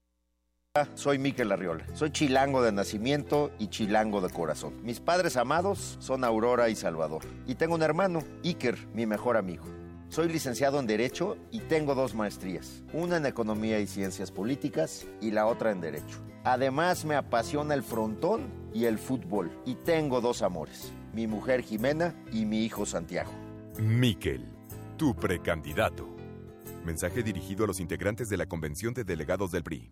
Soy Miquel Arriola. Soy chilango de nacimiento y chilango de corazón. Mis padres amados son Aurora y Salvador. Y tengo un hermano, Iker, mi mejor amigo. Soy licenciado en Derecho y tengo dos maestrías, una en Economía y Ciencias Políticas y la otra en Derecho. Además me apasiona el frontón y el fútbol y tengo dos amores, mi mujer Jimena y mi hijo Santiago. Miquel, tu precandidato. Mensaje dirigido a los integrantes de la Convención de Delegados del PRI.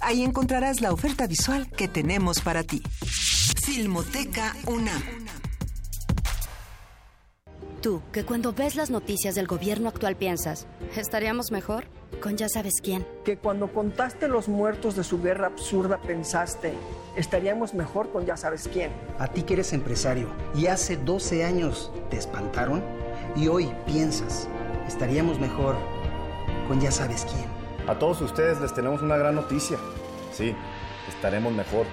Ahí encontrarás la oferta visual que tenemos para ti. Filmoteca UNAM. Tú, que cuando ves las noticias del gobierno actual piensas, ¿estaríamos mejor? Con ya sabes quién. Que cuando contaste los muertos de su guerra absurda pensaste, estaríamos mejor con ya sabes quién. A ti que eres empresario y hace 12 años te espantaron y hoy piensas, estaríamos mejor con ya sabes quién. A todos ustedes les tenemos una gran noticia. Sí, estaremos mejor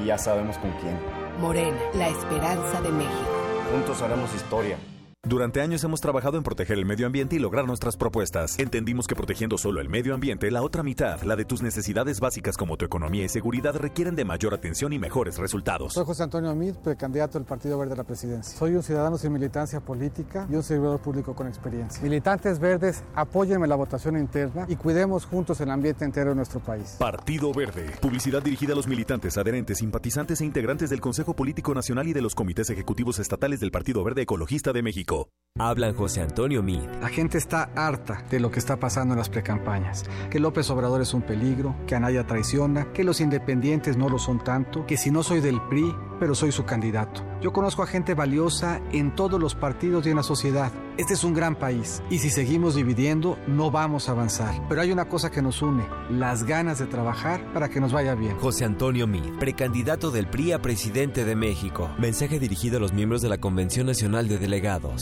y ya sabemos con quién. Morena, la esperanza de México. Juntos haremos historia. Durante años hemos trabajado en proteger el medio ambiente y lograr nuestras propuestas. Entendimos que protegiendo solo el medio ambiente, la otra mitad, la de tus necesidades básicas como tu economía y seguridad, requieren de mayor atención y mejores resultados. Soy José Antonio Amid, precandidato del Partido Verde a la presidencia. Soy un ciudadano sin militancia política y un servidor público con experiencia. Militantes verdes, apóyenme la votación interna y cuidemos juntos el ambiente entero de nuestro país. Partido Verde. Publicidad dirigida a los militantes, adherentes, simpatizantes e integrantes del Consejo Político Nacional y de los comités ejecutivos estatales del Partido Verde Ecologista de México. Hablan José Antonio Mid. La gente está harta de lo que está pasando en las precampañas. Que López Obrador es un peligro, que Anaya traiciona, que los independientes no lo son tanto, que si no soy del PRI, pero soy su candidato. Yo conozco a gente valiosa en todos los partidos y en la sociedad. Este es un gran país y si seguimos dividiendo no vamos a avanzar. Pero hay una cosa que nos une, las ganas de trabajar para que nos vaya bien. José Antonio Mid, precandidato del PRI a presidente de México. Mensaje dirigido a los miembros de la Convención Nacional de Delegados.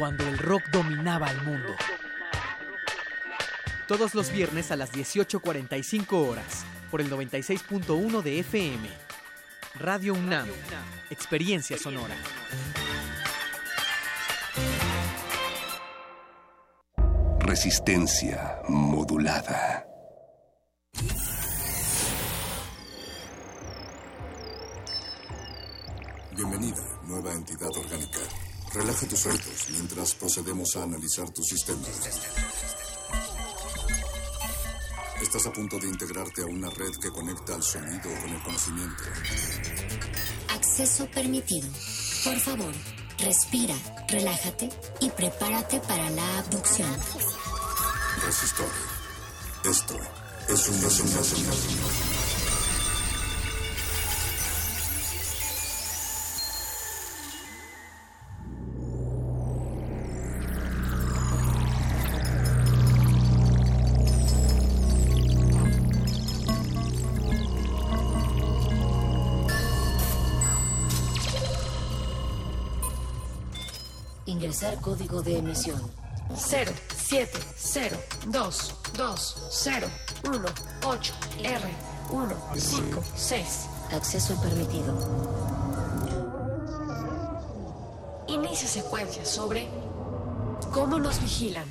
Cuando el rock dominaba el mundo. Todos los viernes a las 18.45 horas, por el 96.1 de FM. Radio UNAM. Experiencia sonora. Resistencia modulada. Bienvenida, nueva entidad orgánica. Relaja tus oídos mientras procedemos a analizar tu sistema. Estás a punto de integrarte a una red que conecta al sonido con el conocimiento. Acceso permitido. Por favor, respira, relájate y prepárate para la abducción. Resistor. Esto es una señal. Código de emisión. 0, 7, 0, 2, 2, 0, 1, 8, R, 1, 5, 6. Acceso permitido. Inicia secuencia sobre cómo nos vigilan.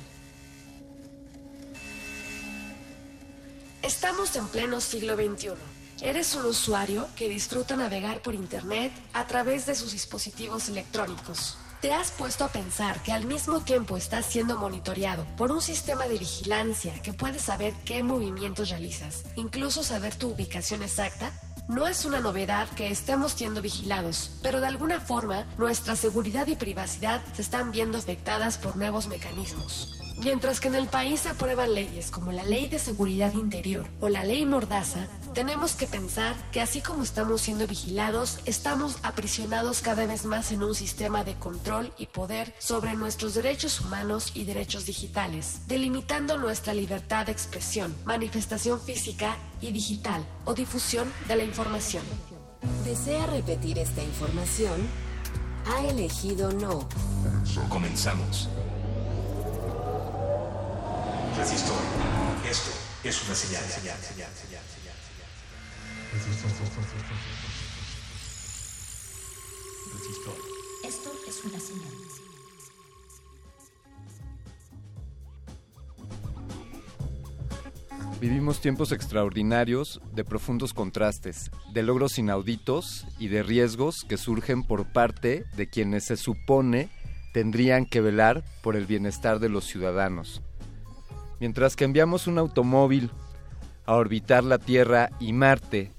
Estamos en pleno siglo XXI. Eres un usuario que disfruta navegar por Internet a través de sus dispositivos electrónicos. ¿Te has puesto a pensar que al mismo tiempo estás siendo monitoreado por un sistema de vigilancia que puede saber qué movimientos realizas, incluso saber tu ubicación exacta? No es una novedad que estemos siendo vigilados, pero de alguna forma nuestra seguridad y privacidad se están viendo afectadas por nuevos mecanismos. Mientras que en el país se aprueban leyes como la Ley de Seguridad Interior o la Ley Mordaza, tenemos que pensar que así como estamos siendo vigilados, estamos aprisionados cada vez más en un sistema de control y poder sobre nuestros derechos humanos y derechos digitales, delimitando nuestra libertad de expresión, manifestación física y digital o difusión de la información. ¿Desea repetir esta información? Ha elegido no. Comenzamos. Resistor. Esto es una señal, señal, señal, señal, señal. Resistor. Esto es una señal. Vivimos tiempos extraordinarios de profundos contrastes, de logros inauditos y de riesgos que surgen por parte de quienes se supone tendrían que velar por el bienestar de los ciudadanos. Mientras que enviamos un automóvil a orbitar la Tierra y Marte,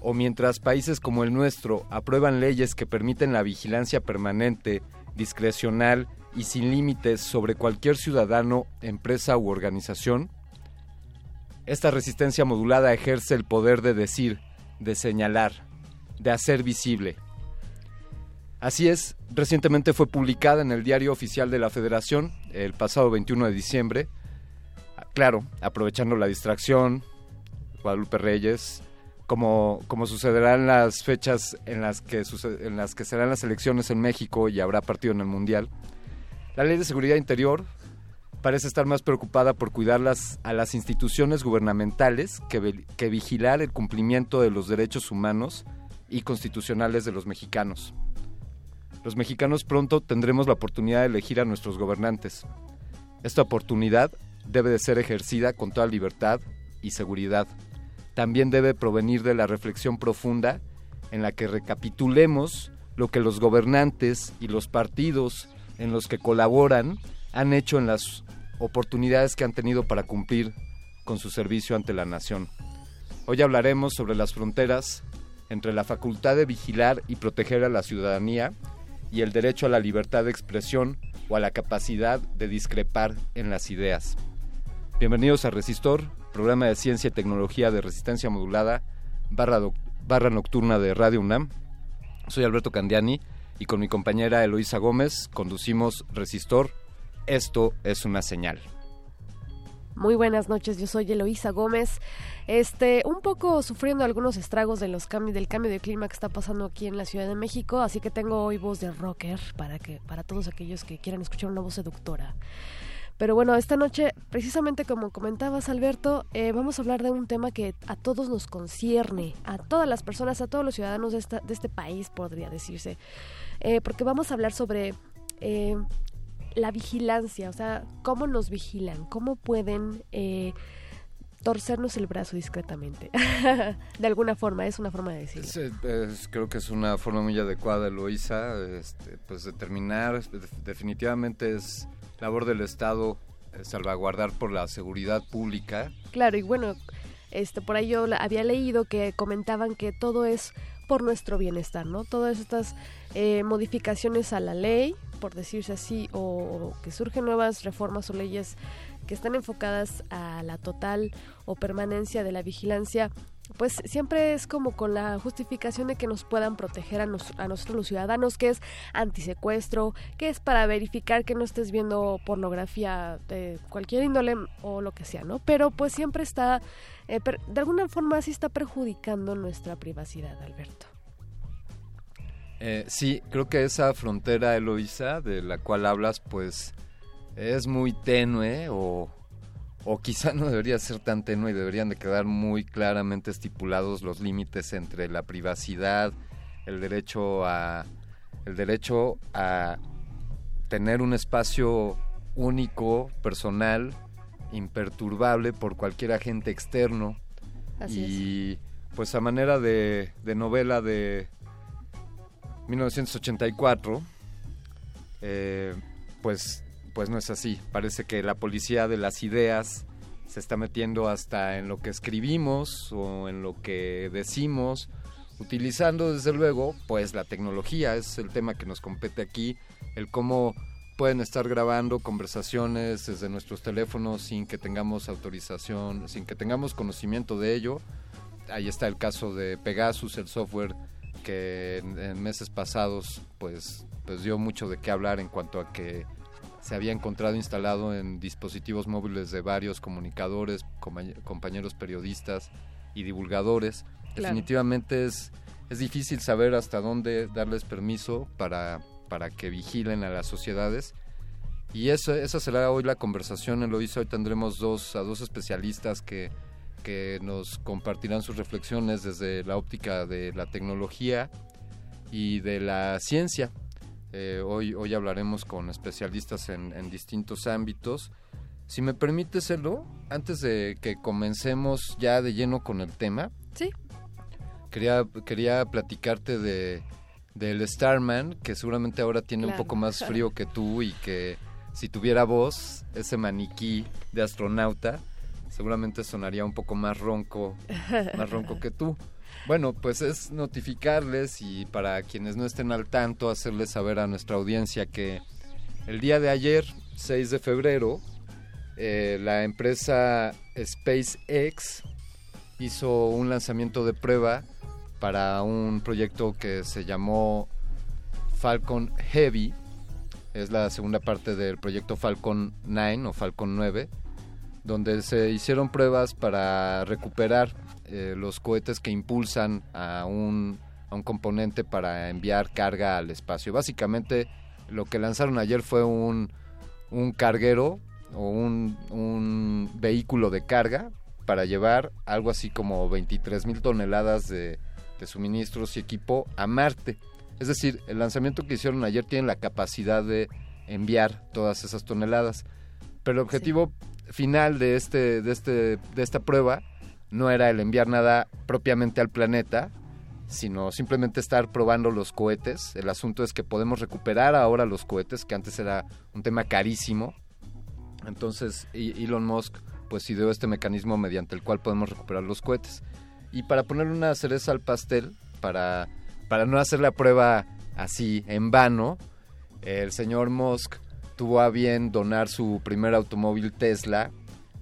o mientras países como el nuestro aprueban leyes que permiten la vigilancia permanente, discrecional y sin límites sobre cualquier ciudadano, empresa u organización, esta resistencia modulada ejerce el poder de decir, de señalar, de hacer visible. Así es, recientemente fue publicada en el Diario Oficial de la Federación, el pasado 21 de diciembre, claro, aprovechando la distracción, Guadalupe Reyes, como, como sucederá en las fechas en las, que en las que serán las elecciones en México y habrá partido en el Mundial, la Ley de Seguridad Interior parece estar más preocupada por cuidar las, a las instituciones gubernamentales que, que vigilar el cumplimiento de los derechos humanos y constitucionales de los mexicanos. Los mexicanos pronto tendremos la oportunidad de elegir a nuestros gobernantes. Esta oportunidad debe de ser ejercida con toda libertad y seguridad. También debe provenir de la reflexión profunda en la que recapitulemos lo que los gobernantes y los partidos en los que colaboran han hecho en las oportunidades que han tenido para cumplir con su servicio ante la nación. Hoy hablaremos sobre las fronteras entre la facultad de vigilar y proteger a la ciudadanía y el derecho a la libertad de expresión o a la capacidad de discrepar en las ideas. Bienvenidos a Resistor, programa de ciencia y tecnología de resistencia modulada, barra, nocturna de Radio UNAM. Soy Alberto Candiani y con mi compañera Eloísa Gómez conducimos Resistor. Esto es una señal. Muy buenas noches, yo soy Eloísa Gómez. Este, un poco sufriendo algunos estragos de los cambios del cambio de clima que está pasando aquí en la Ciudad de México, así que tengo hoy voz de rocker para que para todos aquellos que quieran escuchar una voz seductora. Pero bueno, esta noche, precisamente como comentabas Alberto, eh, vamos a hablar de un tema que a todos nos concierne, a todas las personas, a todos los ciudadanos de, esta, este país, podría decirse, eh, porque vamos a hablar sobre eh, la vigilancia, o sea, cómo nos vigilan, cómo pueden torcernos el brazo discretamente. de alguna forma, es una forma de decirlo. Creo que es una forma muy adecuada, Loisa, este, pues determinar, definitivamente es labor del Estado eh, salvaguardar por la seguridad pública. Claro, y bueno, este, por ahí yo había leído que comentaban que todo es por nuestro bienestar, ¿no? Todas estas eh, modificaciones a la ley, por decirse así, o, que surgen nuevas reformas o leyes que están enfocadas a la total o permanencia de la vigilancia, pues siempre es como con la justificación de que nos puedan proteger a, nosotros los ciudadanos, que es antisecuestro, que es para verificar que no estés viendo pornografía de cualquier índole o lo que sea, ¿no? Pero pues siempre está, eh, de alguna forma sí está perjudicando nuestra privacidad, Alberto. Eh, sí, creo que esa frontera, Eloisa, de la cual hablas, pues es muy tenue o, o quizá no debería ser tan tenue y deberían de quedar muy claramente estipulados los límites entre la privacidad, el derecho a el derecho a tener un espacio único, personal, imperturbable por cualquier agente externo. Y pues a manera de, de novela de 1984, eh, pues, pues no es así. Parece que la policía de las ideas se está metiendo hasta en lo que escribimos o en lo que decimos, utilizando desde luego, pues la tecnología es el tema que nos compete aquí, el cómo pueden estar grabando conversaciones desde nuestros teléfonos sin que tengamos autorización, sin que tengamos conocimiento de ello. Ahí está el caso de Pegasus, el software que en, meses pasados pues, pues dio mucho de qué hablar en cuanto a que se había encontrado instalado en dispositivos móviles de varios comunicadores, compañeros periodistas y divulgadores. Definitivamente es, es difícil saber hasta dónde darles permiso para, para que vigilen a las sociedades. Y eso, esa será hoy la conversación, en hizo Hoy tendremos dos, a dos especialistas que que nos compartirán sus reflexiones desde la óptica de la tecnología y de la ciencia. Eh, hoy, hoy hablaremos con especialistas en, distintos ámbitos. Si me permite hacerlo, antes de que comencemos ya de lleno con el tema, sí. quería, quería platicarte de del Starman, que seguramente ahora tiene un poco más frío que tú y que si tuviera voz, ese maniquí de astronauta, seguramente sonaría un poco más ronco, más ronco que tú. Bueno, pues es notificarles y para quienes no estén al tanto, hacerles saber a nuestra audiencia que el día de ayer, 6 de febrero, eh, la empresa SpaceX hizo un lanzamiento de prueba para un proyecto que se llamó Falcon Heavy. Es la segunda parte del proyecto Falcon 9 o Falcon 9 donde se hicieron pruebas para recuperar eh, los cohetes que impulsan a un, a un componente para enviar carga al espacio. Básicamente lo que lanzaron ayer fue un, un carguero o un, un, vehículo de carga para llevar algo así como 23 mil toneladas de, de, suministros y equipo a Marte. Es decir, el lanzamiento que hicieron ayer tiene la capacidad de enviar todas esas toneladas. Pero el objetivo final de, este, de, este, de esta prueba no era el enviar nada propiamente al planeta, sino simplemente estar probando los cohetes. El asunto es que podemos recuperar ahora los cohetes, que antes era un tema carísimo. Entonces Elon Musk pues ideó este mecanismo mediante el cual podemos recuperar los cohetes. Y para ponerle una cereza al pastel, para, para no hacer la prueba así en vano, el señor Musk tuvo a bien donar su primer automóvil Tesla,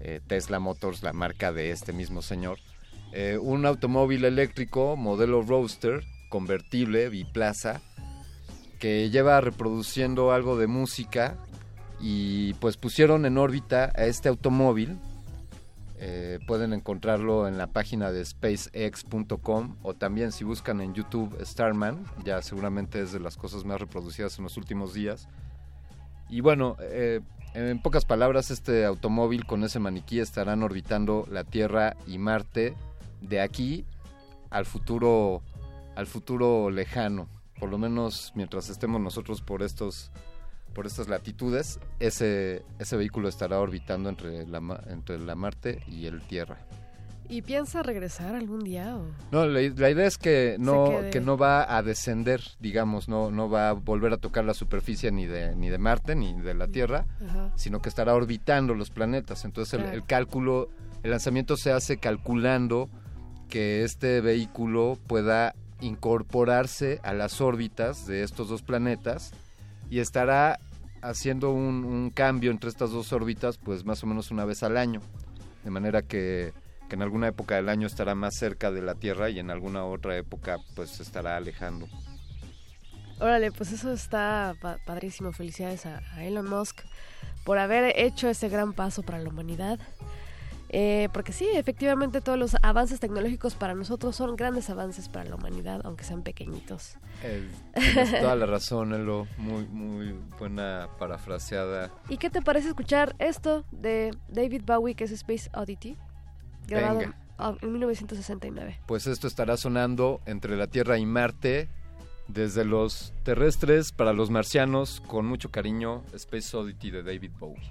eh, Tesla Motors, la marca de este mismo señor, eh, un automóvil eléctrico modelo Roadster, convertible, biplaza, que lleva reproduciendo algo de música y pues pusieron en órbita a este automóvil Eh, pueden encontrarlo en la página de spacex.com o también si buscan en YouTube Starman, ya seguramente es de las cosas más reproducidas en los últimos días. Y bueno, en pocas palabras, este automóvil con ese maniquí estarán orbitando la Tierra y Marte de aquí al futuro, al futuro lejano. Por lo menos mientras estemos nosotros por estos por estas latitudes, ese, ese vehículo estará orbitando entre la, entre la Marte y el Tierra. ¿Y piensa regresar algún día? O? No, la, la idea es que no, que no va a descender, digamos, no, no va a volver a tocar la superficie ni de, ni de Marte ni de la Tierra, Ajá. sino que estará orbitando los planetas. Entonces el, cálculo, el lanzamiento se hace calculando que este vehículo pueda incorporarse a las órbitas de estos dos planetas y estará haciendo un, un cambio entre estas dos órbitas pues más o menos una vez al año. De manera que, que en alguna época del año estará más cerca de la Tierra y en alguna otra época pues se estará alejando. Órale, pues eso está pa- padrísimo. Felicidades a, a Elon Musk por haber hecho ese gran paso para la humanidad. Eh, porque sí, efectivamente todos los avances tecnológicos para nosotros son grandes avances para la humanidad, aunque sean pequeñitos. Eh, tienes toda la razón, Elo. Muy, muy buena parafraseada. ¿Y qué te parece escuchar esto de David Bowie, que es Space Oddity? Grabado Venga. en- en 1969. Pues esto estará sonando entre la Tierra y Marte, desde los terrestres para los marcianos, con mucho cariño, Space Oddity de David Bowie.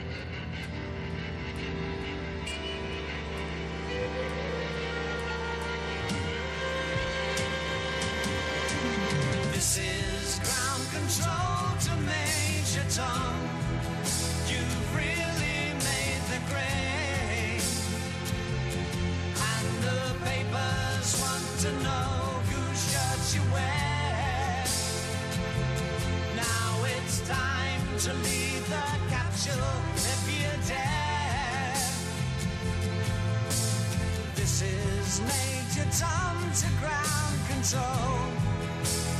Is Major Tom to ground control.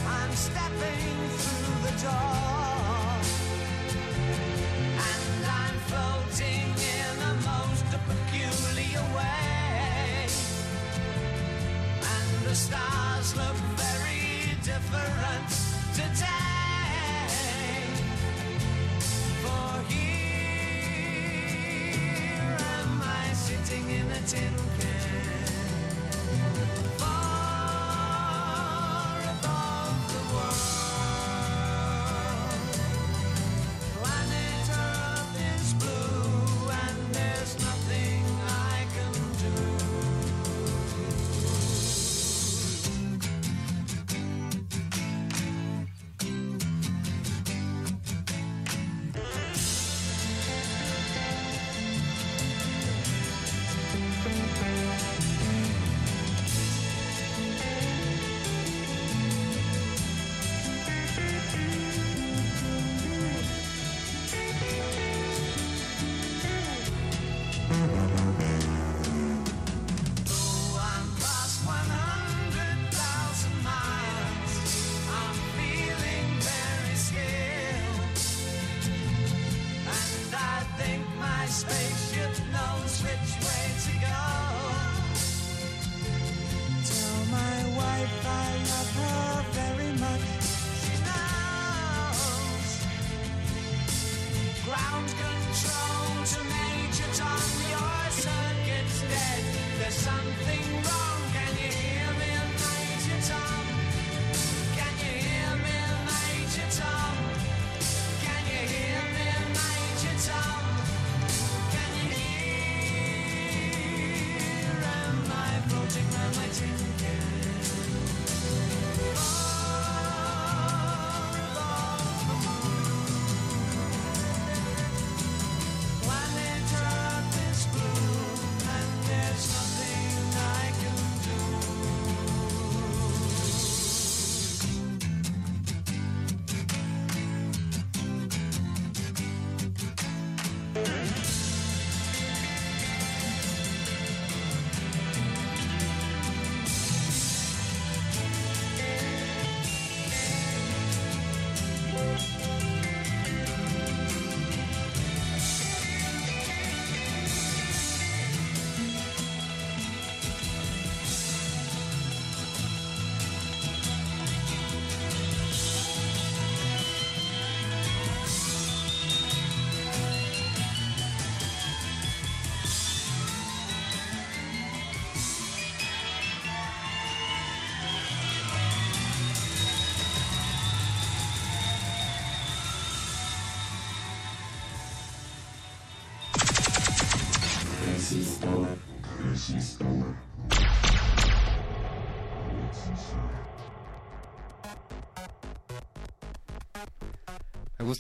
I'm stepping through the door. And I'm floating in a most peculiar way. And the stars look very different today.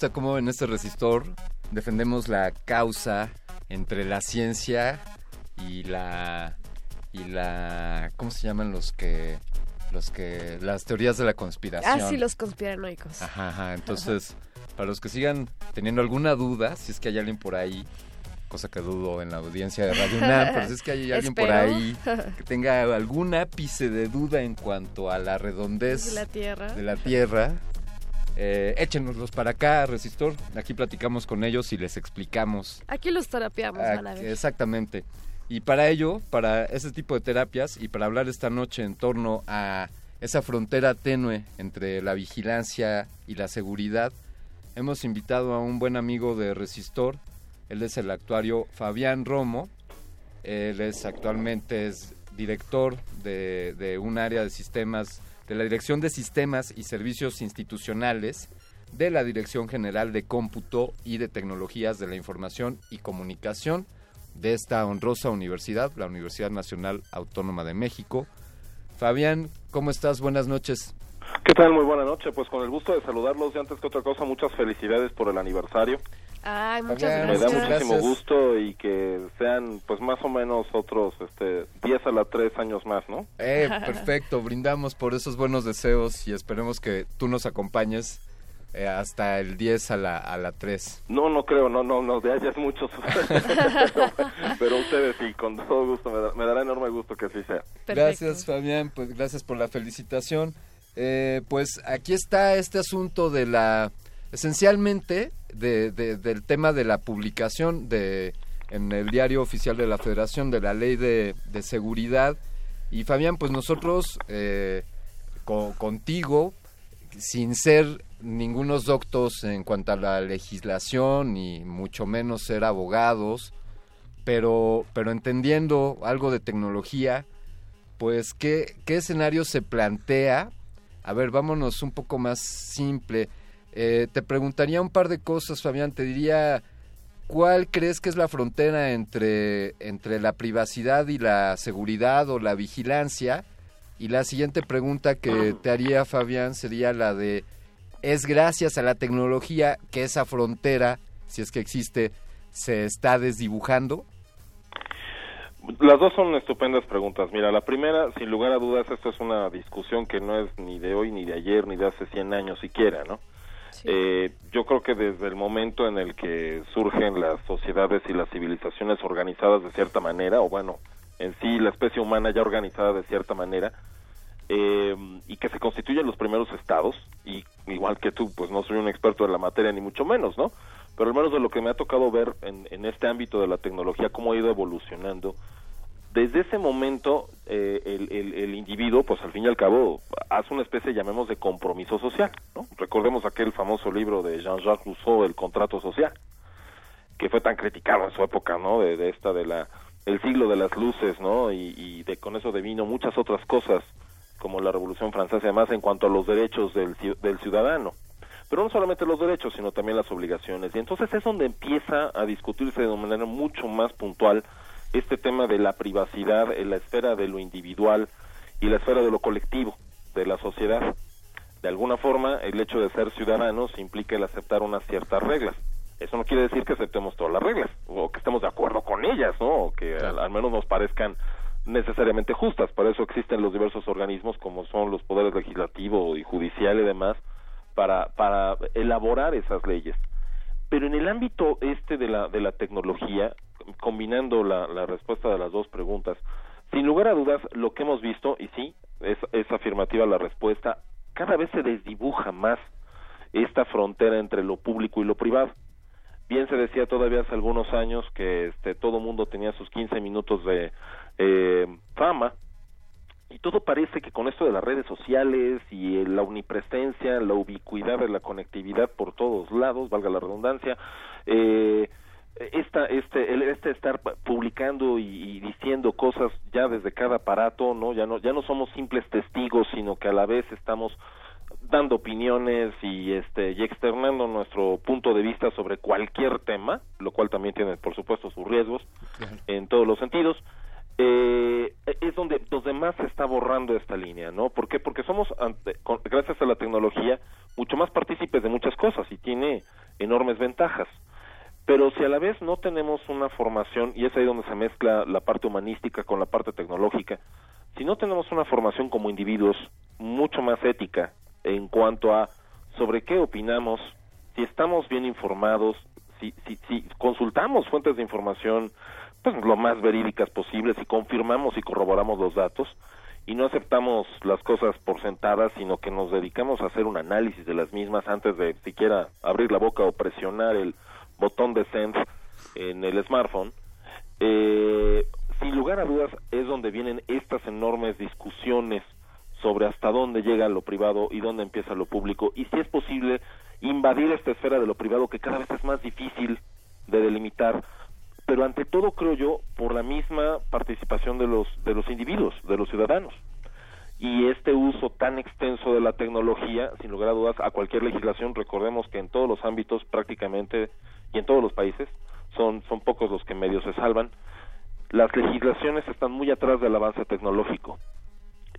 Gusta cómo en este resistor defendemos la causa entre la ciencia y la y la ¿cómo se llaman los que los que las teorías de la conspiración? Ah, sí, los conspiranoicos. Ajá, ajá. Entonces, para los que sigan teniendo alguna duda, si es que hay alguien por ahí, cosa que dudo en la audiencia de Radio UNAM, pero si es que hay alguien por ahí que tenga algún ápice de duda en cuanto a la redondez De la Tierra. de la Tierra, eh, échenoslos para acá, Resistor. Aquí platicamos con ellos y les explicamos Aquí los terapiamos, Ah, van a ver. Exactamente. Y para ello, para ese tipo de terapias y para hablar esta noche en torno a esa frontera tenue entre la vigilancia y la seguridad, hemos invitado a un buen amigo de Resistor. Él es el actuario Fabián Romo. Él es actualmente es director de, de un área de sistemas, de la Dirección de Sistemas y Servicios Institucionales de la Dirección General de Cómputo y de Tecnologías de la Información y Comunicación de esta honrosa universidad, la Universidad Nacional Autónoma de México. Fabián, ¿cómo estás? Buenas noches. ¿Qué tal? Muy buena noche. Pues con el gusto de saludarlos y antes que otra cosa, muchas felicidades por el aniversario. Ay, muchas Me gracias. da muchísimo gusto y que sean pues más o menos otros este 10 a la 3 años más, ¿no? Eh, perfecto, brindamos por esos buenos deseos y esperemos que tú nos acompañes eh, hasta el 10 a la, a la 3. No, no creo, no, no, no, de allá es muchos. pero, pero ustedes sí, con todo gusto, me, da- me dará enorme gusto que así sea. Gracias, Fabián, pues gracias por la felicitación. Eh, pues aquí está este asunto de la, esencialmente, de, de- del tema de la publicación de en el diario oficial de la Federación de la Ley de, Seguridad. Y Fabián, pues nosotros eh, co- contigo, sin ser ningunos doctos en cuanto a la legislación y mucho menos ser abogados, pero, pero entendiendo algo de tecnología, pues ¿qué, qué escenario se plantea. A ver, vámonos un poco más simple. Eh, te preguntaría un par de cosas, Fabián. Te diría, ¿cuál crees que es la frontera entre, entre la privacidad y la seguridad o la vigilancia? Y la siguiente pregunta que te haría, Fabián, sería la de, ¿es gracias a la tecnología que esa frontera, si es que existe, se está desdibujando? Las dos son estupendas preguntas. Mira, la primera, sin lugar a dudas, esto es una discusión que no es ni de hoy, ni de ayer, ni de hace 100 años siquiera, ¿no? Eh, yo creo que desde el momento en el que surgen las sociedades y las civilizaciones organizadas de cierta manera, o bueno, en sí la especie humana ya organizada de cierta manera, eh, y que se constituyen los primeros estados, y igual que tú, pues no soy un experto en la materia, ni mucho menos, ¿no? Pero al menos de lo que me ha tocado ver en, en este ámbito de la tecnología, cómo ha ido evolucionando, desde ese momento eh, el, el- individuo, pues al fin y al cabo, hace una especie, llamemos, de compromiso social. Recordemos aquel famoso libro de Jean-Jacques Rousseau, El contrato social, que fue tan criticado en su época, ¿no? De, esta, de la, el siglo de las luces, ¿no? Y, de, con eso devino muchas otras cosas, como la Revolución Francesa, además en cuanto a los derechos del, del ciudadano. Pero no solamente los derechos, sino también las obligaciones. Y entonces es donde empieza a discutirse de manera mucho más puntual este tema de la privacidad en la esfera de lo individual y la esfera de lo colectivo, de la sociedad. De alguna forma, el hecho de ser ciudadanos implica el aceptar unas ciertas reglas. Eso no quiere decir que aceptemos todas las reglas, o que estemos de acuerdo con ellas, ¿no? O que al, al menos nos parezcan necesariamente justas. Para eso existen los diversos organismos, como son los poderes legislativo y judicial y demás, para, para elaborar esas leyes. Pero en el ámbito este de la, de la tecnología, combinando la, la respuesta de las dos preguntas, sin lugar a dudas, lo que hemos visto, y sí, es, es afirmativa la respuesta, cada vez se desdibuja más esta frontera entre lo público y lo privado. Bien se decía todavía hace algunos años que este, todo mundo tenía sus 15 minutos de eh, fama, y todo parece que con esto de las redes sociales y eh, la omnipresencia, la ubicuidad de la conectividad por todos lados, valga la redundancia, eh, esta, este, el- este estar pu- publicando y, y diciendo cosas ya desde cada aparato, no, ya no, ya no somos simples testigos, sino que a la vez estamos dando opiniones y este y externando nuestro punto de vista sobre cualquier tema, lo cual también tiene por supuesto sus riesgos en todos los sentidos. Eh, es donde los demás se está borrando esta línea, ¿no? ¿Por qué? Porque somos, ante- con- gracias a la tecnología, mucho más partícipes de muchas cosas y tiene enormes ventajas. Pero si a la vez no tenemos una formación, y es ahí donde se mezcla la parte humanística con la parte tecnológica, si no tenemos una formación como individuos mucho más ética en cuanto a sobre qué opinamos, si estamos bien informados, si, si, si consultamos fuentes de información pues lo más verídicas posibles y confirmamos y corroboramos los datos y no aceptamos las cosas por sentadas, sino que nos dedicamos a hacer un análisis de las mismas antes de siquiera abrir la boca o presionar el botón de send en el smartphone, eh, sin lugar a dudas es donde vienen estas enormes discusiones sobre hasta dónde llega lo privado y dónde empieza lo público y si es posible invadir esta esfera de lo privado que cada vez es más difícil de delimitar pero ante todo creo yo por la misma participación de los de los individuos de los ciudadanos. Y este uso tan extenso de la tecnología sin lugar a dudas a cualquier legislación recordemos que en todos los ámbitos prácticamente y en todos los países son son pocos los que medios se salvan. Las legislaciones están muy atrás del avance tecnológico.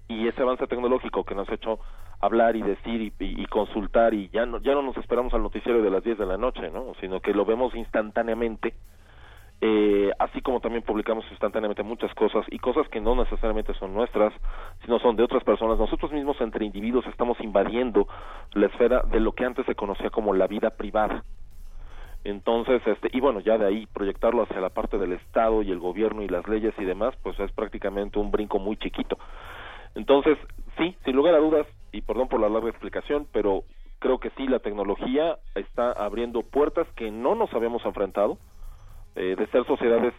Y ese avance tecnológico que nos ha hecho hablar y decir y, y- y consultar y ya no ya no nos esperamos al noticiero de las 10 de la noche, ¿no? sino que lo vemos instantáneamente eh, así como también publicamos instantáneamente muchas cosas y cosas que no necesariamente son nuestras, sino son de otras personas. Nosotros mismos entre individuos estamos invadiendo la esfera de lo que antes se conocía como la vida privada. Entonces, este, y bueno, ya de ahí proyectarlo hacia la parte del Estado y el gobierno y las leyes y demás, pues es prácticamente un brinco muy chiquito. Entonces, sí, sin lugar a dudas, y perdón por la larga explicación, pero creo que sí, la tecnología está abriendo puertas que no nos habíamos enfrentado, eh, de ser sociedades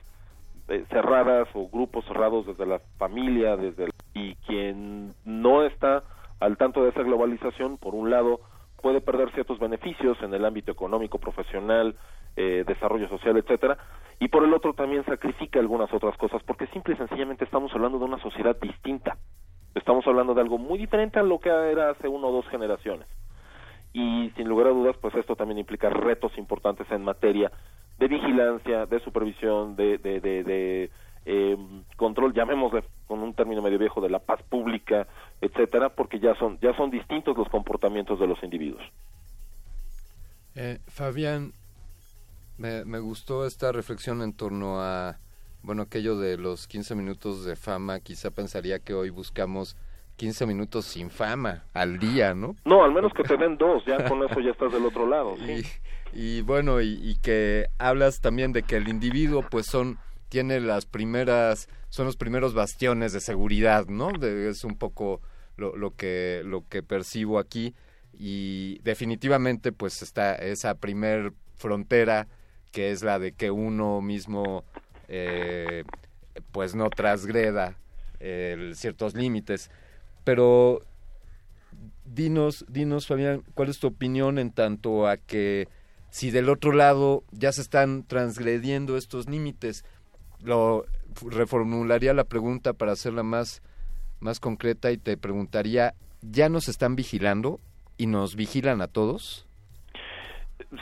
eh, cerradas o grupos cerrados desde la familia, desde y quien no está al tanto de esa globalización, por un lado, puede perder ciertos beneficios en el ámbito económico, profesional, eh, desarrollo social, etcétera, y por el otro también sacrifica algunas otras cosas, porque simple y sencillamente estamos hablando de una sociedad distinta. Estamos hablando de algo muy diferente a lo que era hace uno o dos generaciones. Y sin lugar a dudas, pues esto también implica retos importantes en materia de vigilancia, de supervisión, de, de, de, de, eh, control, llamémosle con un término medio viejo, de la paz pública, etcétera, porque ya son, ya son distintos los comportamientos de los individuos. Eh, Fabián, me, me gustó esta reflexión en torno a, bueno, aquello de los 15 minutos de fama. Quizá pensaría que hoy buscamos 15 minutos sin fama al día, ¿no? No, al menos que te den dos, ya con eso ya estás del otro lado. sí. Y bueno, y, que hablas también de que el individuo, pues son, tiene las primeras, son los primeros bastiones de seguridad, ¿no? Es un poco lo, lo que, lo que percibo aquí. Y definitivamente, pues está esa primer frontera que es la de que uno mismo, eh, pues no transgreda eh, ciertos límites. Pero dinos, dinos, Fabián, ¿cuál es tu opinión en tanto a que si del otro lado ya se están transgrediendo estos límites? Lo reformularía la pregunta para hacerla más, más concreta y te preguntaría, ¿ya nos están vigilando y nos vigilan a todos?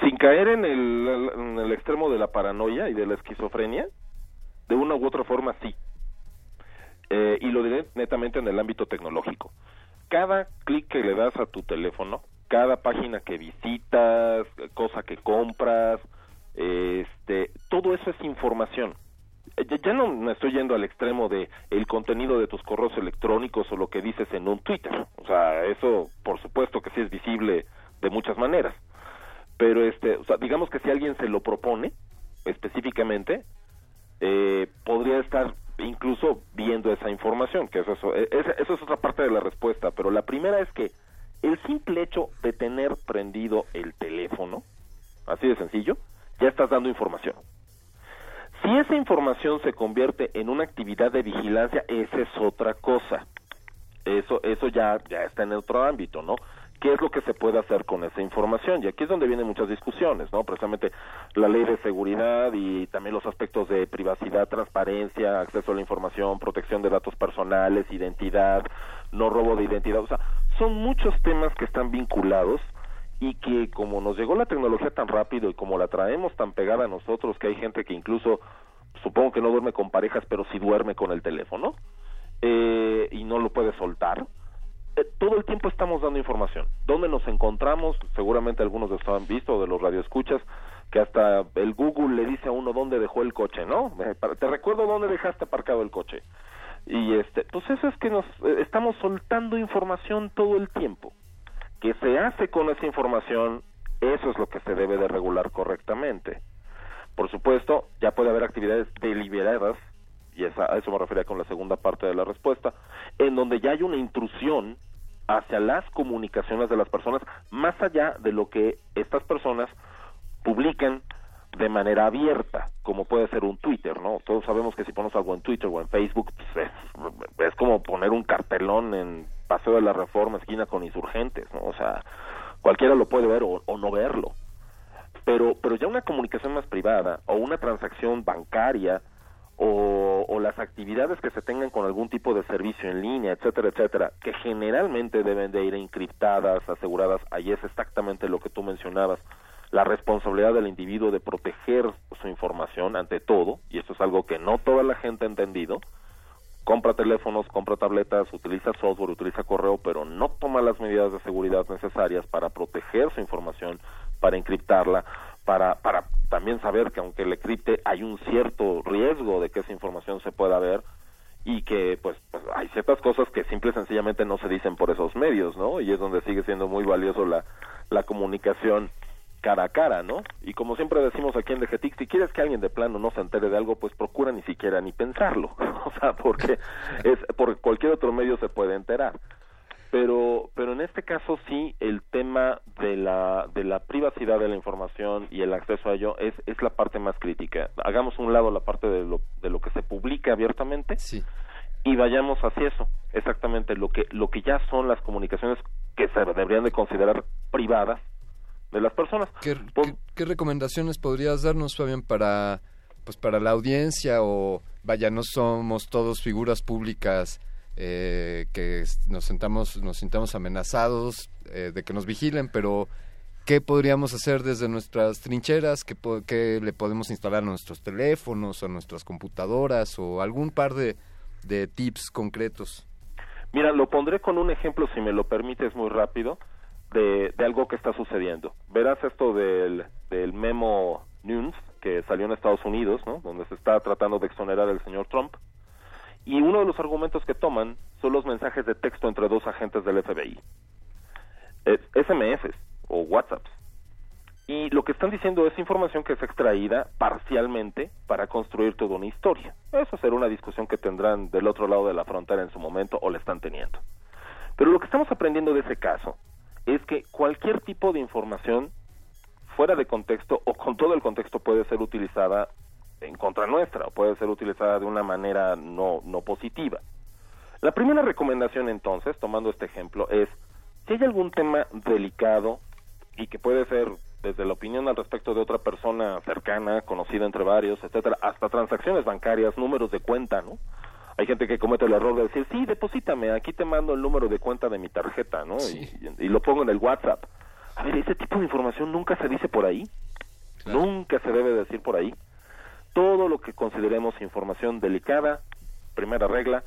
Sin caer en el, en el extremo de la paranoia y de la esquizofrenia, de una u otra forma sí. Eh, y lo diré netamente en el ámbito tecnológico. Cada clic que le das a tu teléfono, cada página que visitas, cosa que compras, este, todo eso es información. Eh, Ya, no me estoy yendo al extremo de el contenido de tus correos electrónicos o lo que dices en un Twitter. O sea, eso por supuesto que sí es visible de muchas maneras. Pero este, o sea, digamos que si alguien se lo propone específicamente, eh, podría estar incluso viendo esa información, que eso, eso, esa- eso es otra parte de la respuesta, pero la primera es que el simple hecho de tener prendido el teléfono, así de sencillo, ya estás dando información. Si esa información se convierte en una actividad de vigilancia, esa es otra cosa. Eso, eso ya, ya está en otro ámbito, ¿no? ¿Qué es lo que se puede hacer con esa información? Y aquí es donde vienen muchas discusiones, ¿no? Precisamente la ley de seguridad y también los aspectos de privacidad, transparencia, acceso a la información, protección de datos personales, identidad, no robo de identidad. O sea, son muchos temas que están vinculados y que como nos llegó la tecnología tan rápido y como la traemos tan pegada a nosotros que hay gente que incluso supongo que no duerme con parejas pero sí duerme con el teléfono eh, y no lo puede soltar eh, todo el tiempo estamos dando información. Dónde nos encontramos seguramente algunos de ustedes han visto de los radioescuchas que hasta el Google le dice a uno dónde dejó el coche no Eh, te recuerdo dónde dejaste aparcado el coche y este pues eso es que nos eh, estamos soltando información todo el tiempo que se hace con esa información, eso es lo que se debe de regular correctamente. Por supuesto, ya puede haber actividades deliberadas, y esa, a eso me refería con la segunda parte de la respuesta, en donde ya hay una intrusión hacia las comunicaciones de las personas, más allá de lo que estas personas publican de manera abierta, como puede ser un Twitter, ¿no? Todos sabemos que si ponemos algo en Twitter o en Facebook, pues es, es como poner un cartelón en Paseo de la Reforma, esquina con insurgentes, ¿no? O sea, cualquiera lo puede ver o, o no verlo. Pero, pero ya una comunicación más privada o una transacción bancaria o, o las actividades que se tengan con algún tipo de servicio en línea, etcétera, etcétera, que generalmente deben de ir encriptadas, aseguradas, ahí es exactamente lo que tú mencionabas, la responsabilidad del individuo de proteger su información ante todo, y esto es algo que no toda la gente ha entendido, compra teléfonos, compra tabletas, utiliza software, utiliza correo, pero no toma las medidas de seguridad necesarias para proteger su información, para encriptarla, para, para también saber que aunque le cripte hay un cierto riesgo de que esa información se pueda ver y que pues, pues, hay ciertas cosas que simple y sencillamente no se dicen por esos medios, ¿no? Y es donde sigue siendo muy valioso la, la comunicación cara a cara, ¿no? Y como siempre decimos aquí en DGTIC, si quieres que alguien de plano no se entere de algo, pues procura ni siquiera ni pensarlo, o sea, porque es por cualquier otro medio se puede enterar. Pero pero en este caso sí el tema de la de la privacidad de la información y el acceso a ello es es la parte más crítica. Hagamos un lado la parte de lo de lo que se publica abiertamente. Y vayamos hacia eso, exactamente lo que lo que ya son las comunicaciones que se deberían de considerar privadas de las personas. ¿Qué, qué- qué recomendaciones podrías darnos, Fabián, para, pues, para la audiencia o, vaya, no somos todos figuras públicas eh, que nos sentamos, nos sintamos amenazados eh, de que nos vigilen, pero ¿qué podríamos hacer desde nuestras trincheras? ¿Qué, po- qué le podemos instalar a nuestros teléfonos, a nuestras computadoras o algún par de, de tips concretos? Mira, lo pondré con un ejemplo, si me lo permites, muy rápido, de, algo que está sucediendo. Verás esto del, del memo News que salió en Estados Unidos, ¿no? Donde se está tratando de exonerar al señor Trump. Y uno de los argumentos que toman son los mensajes de texto entre dos agentes del FBI. Es SMS o WhatsApps. Y lo que están diciendo es información que es extraída parcialmente para construir toda una historia. Eso será una discusión que tendrán del otro lado de la frontera en su momento o la están teniendo. Pero lo que estamos aprendiendo de ese caso es que cualquier tipo de información fuera de contexto o con todo el contexto puede ser utilizada en contra nuestra o puede ser utilizada de una manera no, no positiva. La primera recomendación entonces, tomando este ejemplo, es si hay algún tema delicado y que puede ser desde la opinión al respecto de otra persona cercana, conocida entre varios, etcétera, hasta transacciones bancarias, números de cuenta, ¿no? Hay gente que comete el error de decir, sí, deposítame, aquí te mando el número de cuenta de mi tarjeta, ¿no? Y, y lo pongo en el WhatsApp. A ver, ese tipo de información nunca se dice por ahí, nunca se debe decir por ahí. todo lo que consideremos información delicada, primera regla,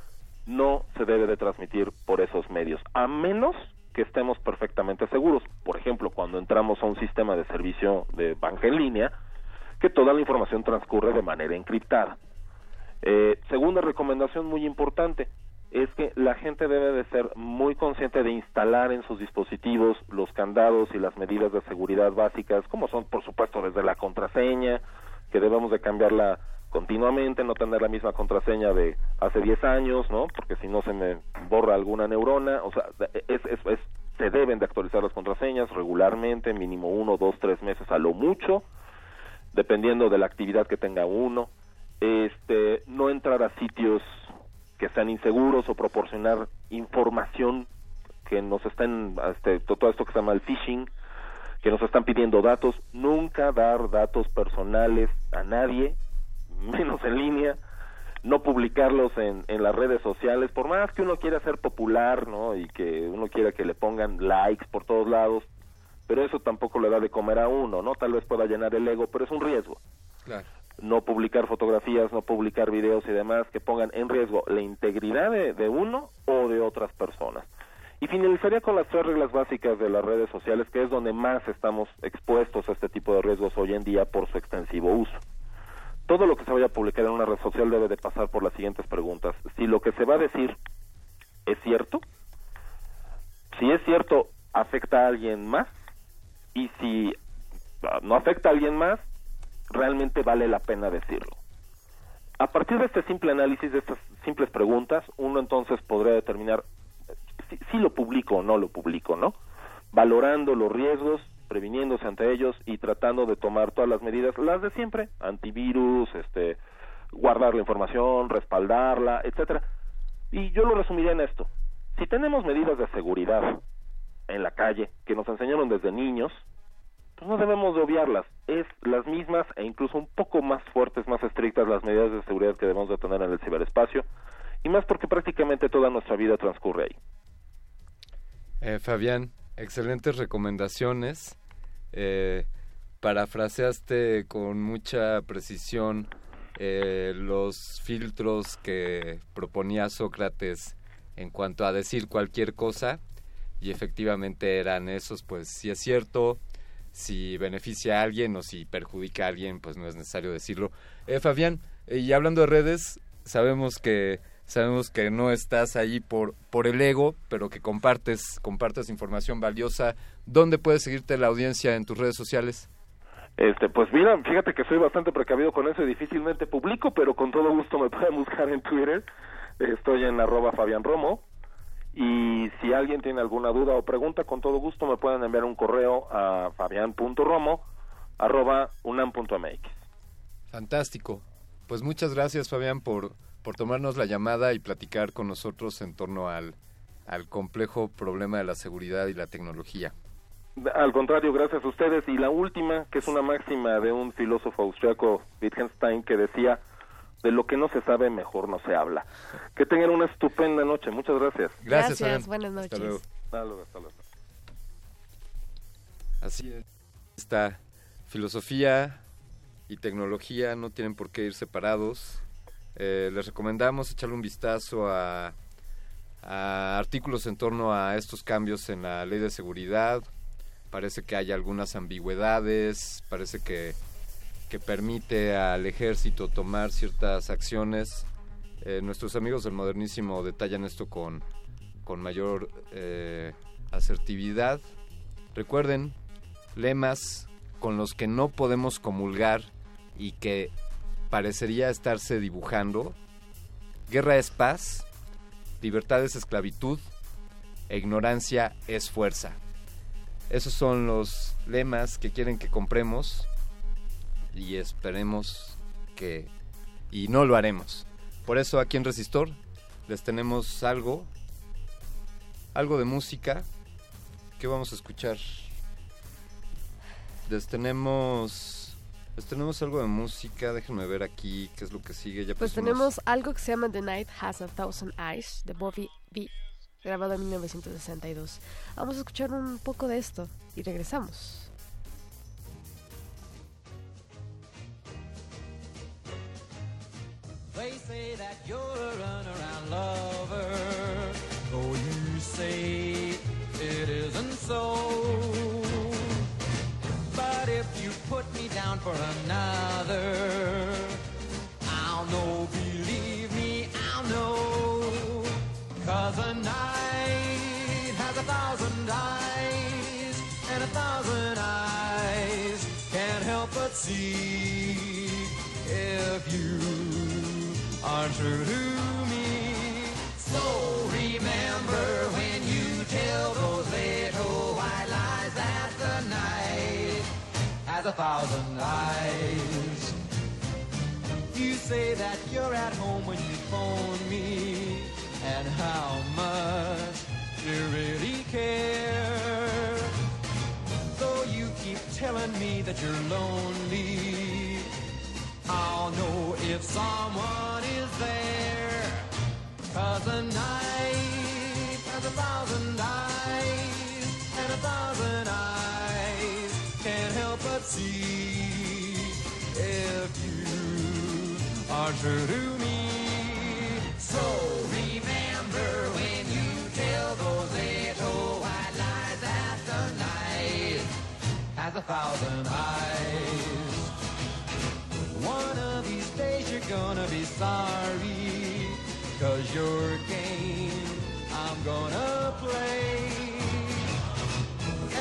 no se debe de transmitir por esos medios, a menos que estemos perfectamente seguros. Por ejemplo, cuando entramos a un sistema de servicio de banca en línea, que toda la información transcurre de manera encriptada. Eh, segunda recomendación muy importante es que la gente debe de ser muy consciente de instalar en sus dispositivos los candados y las medidas de seguridad básicas, como son por supuesto desde la contraseña, que debemos de cambiarla continuamente, no tener la misma contraseña de hace 10 años, ¿no? Porque si no se me borra alguna neurona, o sea, es, es, se deben de actualizar las contraseñas regularmente, mínimo uno, dos, tres meses a lo mucho, dependiendo de la actividad que tenga uno. Este, no entrar a sitios que sean inseguros o proporcionar información que nos estén, este, to- todo esto que se llama el phishing, que nos están pidiendo datos, nunca dar datos personales a nadie, menos en línea, no publicarlos en, en las redes sociales, por más que uno quiera ser popular, ¿no? Y que uno quiera que le pongan likes por todos lados, pero eso tampoco le da de comer a uno, ¿no? Tal vez pueda llenar el ego, pero es un riesgo. Claro. No publicar fotografías, no publicar videos y demás que pongan en riesgo la integridad de, de uno o de otras personas. Y finalizaría con las tres reglas básicas de las redes sociales, que es donde más estamos expuestos a este tipo de riesgos hoy en día por su extensivo uso. Todo lo que se vaya a publicar en una red social debe de pasar por las siguientes preguntas. Si lo que se va a decir es cierto, si es cierto, afecta a alguien más, y si no afecta a alguien más, realmente vale la pena decirlo. A partir de este simple análisis, de estas simples preguntas, uno entonces podría determinar si, si lo publico o no lo publico, ¿no? Valorando los riesgos, previniéndose ante ellos y tratando de tomar todas las medidas, las de siempre, antivirus, este, guardar la información, respaldarla, etcétera. Y yo lo resumiría en esto. Si tenemos medidas de seguridad en la calle que nos enseñaron desde niños, pues no debemos de obviarlas. Es las mismas e incluso un poco más fuertes, más estrictas las medidas de seguridad que debemos de tener en el ciberespacio y más porque prácticamente toda nuestra vida transcurre ahí. Eh, Fabián, excelentes recomendaciones. Eh, parafraseaste con mucha precisión eh, los filtros que proponía Sócrates en cuanto a decir cualquier cosa y efectivamente eran esos, pues si es cierto, si beneficia a alguien o si perjudica a alguien, pues no es necesario decirlo. Eh, Fabián, eh, y hablando de redes, sabemos que sabemos que no estás ahí por por el ego, pero que compartes compartes información valiosa. ¿Dónde puedes seguirte la audiencia en tus redes sociales? Este, pues mira, fíjate que soy bastante precavido con eso y difícilmente publico, pero con todo gusto me pueden buscar en Twitter. Estoy en arroba Fabián Romo. Y si alguien tiene alguna duda o pregunta, con todo gusto me pueden enviar un correo a fabián.romo arroba unam.mx. Fantástico. Pues muchas gracias, Fabián, por, por tomarnos la llamada y platicar con nosotros en torno al, al complejo problema de la seguridad y la tecnología. Al contrario, gracias a ustedes. Y la última, que es una máxima de un filósofo austriaco, Wittgenstein, que decía, de lo que no se sabe, mejor no se habla. Que tengan una estupenda noche. Muchas gracias. Gracias, Fabián. buenas noches. Hasta luego. Hasta luego, hasta luego. Así es. Esta filosofía y tecnología no tienen por qué ir separados. Eh, les recomendamos echarle un vistazo a, a artículos en torno a estos cambios en la ley de seguridad. Parece que hay algunas ambigüedades, parece que, que permite al ejército tomar ciertas acciones. Eh, nuestros amigos del modernísimo detallan esto con, con mayor eh, asertividad. Recuerden, lemas con los que no podemos comulgar y que parecería estarse dibujando. Guerra es paz, libertad es esclavitud e ignorancia es fuerza. Esos son los lemas que quieren que compremos y esperemos que... y no lo haremos. Por eso aquí en Resistor les tenemos algo, algo de música que vamos a escuchar. Les tenemos, les tenemos algo de música, déjenme ver aquí qué es lo que sigue. Ya Pues pusimos- tenemos algo que se llama The Night Has a Thousand Eyes de Bobby B, grabado en 1962. Vamos a escuchar un poco de esto y regresamos. That you're a runaround lover, though you say it isn't so. But if you put me down for another, I'll know, believe me, I'll know. Cause a night has a thousand eyes, and a thousand eyes can't help but see if you are true to me. So remember when you tell those little white lies that the night has a thousand eyes. You say that you're at home when you phone me, and how much you really care. Though you keep telling me that you're lonely, I'll know if someone is there. Cause a night has a thousand eyes, and a thousand eyes can't help but see if you are true to me. So remember when you tell those little white lies that the night has a thousand eyes. Gonna be sorry, cause your game I'm gonna play.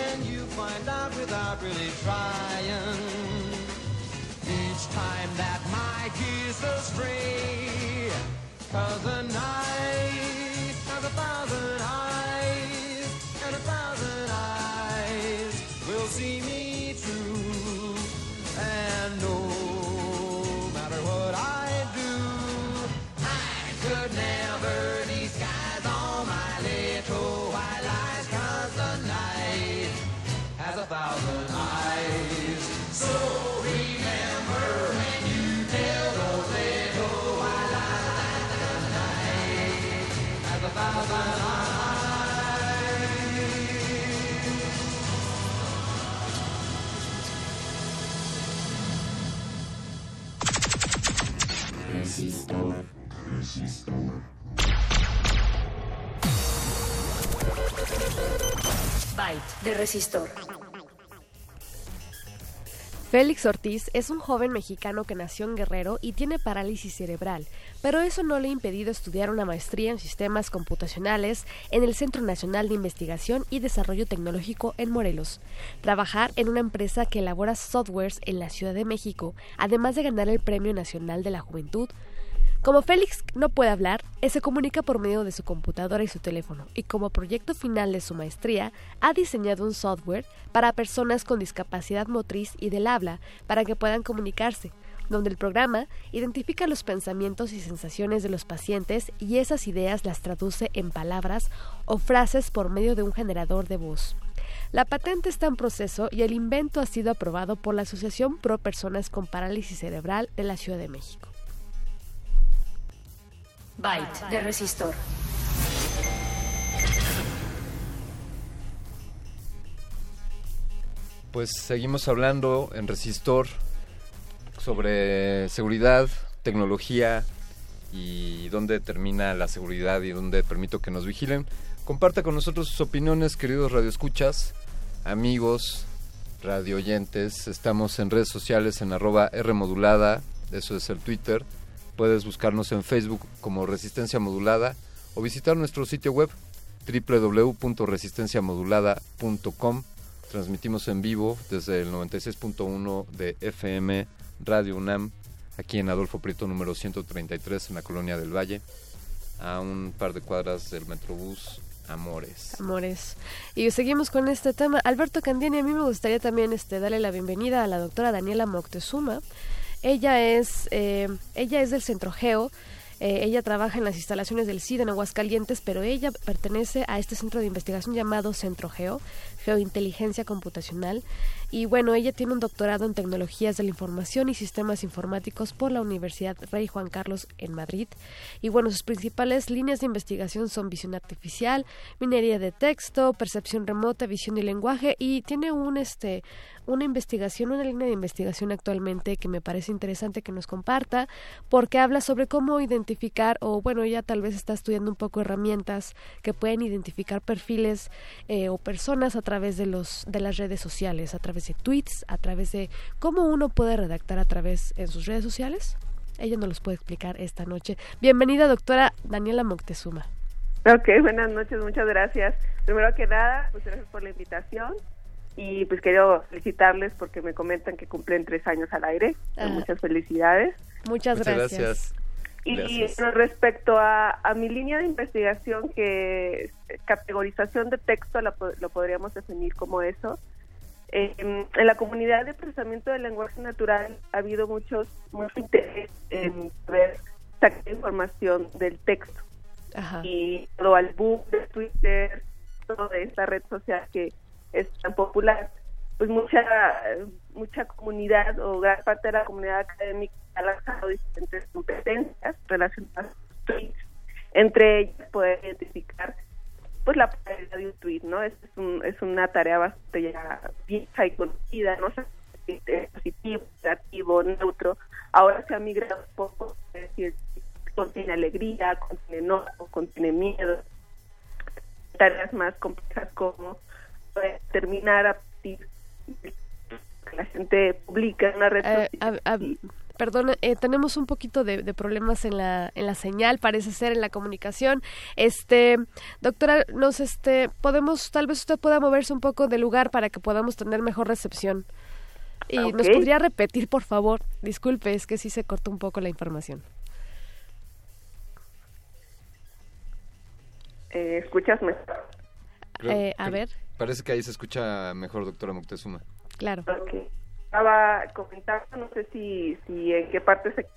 And you find out without really trying, each time that my geese astray. Cause the night Resistor, resistor. Byte de resistor. Félix Ortiz es un joven mexicano que nació en Guerrero y tiene parálisis cerebral, pero eso no le ha impedido estudiar una maestría en sistemas computacionales en el Centro Nacional de Investigación y Desarrollo Tecnológico en Morelos, trabajar en una empresa que elabora softwares en la Ciudad de México, además de ganar el Premio Nacional de la Juventud. Como Félix no puede hablar, se comunica por medio de su computadora y su teléfono, y como proyecto final de su maestría, ha diseñado un software para personas con discapacidad motriz y del habla para que puedan comunicarse, donde el programa identifica los pensamientos y sensaciones de los pacientes y esas ideas las traduce en palabras o frases por medio de un generador de voz. La patente está en proceso y el invento ha sido aprobado por la Asociación Pro Personas con Parálisis Cerebral de la Ciudad de México. Byte de resistor. Pues seguimos hablando en Resistor sobre seguridad, tecnología y dónde termina la seguridad y dónde permito que nos vigilen. Comparta con nosotros sus opiniones, queridos radioescuchas, amigos, radioyentes. Estamos en redes sociales en arroba Rmodulada, eso es el Twitter. Puedes buscarnos en Facebook como Resistencia Modulada o visitar nuestro sitio web www.resistenciamodulada.com. Transmitimos en vivo desde el 96.1 de FM Radio UNAM, aquí en Adolfo Prieto número 133 en la Colonia del Valle, a un par de cuadras del Metrobús Amores. Amores. Y seguimos con este tema. Alberto Candiani, a mí me gustaría también este, darle la bienvenida a la doctora Daniela Moctezuma. Ella es, eh, ella es del Centro Geo. Eh, ella trabaja en las instalaciones del CID en Aguascalientes, pero ella pertenece a este centro de investigación llamado Centro Geo. geointeligencia computacional. Y bueno, ella tiene un doctorado en tecnologías de la información y sistemas informáticos por la Universidad Rey Juan Carlos en Madrid. Y bueno, sus principales líneas de investigación son visión artificial, minería de texto, percepción remota, visión y lenguaje y tiene un este una investigación, una línea de investigación actualmente que me parece interesante que nos comparta, porque habla sobre cómo identificar, o bueno, ella tal vez está estudiando un poco herramientas que pueden identificar perfiles eh, o personas a través de los de las redes sociales, a través de tweets, a través de cómo uno puede redactar a través en sus redes sociales. Ella nos los puede explicar esta noche. Bienvenida, doctora Daniela Moctezuma. Ok, buenas noches, muchas gracias. Primero que nada, pues gracias por la invitación y pues quiero felicitarles porque me comentan que cumplen tres años al aire. Ah. Muchas felicidades. Muchas, Muchas gracias. Y Gracias. respecto a, a mi línea de investigación, que categorización de texto, la lo podríamos definir como eso. eh, en la comunidad de procesamiento del lenguaje natural ha habido muchos mucho interés en poder sacar información del texto. Y todo al boom de Twitter, toda esta red social que es tan popular, pues mucha mucha comunidad o gran parte de la comunidad académica ha lanzado diferentes competencias relacionadas con tweets, entre ellas poder identificar pues la polaridad de un tweet, ¿no? Es, un- es una tarea bastante ya vieja y conocida, no si es positivo, negativo, neutro. Ahora se ha migrado un poco, es decir, contiene alegría, contiene enojo, contiene miedo. Tareas más complejas como terminar a partir de que la gente publica en una red Eh, social. a- a- perdón, eh, tenemos un poquito de, de problemas en la, en la señal, parece ser, en la comunicación. Este, doctora, nos, este, podemos, tal vez usted pueda moverse un poco del lugar para que podamos tener mejor recepción. Y nos Ok. podría repetir, por favor. Disculpe, es que sí se cortó un poco la información. Eh, ¿Escuchas mejor? Creo- Eh, a ver, Parece que ahí se escucha mejor, doctora Moctezuma. claro. Estaba comentando, no sé si, si en qué parte se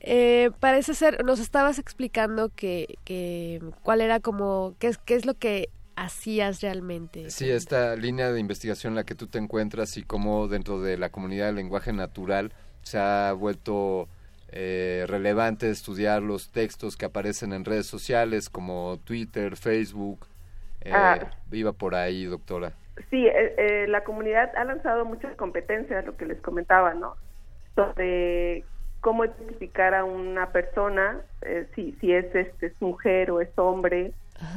Eh, parece ser, nos estabas explicando que, que cuál era como, qué es, qué es lo que hacías realmente. Sí, esta línea de investigación en la que tú te encuentras y cómo dentro de la comunidad del lenguaje natural se ha vuelto eh, relevante estudiar los textos que aparecen en redes sociales como Twitter, Facebook. Eh, Ah. Iba por ahí, doctora. Sí, eh, eh, la comunidad ha lanzado muchas competencias, lo que les comentaba, ¿no? Sobre cómo identificar a una persona, eh, si, si es, este, es mujer o es hombre,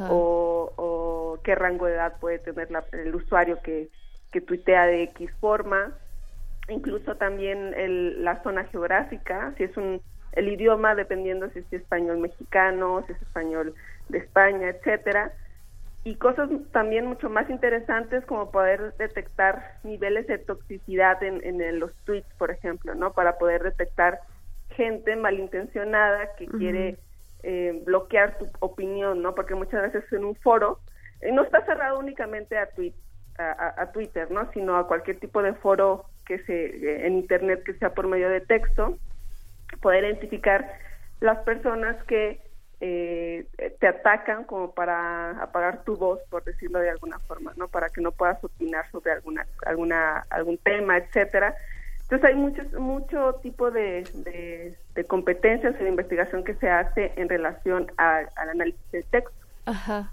o qué rango de edad puede tener la- el usuario que, que tuitea de X forma, incluso también el- la zona geográfica, si es un el idioma dependiendo si es español mexicano, si es español de España, etcétera, y cosas también mucho más interesantes como poder detectar niveles de toxicidad en, en los tweets, por ejemplo, ¿no? Para poder detectar gente malintencionada que quiere eh, bloquear tu opinión, ¿no? Porque muchas veces en un foro eh, no está cerrado únicamente a, tweet, a, a- a Twitter, ¿no? Sino a cualquier tipo de foro que se eh, en internet que sea por medio de texto, poder identificar las personas que eh, te atacan como para apagar tu voz, por decirlo de alguna forma, ¿no? Para que no puedas opinar sobre alguna, alguna, algún tema, etcétera. Entonces hay muchos, mucho tipo de, de, competencias en investigación que se hace en relación a- al análisis del texto. Ajá.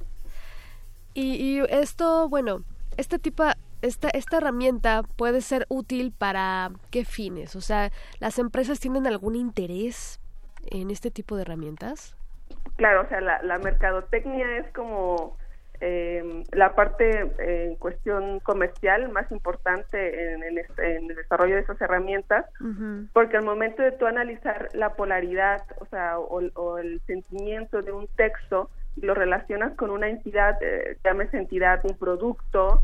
Y, y esto, bueno, este tipo, esta, esta herramienta puede ser útil para qué fines? O sea, ¿las empresas tienen algún interés en este tipo de herramientas? Claro, o sea, la, la mercadotecnia es como eh, la parte eh, en cuestión comercial más importante en, en este- en el desarrollo de esas herramientas, porque al momento de tú analizar la polaridad, o sea, o, o el sentimiento de un texto, lo relacionas con una entidad, eh, llámese entidad, un producto,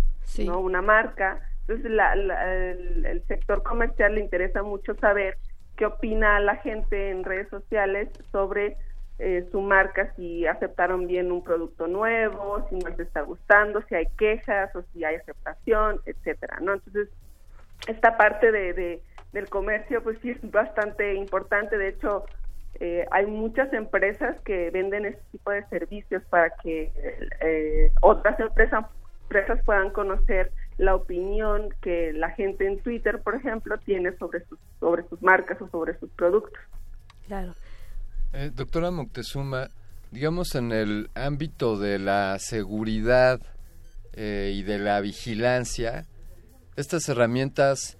¿no? una marca, entonces la- la- el, el sector comercial le interesa mucho saber qué opina la gente en redes sociales sobre eh, su marca, si aceptaron bien un producto nuevo, si no les está gustando, si hay quejas o si hay aceptación, etcétera, ¿no? Entonces, esta parte de, de- del comercio pues sí es bastante importante de hecho eh, hay muchas empresas que venden este tipo de servicios para que eh, otras empresas empresas puedan conocer la opinión que la gente en Twitter, por ejemplo, tiene sobre sus, sobre sus marcas o sobre sus productos. Claro. Eh, doctora Moctezuma, digamos en el ámbito de la seguridad eh, y de la vigilancia, estas herramientas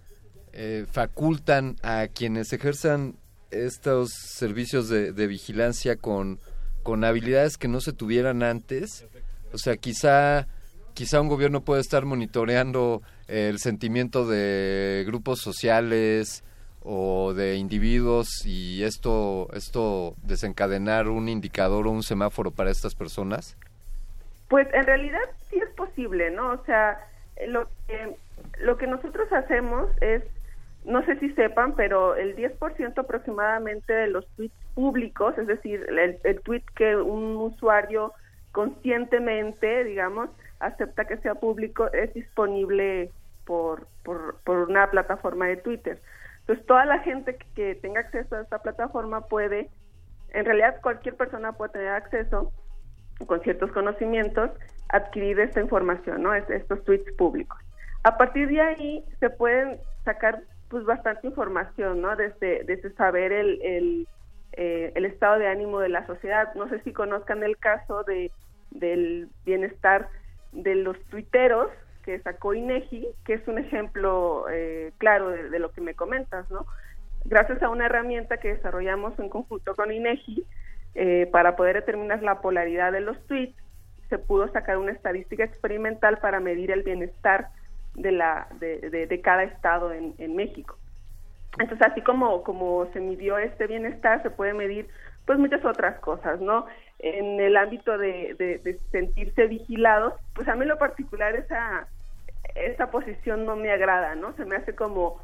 eh, facultan a quienes ejerzan estos servicios de, de vigilancia con, con habilidades que no se tuvieran antes. O sea, quizá quizá un gobierno puede estar monitoreando el sentimiento de grupos sociales o de individuos y esto esto desencadenar un indicador o un semáforo para estas personas? Pues en realidad sí es posible, ¿no? O sea, lo que, lo que nosotros hacemos es, no sé si sepan, pero el 10% aproximadamente de los tweets públicos, es decir, el, el tweet que un usuario conscientemente, digamos, acepta que sea público, es disponible por, por, por una plataforma de Twitter. Entonces, toda la gente que, tenga acceso a esta plataforma puede, en realidad cualquier persona puede tener acceso con ciertos conocimientos, adquirir esta información, ¿no? Es, estos tweets públicos. A partir de ahí se pueden sacar pues bastante información, ¿no? Desde, desde saber el, el, eh, el estado de ánimo de la sociedad. No sé si conozcan el caso de del bienestar de los tuiteros que sacó INEGI, que es un ejemplo eh, claro de, lo que me comentas, ¿no? Gracias a una herramienta que desarrollamos en conjunto con INEGI eh, para poder determinar la polaridad de los tweets, se pudo sacar una estadística experimental para medir el bienestar de la de, de, de cada estado en, en, México. Entonces, así como como se midió este bienestar, se puede medir pues muchas otras cosas, ¿no? En el ámbito de, de, de sentirse vigilados, pues a mí en lo particular esa esa posición no me agrada, ¿no? Se me hace como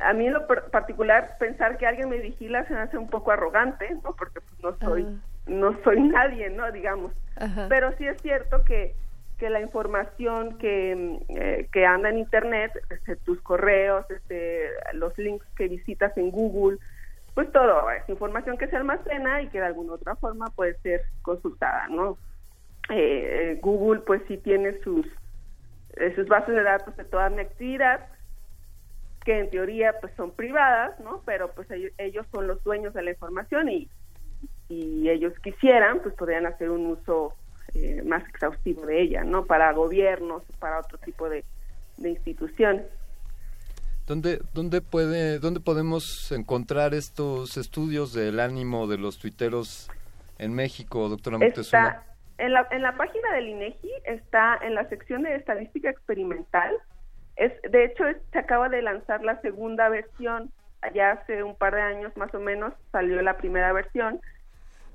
a mí en lo particular pensar que alguien me vigila se me hace un poco arrogante, ¿no? Porque pues, no soy uh -huh. no soy nadie, ¿no? Digamos. Uh -huh. Pero sí es cierto que que la información que, eh, que anda en internet, este, tus correos, este, los links que visitas en Google, pues todo es información que se almacena y que de alguna otra forma puede ser consultada, ¿no? Eh, Google pues sí tiene sus eh, sus bases de datos de toda mi actividad que en teoría pues son privadas, ¿no? Pero pues ellos, son los dueños de la información y y ellos quisieran pues podrían hacer un uso eh, más exhaustivo de ella, ¿no? Para gobiernos, para otro tipo de, de instituciones. ¿Dónde, dónde, puede, ¿Dónde podemos encontrar estos estudios del ánimo de los tuiteros en México, doctora Montezuma? Está en la, en la página del INEGI, está en la sección de estadística experimental. Es, de hecho, es, se acaba de lanzar la segunda versión, allá hace un par de años más o menos salió la primera versión,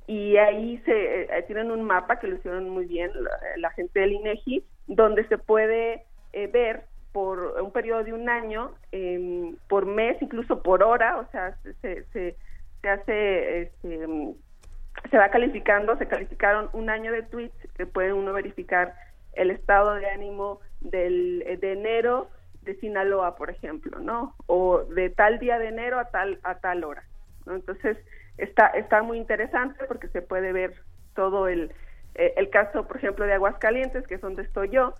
y ahí se eh, tienen un mapa que lo hicieron muy bien la, la gente del INEGI, donde se puede eh, ver por un periodo de un año, eh, por mes, incluso por hora, o sea, se, se, se hace, este, se va calificando, se calificaron un año de tweets que puede uno verificar el estado de ánimo del, de enero de Sinaloa, por ejemplo, ¿no? O de tal día de enero a tal, a tal hora, ¿no? Entonces, está, está muy interesante porque se puede ver todo el, eh, el caso, por ejemplo, de Aguascalientes, que es donde estoy yo,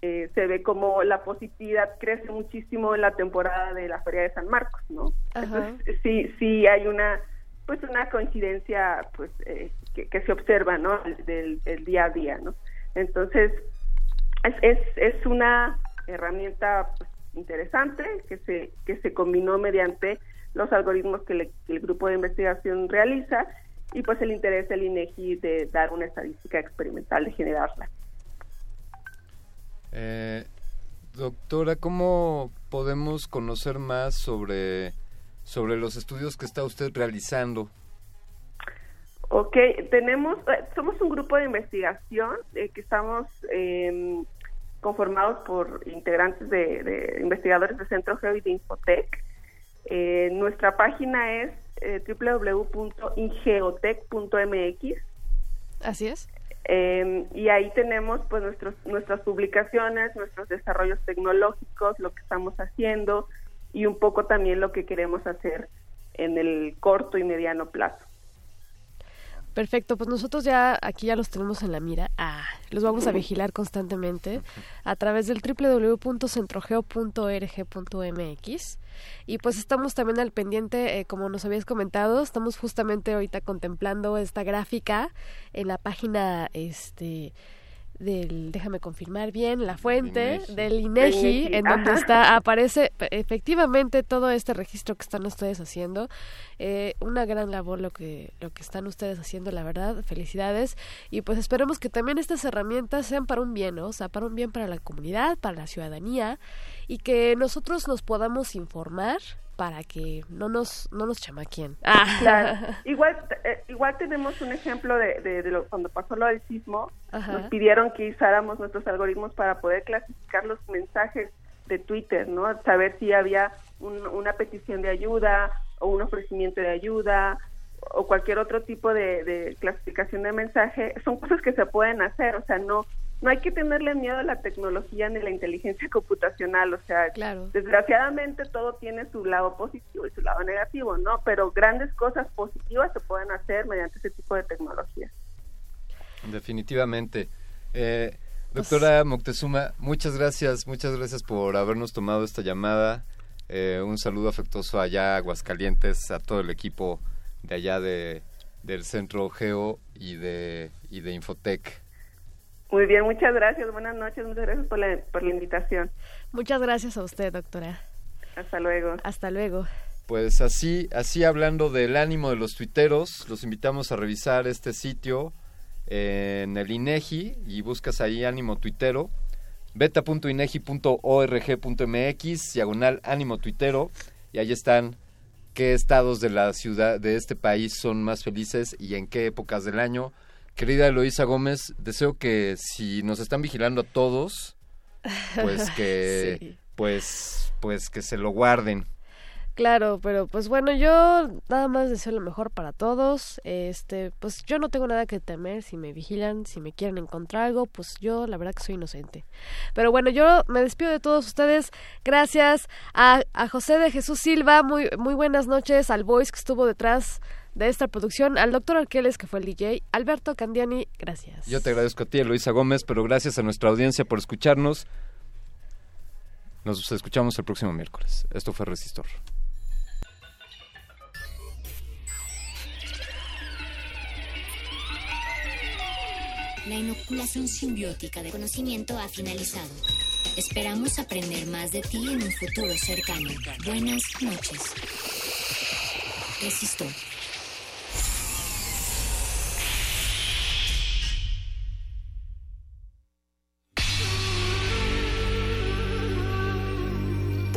eh, se ve como la positividad crece muchísimo en la temporada de la Feria de San Marcos, ¿no? Ajá. Entonces, sí, sí hay una, pues una coincidencia, pues, eh, que, que, se observa, ¿no? Del, del, día a día, ¿no? Entonces, es, es, es una herramienta pues, interesante que se, que se combinó mediante los algoritmos que, le, que, el grupo de investigación realiza y pues el interés del INEGI de dar una estadística experimental, de generarla. Eh, doctora, ¿cómo podemos conocer más sobre, sobre los estudios que está usted realizando? Ok, tenemos, somos un grupo de investigación eh, que estamos eh, conformados por integrantes de, de, investigadores del Centro Geo y de Infotec. Eh, nuestra página es eh, www.ingeotec.mx. Así es. Eh, y ahí tenemos pues nuestros, nuestras publicaciones, nuestros desarrollos tecnológicos, lo que estamos haciendo y un poco también lo que queremos hacer en el corto y mediano plazo. Perfecto, pues nosotros ya aquí ya los tenemos en la mira. Ah, los vamos a vigilar constantemente a través del www.centrogeo.org.mx y pues estamos también al pendiente, eh, como nos habías comentado, estamos justamente ahorita contemplando esta gráfica en la página este del déjame confirmar bien la fuente del INEGI en donde está aparece efectivamente todo este registro que están ustedes haciendo. Eh, una gran labor lo que lo que están ustedes haciendo la verdad. Felicidades. Y pues esperemos que también estas herramientas sean para un bien ¿no? o sea para un bien para la comunidad para la ciudadanía y que nosotros nos podamos informar para que no nos no nos chamaquen. Claro. Igual eh, igual tenemos un ejemplo de, de, lo, cuando pasó lo del sismo, nos pidieron que usáramos nuestros algoritmos para poder clasificar los mensajes de Twitter, ¿no? Saber si había una petición de ayuda o un ofrecimiento de ayuda o cualquier otro tipo de, de clasificación de mensaje, son cosas que se pueden hacer, o sea, no no hay que tenerle miedo a la tecnología ni la inteligencia computacional, o sea, desgraciadamente todo tiene su lado positivo y su lado negativo, ¿no? Pero grandes cosas positivas se pueden hacer mediante ese tipo de tecnología. Definitivamente. Eh, doctora Moctezuma, muchas gracias, muchas gracias por habernos tomado esta llamada. Eh, un saludo afectuoso allá a Aguascalientes, a todo el equipo de allá de, del Centro Geo y de, y de Infotec. Muy bien, muchas gracias. Buenas noches, muchas gracias por la, por la invitación. Muchas gracias a usted, doctora. Hasta luego. Hasta luego. Pues así, así hablando del ánimo de los tuiteros, los invitamos a revisar este sitio en el INEGI y buscas ahí ánimo tuitero, beta.inegi.org.mx, diagonal ánimo tuitero, y ahí están qué estados de la ciudad, de este país son más felices y en qué épocas del año. Querida Eloísa Gómez, deseo que si nos están vigilando a todos, pues que, pues, pues que se lo guarden. Claro, pero pues bueno, yo nada más deseo lo mejor para todos. Este, pues yo no tengo nada que temer si me vigilan, si me quieren encontrar algo, pues yo la verdad que soy inocente. Pero bueno, yo me despido de todos ustedes. Gracias a, a José de Jesús Silva, muy muy buenas noches al voice que estuvo detrás de esta producción, al doctor Arqueles, que fue el DJ, Alberto Candiani, gracias. Yo te agradezco a ti, Luisa Gómez, pero gracias a nuestra audiencia por escucharnos. Nos escuchamos el próximo miércoles. Esto fue Resistor. La inoculación simbiótica de conocimiento ha finalizado. Esperamos aprender más de ti en un futuro cercano. Buenas noches. Resistor.